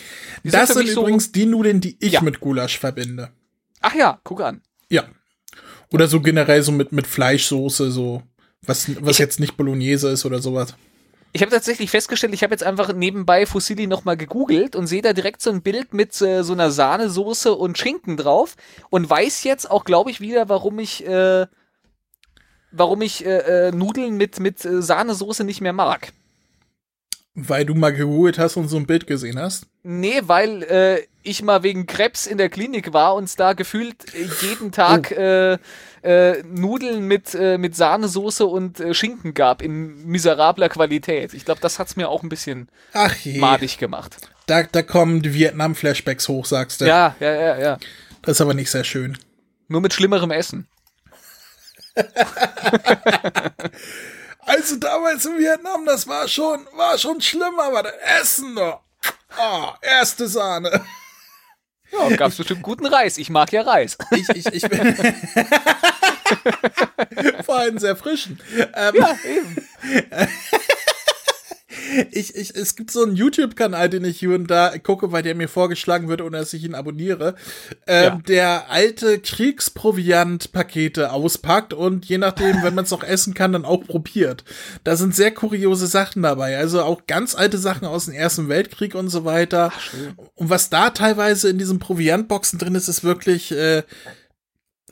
Die Das für sind mich so- übrigens die Nudeln, die ich Ja. mit Gulasch verbinde. Ach ja, guck an. Ja. Oder so generell so mit, mit Fleischsoße, so. Was, was jetzt nicht Bolognese ist oder sowas. Ich habe tatsächlich festgestellt, ich habe jetzt einfach nebenbei Fusilli nochmal gegoogelt und sehe da direkt so ein Bild mit äh, so einer Sahnesoße und Schinken drauf und weiß jetzt auch, glaube ich, wieder, warum ich, äh, warum ich äh, äh, Nudeln mit, mit äh, Sahnesoße nicht mehr mag. Weil du mal gegoogelt hast und so ein Bild gesehen hast. Nee, weil äh, ich mal wegen Krebs in der Klinik war und es da gefühlt äh, jeden Tag äh, äh, Nudeln mit, mit Sahnesoße und Schinken gab in miserabler Qualität. Ich glaube, das hat's mir auch ein bisschen Ach je. madig gemacht. Da, da kommen die Vietnam-Flashbacks hoch, sagst du. Ja, ja, ja, ja. Das ist aber nicht sehr schön. Nur mit schlimmerem Essen. Also damals in Vietnam, das war schon, war schon schlimm, aber das Essen doch. Ah, erste Sahne. Ja, gab's bestimmt guten Reis. Ich mag ja Reis. Ich, ich, ich bin vor allem sehr frischen. Ähm, Ja, eben. Ich, ich, es gibt so einen YouTube-Kanal, den ich hier und da gucke, weil der mir vorgeschlagen wird, ohne dass ich ihn abonniere, ähm, Ja. der alte Kriegsproviant-Pakete auspackt und je nachdem, wenn man es auch essen kann, dann auch probiert. Da sind sehr kuriose Sachen dabei, also auch ganz alte Sachen aus dem Ersten Weltkrieg und so weiter. und was da teilweise in diesen Proviantboxen drin ist, ist wirklich äh,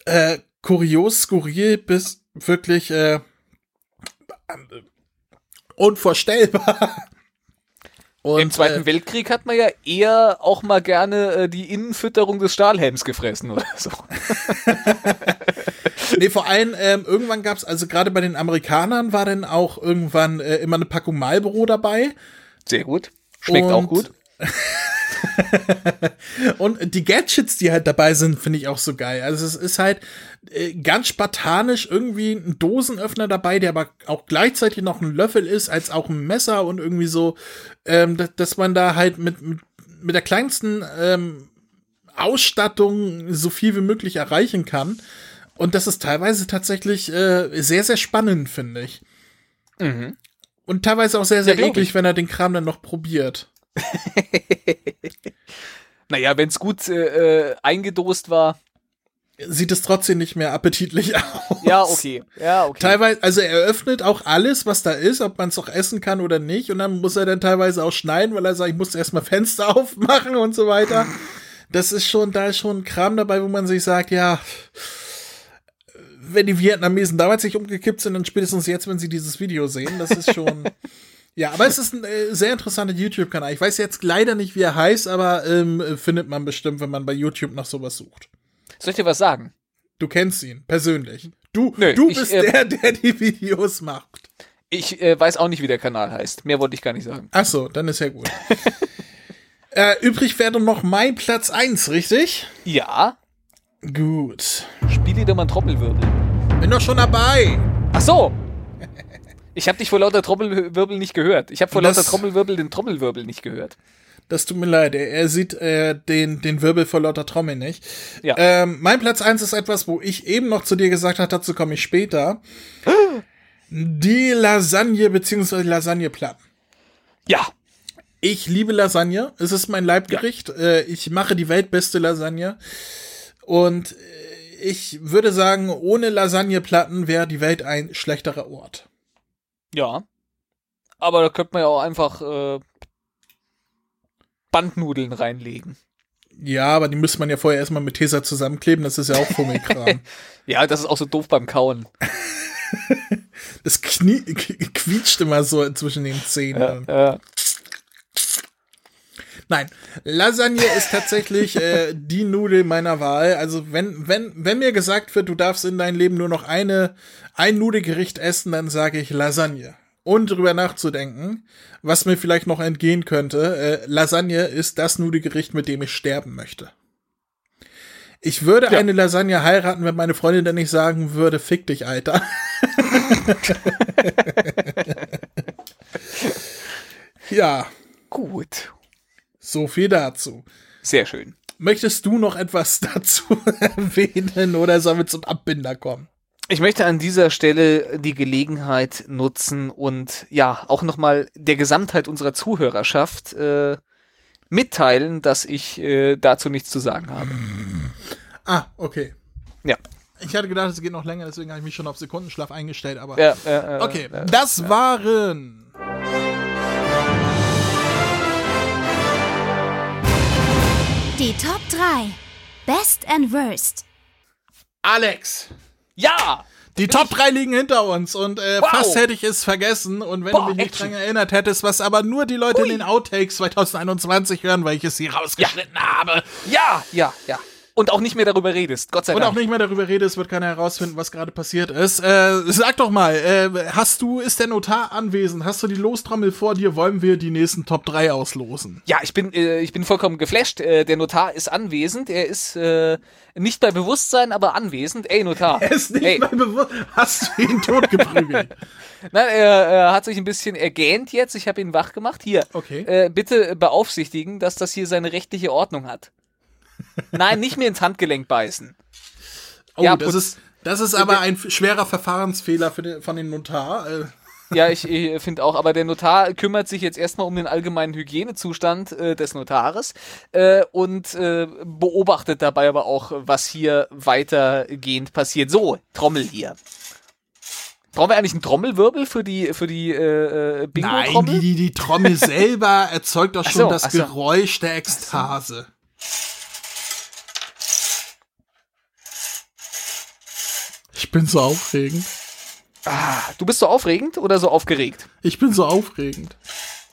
äh, kurios, skurril bis wirklich äh, unvorstellbar. Und, Im Zweiten äh, Weltkrieg hat man ja eher auch mal gerne äh, die Innenfütterung des Stahlhelms gefressen oder so. Nee, vor allem, ähm, irgendwann gab's also gerade bei den Amerikanern war dann auch irgendwann äh, immer eine Packung Marlboro dabei. Sehr gut. Schmeckt Und- auch gut. Und die Gadgets, die halt dabei sind, finde ich auch so geil. Also es ist halt äh, ganz spartanisch irgendwie ein Dosenöffner dabei, der aber auch gleichzeitig noch ein Löffel ist, als auch ein Messer und irgendwie so, ähm, dass, dass man da halt mit, mit, mit der kleinsten ähm, Ausstattung so viel wie möglich erreichen kann. Und das ist teilweise tatsächlich äh, sehr, sehr spannend, finde ich. Mhm. Und teilweise auch sehr, sehr Ja, eklig, ich. wenn er den Kram dann noch probiert. Naja, wenn's gut äh, äh, eingedost war. sieht es trotzdem nicht mehr appetitlich aus. Ja, okay. Ja, okay. Teilweise, also er öffnet auch alles, was da ist, ob man es auch essen kann oder nicht. Und dann muss er dann teilweise auch schneiden, weil er sagt, ich muss erstmal Fenster aufmachen und so weiter. Das ist schon, da ist schon ein Kram dabei, wo man sich sagt, ja, wenn die Vietnamesen damals nicht umgekippt sind, dann spätestens jetzt, wenn sie dieses Video sehen. Das ist schon. Ja, aber es ist ein äh, sehr interessanter YouTube-Kanal. Ich weiß jetzt leider nicht, wie er heißt, aber ähm, findet man bestimmt, wenn man bei YouTube nach sowas sucht. Soll ich dir was sagen? Du kennst ihn persönlich. Du, Nö, du ich, bist äh, der, der die Videos macht. Ich äh, weiß auch nicht, wie der Kanal heißt. Mehr wollte ich gar nicht sagen. Ach so, dann ist ja gut. äh, übrig wäre noch mein Platz eins, richtig? Ja. Gut. Spiel dir mal einen Trommelwirbel. Bin doch schon dabei. Ach so. Ich habe dich vor lauter Trommelwirbel nicht gehört. Ich habe vor Das- lauter Trommelwirbel den Trommelwirbel nicht gehört. Das tut mir leid. Er, sieht äh, den, den Wirbel vor lauter Trommel nicht. Ja. Ähm, mein Platz eins ist etwas, wo ich eben noch zu dir gesagt habe, dazu komme ich später. Die Lasagne beziehungsweise Lasagneplatten. Ja. Ich liebe Lasagne. Es ist mein Leibgericht. Äh, ich mache die weltbeste Lasagne. Und äh, ich würde sagen, ohne Lasagneplatten wäre die Welt ein schlechterer Ort. Ja. Aber da könnte man ja auch einfach äh, Bandnudeln reinlegen. Ja, aber die müsste man ja vorher erstmal mit Tesa zusammenkleben. Das ist ja auch Fummelkram. Ja, das ist auch so doof beim Kauen. das knie, quietscht immer so zwischen den Zähnen. Ja, ja. Nein, Lasagne ist tatsächlich äh, die Nudel meiner Wahl. Also wenn, wenn, wenn mir gesagt wird, du darfst in deinem Leben nur noch eine, ein Nudelgericht essen, dann sage ich Lasagne. Und drüber nachzudenken, was mir vielleicht noch entgehen könnte, äh, Lasagne ist das Nudelgericht, mit dem ich sterben möchte. Ich würde Ja. eine Lasagne heiraten, wenn meine Freundin dann nicht sagen würde, fick dich, Alter. ja, Gut. So viel dazu. Sehr schön. Möchtest du noch etwas dazu erwähnen oder sollen wir zum Abbinder kommen? Ich möchte an dieser Stelle die Gelegenheit nutzen und ja, auch nochmal der Gesamtheit unserer Zuhörerschaft äh, mitteilen, dass ich äh, dazu nichts zu sagen habe. Ah, okay. Ja. Ich hatte gedacht, es geht noch länger, deswegen habe ich mich schon auf Sekundenschlaf eingestellt, aber. Ja, äh, äh, okay, äh, das waren. Die Top 3. Best and Worst. Alex! ja! Die Top 3 liegen hinter uns und äh, Wow. fast hätte ich es vergessen. Und wenn Boah, du mich nicht Action. dran erinnert hättest, was aber nur die Leute Hui. in den Outtakes 2021 hören, weil ich es hier rausgeschnitten habe. Ja, ja, ja. Und auch nicht mehr darüber redest, Gott sei Und Dank. auch nicht mehr darüber redest, wird keiner herausfinden, was gerade passiert ist. Äh, sag doch mal, äh, hast du, ist der Notar anwesend? Hast du die Lostrommel vor dir? Wollen wir die nächsten Top 3 auslosen? Ja, ich bin, äh, ich bin vollkommen geflasht. Äh, der Notar ist anwesend. Er ist äh, nicht bei Bewusstsein, aber anwesend. Ey, Notar. Er ist nicht Ey, mal bewusst. Hast du ihn totgeprügelt? Nein, er, er hat sich ein bisschen ergähnt jetzt. Ich habe ihn wach gemacht. Hier, Okay. äh, bitte beaufsichtigen, dass das hier seine rechtliche Ordnung hat. Nein, nicht mir ins Handgelenk beißen. Oh, Ja, das ist, das ist aber ein f- schwerer Verfahrensfehler für den, von dem Notar. Äh, Ja, ich, ich finde auch, aber der Notar kümmert sich jetzt erstmal um den allgemeinen Hygienezustand äh, des Notares äh, und äh, beobachtet dabei aber auch, was hier weitergehend passiert. So, Trommel hier. Brauchen wir eigentlich einen Trommelwirbel für die für die äh, äh, Nein, Bingo-Trommel? die, die, die Trommel selber erzeugt doch schon so, das so. Geräusch der Ekstase. Ich bin so aufregend. Ah, du bist so aufregend oder so aufgeregt? Ich bin so aufregend.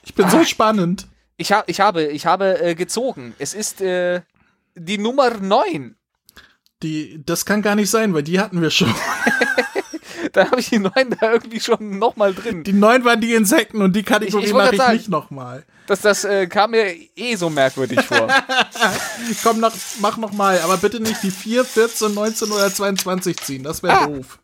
Ich Ah. bin so spannend. Ich, ha ich habe, ich habe äh, gezogen. Es ist äh, die Nummer 9. Die, das kann gar nicht sein, weil die hatten wir schon. Da habe ich die 9 da irgendwie schon nochmal drin. Die neun waren die Insekten und die Ich- Kategorie ich wollte mache ich sagen. nicht nochmal. Das, das äh, kam mir eh so merkwürdig vor. Komm, noch, mach noch mal, aber bitte nicht die 4, 14, 19 oder 22 ziehen. Das wäre Ah. doof.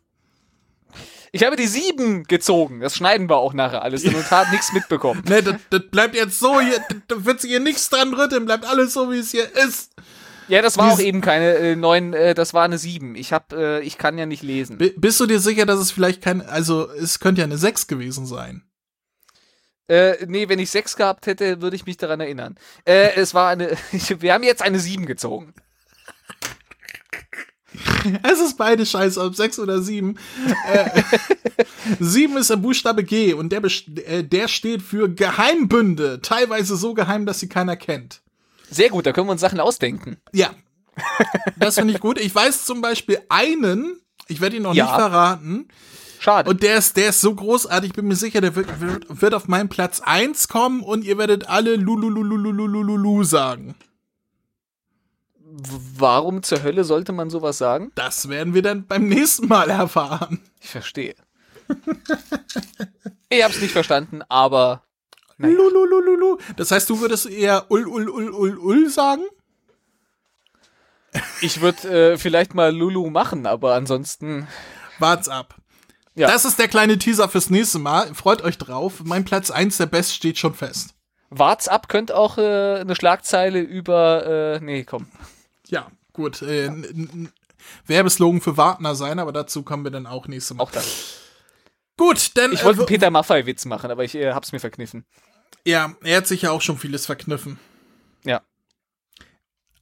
Ich habe die 7 gezogen. Das schneiden wir auch nachher alles. Der Notar hat nichts mitbekommen. Ne, das, das bleibt jetzt so hier, da wird sich hier nichts dran rütteln, bleibt alles so, wie es hier ist. Ja, das war auch eben keine äh, 9, äh, das war eine 7. Ich hab, äh, ich kann ja nicht lesen. B bist du dir sicher, dass es vielleicht kein, also es könnte ja eine 6 gewesen sein. Äh, nee, wenn ich 6 gehabt hätte, würde ich mich daran erinnern. Äh, es war eine, wir haben jetzt eine 7 gezogen. es ist beide scheiße, ob sechs oder sieben. äh, sieben ist der Buchstabe G und der, äh, der steht für Geheimbünde. Teilweise so geheim, dass sie keiner kennt. Sehr gut, da können wir uns Sachen ausdenken. Ja. Das finde ich gut. Ich weiß zum Beispiel einen, ich werde ihn noch Ja. nicht verraten. Schade. Und der ist, der ist so großartig, ich bin mir sicher, der wird, wird, auf meinen Platz eins kommen und ihr werdet alle Lululululululu sagen. Warum zur Hölle sollte man sowas sagen? Das werden wir dann beim nächsten Mal erfahren. Ich verstehe. ich hab's nicht verstanden, aber Naja. Lululululu. Das heißt, du würdest eher ul ul ul ul ul sagen? ich würde äh, vielleicht mal Lulu machen, aber ansonsten. Wart's ab. Ja. Das ist der kleine Teaser fürs nächste Mal. Freut euch drauf. Mein Platz eins der Best steht schon fest. Wart's ab könnte auch äh, eine Schlagzeile über. Äh, nee, komm. Ja, gut. Äh, n- Werbeslogan für Wagner sein, aber dazu kommen wir dann auch nächste Mal. Auch das. Gut, denn Ich wollte einen äh, Peter Maffay-Witz machen, aber ich äh, hab's mir verkniffen. Ja, er hat sich ja auch schon vieles verkniffen. Ja.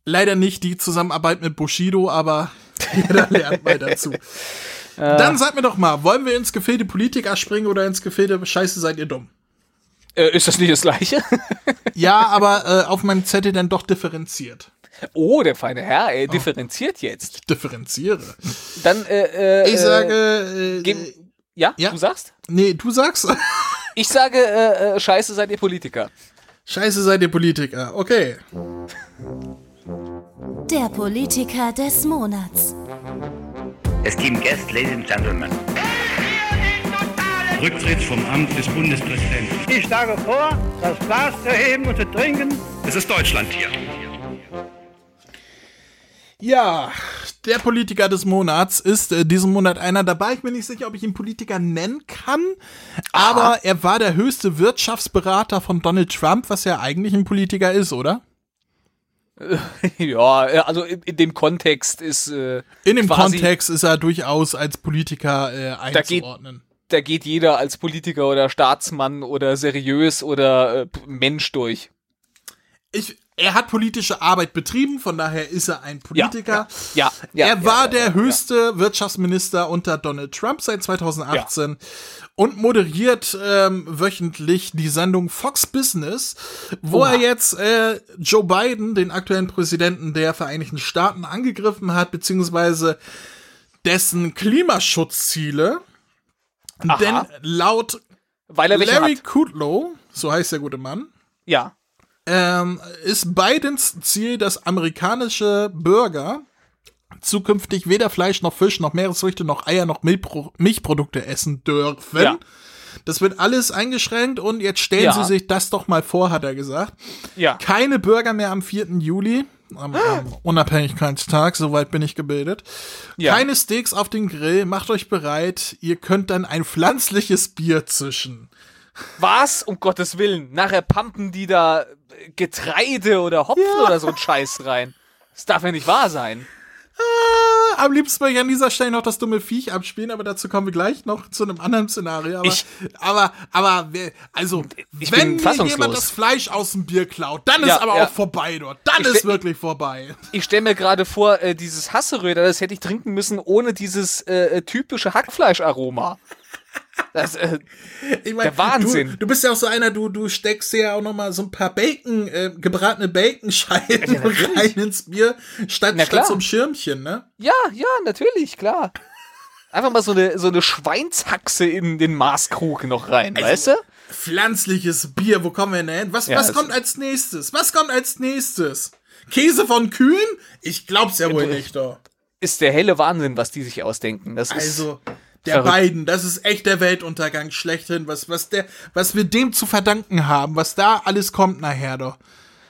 Leider nicht die Zusammenarbeit mit Bushido, aber jeder lernt mal dazu. Dann sag mir doch mal, wollen wir ins Gefilde Politiker springen oder ins Gefilde Scheiße seid ihr dumm? Äh, ist das nicht das gleiche? Ja, aber äh, auf meinem Zettel dann doch differenziert. oh, der feine Herr, er differenziert jetzt. Ich differenziere. Dann, äh, äh, Ich äh, sage, äh, geben- ja, ja. du sagst? nee, du sagst, Ich sage, äh, äh, scheiße seid ihr Politiker. Scheiße seid ihr Politiker. Okay. Der Politiker des Monats. Esteemed guests, ladies and gentlemen. Rücktritt vom Amt des Bundespräsidenten. Ich schlage vor, das Glas zu heben und zu trinken. Es ist Deutschland hier. Ja, der Politiker des Monats ist äh, diesen Monat einer dabei. Ich bin nicht sicher, ob ich ihn Politiker nennen kann, aber er war der höchste Wirtschaftsberater von Donald Trump, was ja eigentlich ein Politiker ist, oder? ja, äh, also in, in dem Kontext ist. Äh, In dem Kontext ist er durchaus als Politiker äh, Da geht- einzuordnen. Da geht jeder als Politiker oder Staatsmann oder seriös oder äh, Mensch durch. Ich, er hat politische Arbeit betrieben, von daher ist er ein Politiker. Ja, ja. er ja, war ja, der höchste Wirtschaftsminister unter Donald Trump seit 2018 und moderiert ähm, wöchentlich die Sendung Fox Business, wo Oha. er jetzt äh, Joe Biden, den aktuellen Präsidenten der Vereinigten Staaten, angegriffen hat, beziehungsweise dessen Klimaschutzziele. Aha. Denn laut er Larry hat. Kudlow, so heißt der gute Mann, Ja. Ähm, ist Bidens Ziel, dass amerikanische Bürger zukünftig weder Fleisch noch Fisch noch Meeresfrüchte noch Eier noch Milchpro Milchprodukte essen dürfen. Ja. Das wird alles eingeschränkt und jetzt stellen Ja. Sie sich das doch mal vor, hat er gesagt. Ja. Keine Bürger mehr am 4. Juli, am, am Unabhängigkeitstag, soweit bin ich gebildet. Ja. Keine Steaks auf den Grill, macht euch bereit, ihr könnt dann ein pflanzliches Bier zischen. Was? Um Gottes Willen. Nachher pumpen die da äh, Getreide oder Hopfen oder so ein Scheiß rein. Das darf ja nicht wahr sein. Ah, Am liebsten würde ich an dieser Stelle noch das dumme Viech abspielen, aber dazu kommen wir gleich noch zu einem anderen Szenario. Aber, Ich- aber, aber, also, Ich wenn mir jemand das Fleisch aus dem Bier klaut, dann Ja, ist aber ja. auch vorbei dort. Dann Ich ist wirklich vorbei. Ich stelle mir gerade vor, äh, dieses Hasseröder, das hätte ich trinken müssen ohne dieses äh, äh, typische Hackfleischaroma. Das, äh, Ich mein, Der Wahnsinn. Du, du bist ja auch so einer, du, du steckst ja auch noch mal so ein paar Bacon, äh, gebratene Baconscheiben rein ins Bier, statt, Na statt so Schirmchen, ne? ja, ja, natürlich, klar. Einfach mal so eine, so eine Schweinshaxe in den Maßkrug noch rein, weißt du? Pflanzliches Bier, wo kommen wir denn hin? Was, Ja, was das- kommt als nächstes? Was kommt als nächstes? Käse von Kühen? Ich glaub's ja wohl nicht, doch. Ist der helle Wahnsinn, was die sich ausdenken. Das ist, Also, der verrückt. Biden, das ist echt der Weltuntergang schlechthin, was, was der, was wir dem zu verdanken haben, was da alles kommt nachher doch.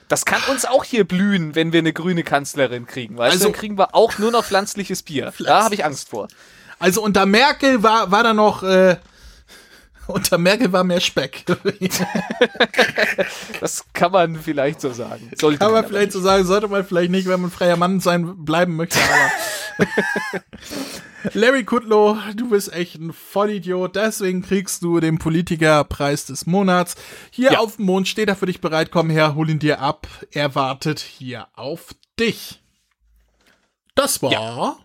das kann uns auch hier blühen, wenn wir eine grüne Kanzlerin kriegen, weißt Also- du? Dann kriegen wir auch nur noch pflanzliches Bier. Da habe ich Angst vor. Also unter Merkel war, war da noch, äh, unter Merkel war mehr Speck. Das kann man vielleicht so sagen. Sollte Kann man aber vielleicht so sagen, sollte man vielleicht nicht, wenn man freier Mann sein bleiben möchte, aber. Larry Kudlow, du bist echt ein Vollidiot, deswegen kriegst du den Politikerpreis des Monats. Hier Ja. auf dem Mond steht er für dich bereit, komm her, hol ihn dir ab. Er wartet hier auf dich. Das war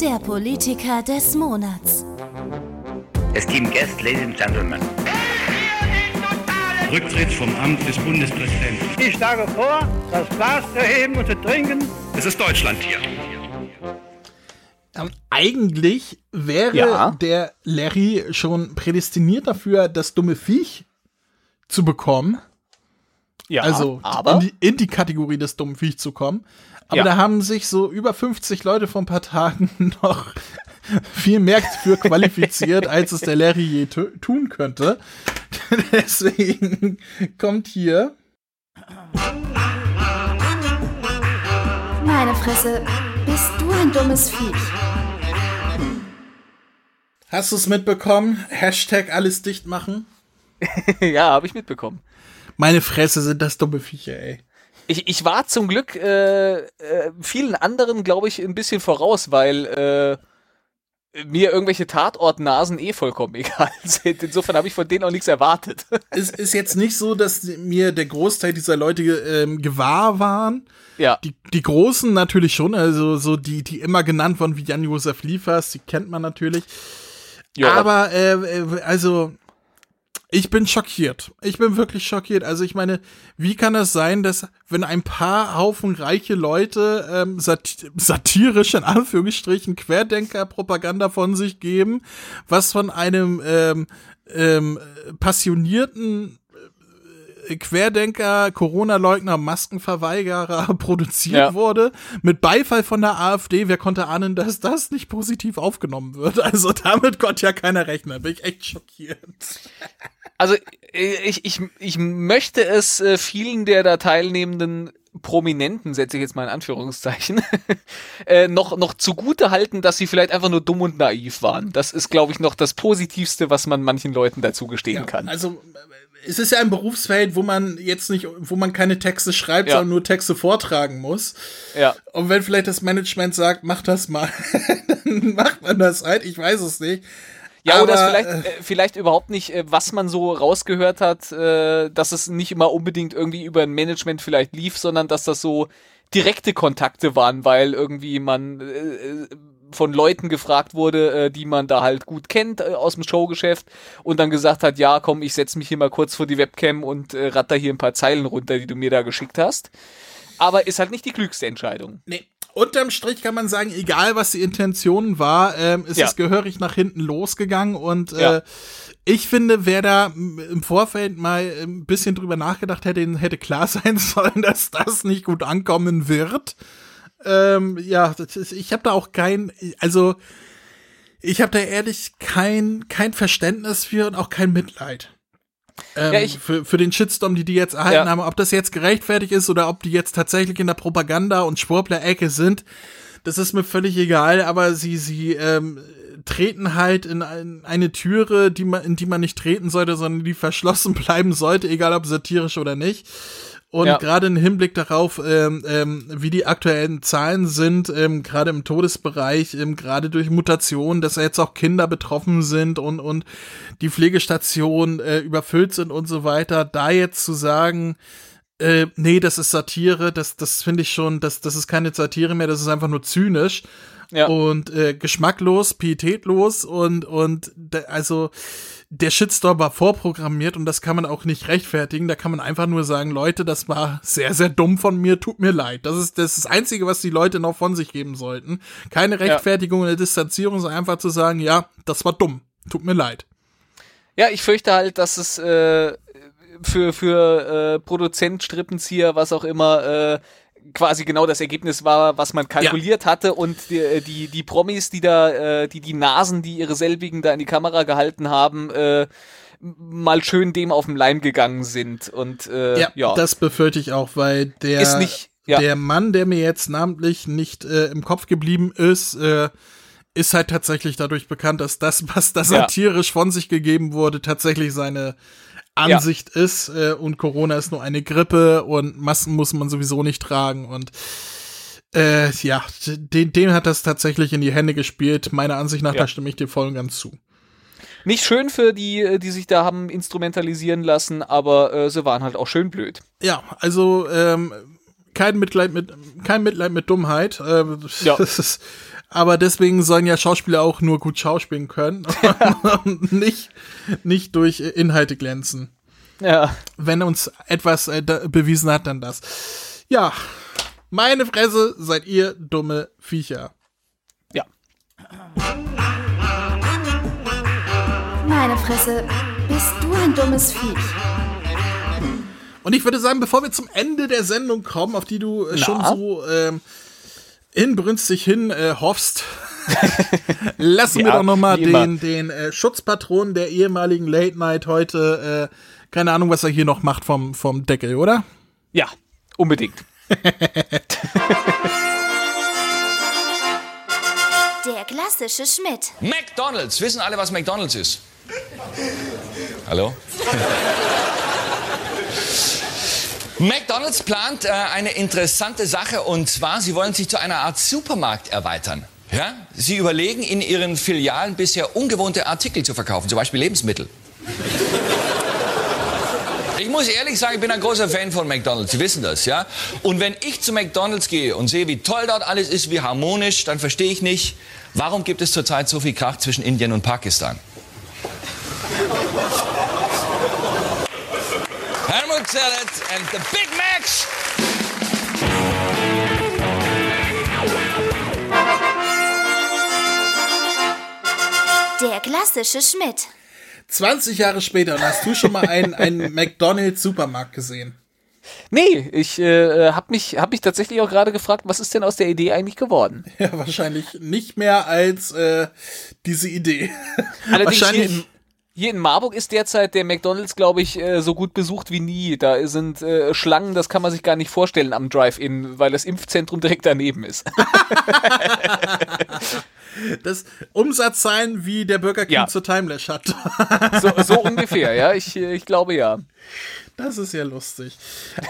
Der Politiker des Monats. Esteemed guests, ladies and gentlemen. Rücktritt vom Amt des Bundespräsidenten. Ich schlage vor, das Glas zu heben und zu trinken. Es ist Deutschland hier. Ähm, eigentlich wäre Ja. der Larry schon prädestiniert dafür, das dumme Viech zu bekommen. Ja, also aber in, die, in die Kategorie des dummen Viech zu kommen. Aber Ja. da haben sich so über 50 Leute vor ein paar Tagen noch viel mehr für qualifiziert, als es der Larry je tu- tun könnte. Deswegen kommt hier. Meine Fresse, bist du ein dummes Viech. Hast du es mitbekommen? Hashtag alles dicht machen. ja, habe ich mitbekommen. Meine Fresse sind das dumme Viecher, ey. Ich, ich war zum Glück äh, äh, vielen anderen, glaube ich, ein bisschen voraus, weil äh, mir irgendwelche Tatortnasen eh vollkommen egal sind. Insofern habe ich von denen auch nichts erwartet. Es ist jetzt nicht so, dass mir der Großteil dieser Leute ähm, gewahr waren. ja, Die, die Großen natürlich schon, also so die, die immer genannt wurden wie Jan-Josef Liefers, die kennt man natürlich. Ja Aber, äh, äh, also, ich bin schockiert. Ich bin wirklich schockiert. Also, ich meine, wie kann es sein, dass, wenn ein paar Haufen reiche Leute ähm, sat satirisch in Anführungsstrichen Querdenker-Propaganda von sich geben, was von einem ähm, ähm, passionierten Querdenker, Corona-Leugner, Maskenverweigerer produziert Ja. wurde, mit Beifall von der AfD. Wer konnte ahnen, dass das nicht positiv aufgenommen wird? Also damit konnte ja keiner rechnen. Bin ich echt schockiert. Also äh, ich, ich, ich möchte es äh, vielen der da teilnehmenden Prominenten, setze ich jetzt mal in Anführungszeichen, äh, noch, noch zugute halten, dass sie vielleicht einfach nur dumm und naiv waren. Das ist, glaube ich, noch das Positivste, was man manchen Leuten dazu gestehen kann. Also es ist ja ein Berufsfeld, wo man jetzt nicht, wo man keine Texte schreibt, Ja. sondern nur Texte vortragen muss. Ja. Und wenn vielleicht das Management sagt, mach das mal, dann macht man das halt. Ich weiß es nicht. Ja, oder Aber, vielleicht, äh, vielleicht überhaupt nicht, äh, was man so rausgehört hat, äh, dass es nicht immer unbedingt irgendwie über ein Management vielleicht lief, sondern dass das so direkte Kontakte waren, weil irgendwie man äh, äh, von Leuten gefragt wurde, äh, die man da halt gut kennt äh, aus dem Showgeschäft und dann gesagt hat, ja, komm, ich setz mich hier mal kurz vor die Webcam und äh, ratter hier ein paar Zeilen runter, die du mir da geschickt hast. Aber ist halt nicht die klügste Entscheidung. Nee. Unterm Strich kann man sagen, egal was die Intention war, ähm, ist Ja. es gehörig nach hinten losgegangen und äh, Ja. ich finde, wer da im Vorfeld mal ein bisschen drüber nachgedacht hätte, hätte klar sein sollen, dass das nicht gut ankommen wird. Ähm, ja, das ist, ich habe da auch kein, also ich habe da ehrlich kein kein Verständnis für und auch kein Mitleid. Ähm, Ja, ich- für, für den Shitstorm, die die jetzt erhalten Ja. haben, ob das jetzt gerechtfertigt ist oder ob die jetzt tatsächlich in der Propaganda- und Schwurbler-Ecke sind, das ist mir völlig egal, aber sie, sie ähm, treten halt in ein, eine Türe, die man, in die man nicht treten sollte, sondern die verschlossen bleiben sollte, egal ob satirisch oder nicht. Und Ja. gerade im Hinblick darauf, ähm, ähm, wie die aktuellen Zahlen sind, ähm, gerade im Todesbereich, ähm, gerade durch Mutationen, dass jetzt auch Kinder betroffen sind und, und die Pflegestationen äh, überfüllt sind und so weiter, da jetzt zu sagen, äh, nee, das ist Satire, das, das finde ich schon, das, das ist keine Satire mehr, das ist einfach nur zynisch Ja. und äh, geschmacklos, pietätlos und, und also der Shitstorm war vorprogrammiert und das kann man auch nicht rechtfertigen. Da kann man einfach nur sagen, Leute, das war sehr, sehr dumm von mir, tut mir leid. Das ist das, ist das Einzige, was die Leute noch von sich geben sollten. Keine Rechtfertigung oder Distanzierung, sondern einfach zu sagen, ja, das war dumm, tut mir leid. Ja, ich fürchte halt, dass es äh, für, für äh, Produzent, Strippenzieher, was auch immer, äh, quasi genau das Ergebnis war, was man kalkuliert hatte und die, äh, die, die Promis, die da, äh, die, die Nasen, die ihre selbigen da in die Kamera gehalten haben, äh, mal schön dem auf den Leim gegangen sind und äh, Ja, ja, das befürchte ich auch, weil der, Ist nicht- ja. der Mann, der mir jetzt namentlich nicht äh, im Kopf geblieben ist, äh, ist halt tatsächlich dadurch bekannt, dass das, was da Ja. satirisch von sich gegeben wurde, tatsächlich seine Ansicht ist äh, und Corona ist nur eine Grippe und Masken muss man sowieso nicht tragen und äh, ja, dem, dem hat das tatsächlich in die Hände gespielt. Meiner Ansicht nach, Ja. da stimme ich dir voll und ganz zu. nicht schön für die, äh, die sich da haben instrumentalisieren lassen, aber äh, sie waren halt auch schön blöd. Ja, also ähm, kein Mitleid mit, kein Mitleid mit Dummheit. Äh, Ja. das ist, aber deswegen sollen ja Schauspieler auch nur gut schauspielen können und nicht, nicht durch Inhalte glänzen. Ja. Wenn uns etwas äh, da, bewiesen hat, dann das. Ja, meine Fresse, seid ihr dumme Viecher. Ja. Meine Fresse, bist du ein dummes Viech. Und ich würde sagen, bevor wir zum Ende der Sendung kommen, auf die du äh, schon so ähm, inbrünstig hin äh, hoffst, lassen wir Ja, doch noch mal wie immer. den, den äh, Schutzpatron der ehemaligen Late Night heute, äh, keine Ahnung, was er hier noch macht vom, vom Deckel, oder? Ja, unbedingt. Der klassische Schmidt. McDonald's. Wissen alle, was McDonald's ist? Hallo? McDonald's plant äh, eine interessante Sache und zwar, sie wollen sich zu einer Art Supermarkt erweitern. Ja? Sie überlegen, in ihren Filialen bisher ungewohnte Artikel zu verkaufen, zum Beispiel Lebensmittel. Ich muss ehrlich sagen, ich bin ein großer Fan von McDonald's. Sie wissen das, ja? Und wenn ich zu McDonald's gehe und sehe, wie toll dort alles ist, wie harmonisch, dann verstehe ich nicht, warum gibt es zurzeit so viel Krach zwischen Indien und Pakistan? Salad and the Big Macs. Der klassische Schmidt. 20 Jahre später, und hast du schon mal einen, einen McDonald's Supermarkt gesehen? Nee, ich äh, habe mich, hab mich tatsächlich auch gerade gefragt, was ist denn aus der Idee eigentlich geworden? Ja, wahrscheinlich nicht mehr als äh, diese Idee. Allerdings wahrscheinlich. in, hier in Marburg ist derzeit der McDonalds, glaube ich, äh, so gut besucht wie nie. Da sind äh, Schlangen, das kann man sich gar nicht vorstellen am Drive-In, weil das Impfzentrum direkt daneben ist. das Umsatzzahlen wie der Burger King Ja. zur Timelash hat. so, so ungefähr, ja. Ich, äh, ich glaube ja. Das ist ja lustig.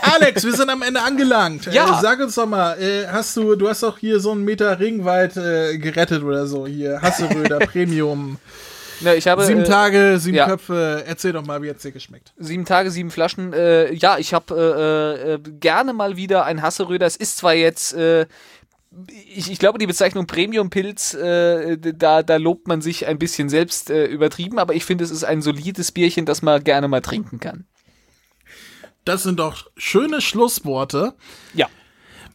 Alex, wir sind am Ende angelangt. Ja. Äh, sag uns doch mal, äh, hast du, du hast doch hier so einen Meter Ringwald äh, gerettet oder so hier. Hasseröder Premium. Na, ich habe, Sieben äh, Tage, sieben ja. Köpfe. Erzähl doch mal, wie hat's dir geschmeckt? Sieben Tage, sieben Flaschen. Äh, ja, ich habe äh, äh, gerne mal wieder ein Hasseröder. Es ist zwar jetzt, äh, ich, ich glaube, die Bezeichnung Premium-Pilz, äh, da, da lobt man sich ein bisschen selbst äh, übertrieben, aber ich finde, es ist ein solides Bierchen, das man gerne mal trinken kann. Das sind doch schöne Schlussworte. Ja.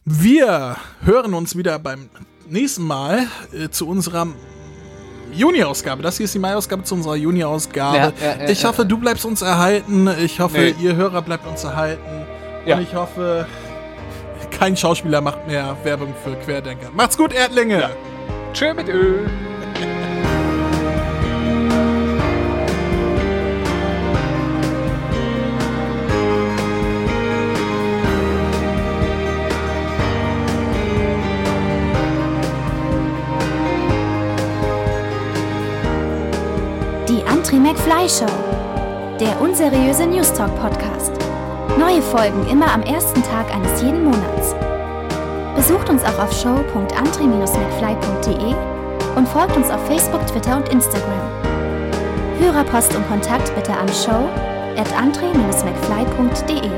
Wir hören uns wieder beim nächsten Mal äh, zu unserer Juni-Ausgabe. Das hier ist die Mai-Ausgabe zu unserer Juni-Ausgabe. Ja, ja, ich hoffe, du bleibst uns erhalten. Ich hoffe, Nee. ihr Hörer bleibt uns erhalten. Und ich hoffe, kein Schauspieler macht mehr Werbung für Querdenker. Macht's gut, Erdlinge! Tschö mit Öl. McFly Show. Der unseriöse News Talk Podcast. Neue Folgen immer am ersten Tag eines jeden Monats. Besucht uns auch auf show.antri-mcfly.de und folgt uns auf Facebook, Twitter und Instagram. Hörerpost und Kontakt bitte an show at antri-mcfly.de.